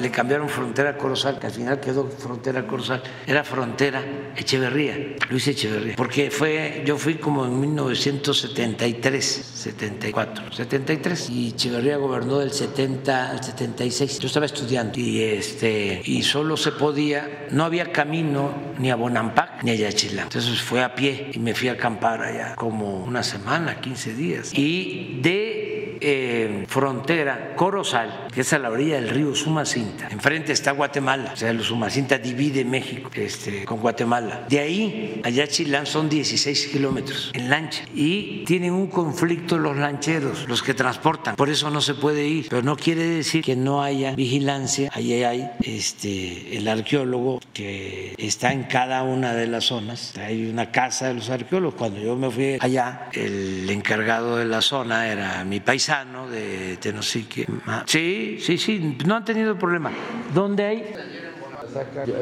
S1: le cambiaron frontera Corozal, que al final quedó frontera Corozal. Era frontera Echeverría, Luis Echeverría. Porque fue, yo fui como en 1973, 74, 73. Y Echeverría gobernó del 70 al 76. Yo estaba estudiando y, este, y solo se podía, no había caminos ni a Bonampak ni a Yachilán. Entonces fue a pie y me fui a acampar allá como una semana, 15 días. Y de eh, frontera Corozal, que es a la orilla del río Sumacinta. Enfrente está Guatemala, o sea, el Sumacinta divide México este, con Guatemala. De ahí allá Chilán son 16 kilómetros en lancha y tienen un conflicto los lancheros, los que transportan. Por eso no se puede ir, pero no quiere decir que no haya vigilancia. Allí hay este, el arqueólogo que está en cada una de las zonas. Hay una casa de los arqueólogos. Cuando yo me fui allá, el encargado de la zona era mi paisano de Tenosique. Sí, sí, sí, no han tenido problema. ¿Dónde hay?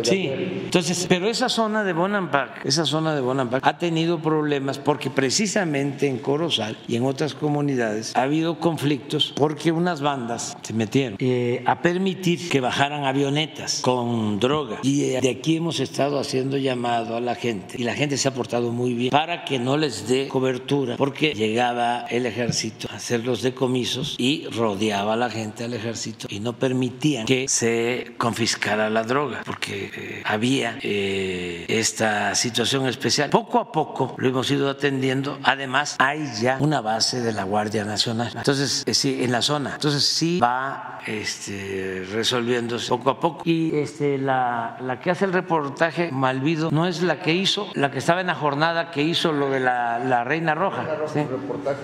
S1: Sí, entonces, pero esa zona de Bonampak, esa zona de Bonampak ha tenido problemas porque precisamente en Corozal y en otras comunidades ha habido conflictos porque unas bandas se metieron eh, a permitir que bajaran avionetas con droga. Y eh, de aquí hemos estado haciendo llamado a la gente y la gente se ha portado muy bien para que no les dé cobertura porque llegaba el ejército a hacer los decomisos y rodeaba a la gente al ejército y no permitían que se confiscara la droga porque eh, había eh, esta situación especial. Poco a poco lo hemos ido atendiendo. Además, hay ya una base de la Guardia Nacional. Entonces, eh, sí, en la zona. Entonces, sí va este, resolviéndose poco a poco. Y este, la, que hace el reportaje, Malvido, no es la que hizo, la que estaba en la jornada que hizo lo de la, Reina Roja.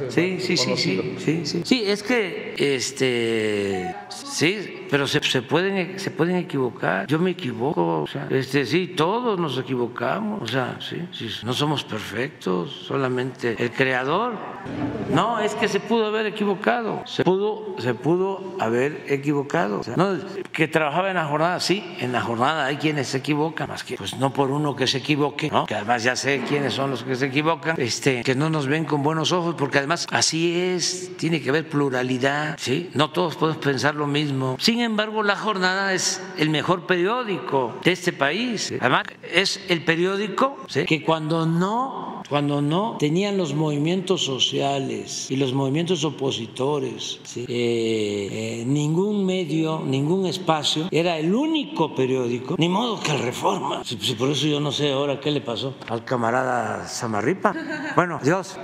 S1: Sí, sí, sí, sí, sí, sí, sí. es que, este, sí, pero se, se, pueden, se pueden equivocar. Yo me equivoco, o sea, este, sí, todos nos equivocamos, o sea, sí, sí, no somos perfectos, solamente el creador. No, es que se pudo haber equivocado, se pudo, se pudo haber equivocado. no, que trabajaba en la jornada, sí, en la jornada hay quienes se equivocan, más que pues no por uno que se equivoque, ¿no? que además ya sé quiénes son los que se equivocan, este, que no nos ven con buenos ojos, porque además así es, tiene que haber pluralidad, ¿sí? No todos podemos pensar lo mismo. Sin embargo, la jornada es el mejor periódico de este país. Además, es el periódico que cuando no, cuando no tenían los movimientos sociales y los movimientos opositores, ¿sí? eh, eh, ningún medio, ningún espacio, era el único periódico, ni modo que el Reforma. por eso yo no sé ahora qué le pasó al camarada Samarripa. [laughs] Bueno, Dios.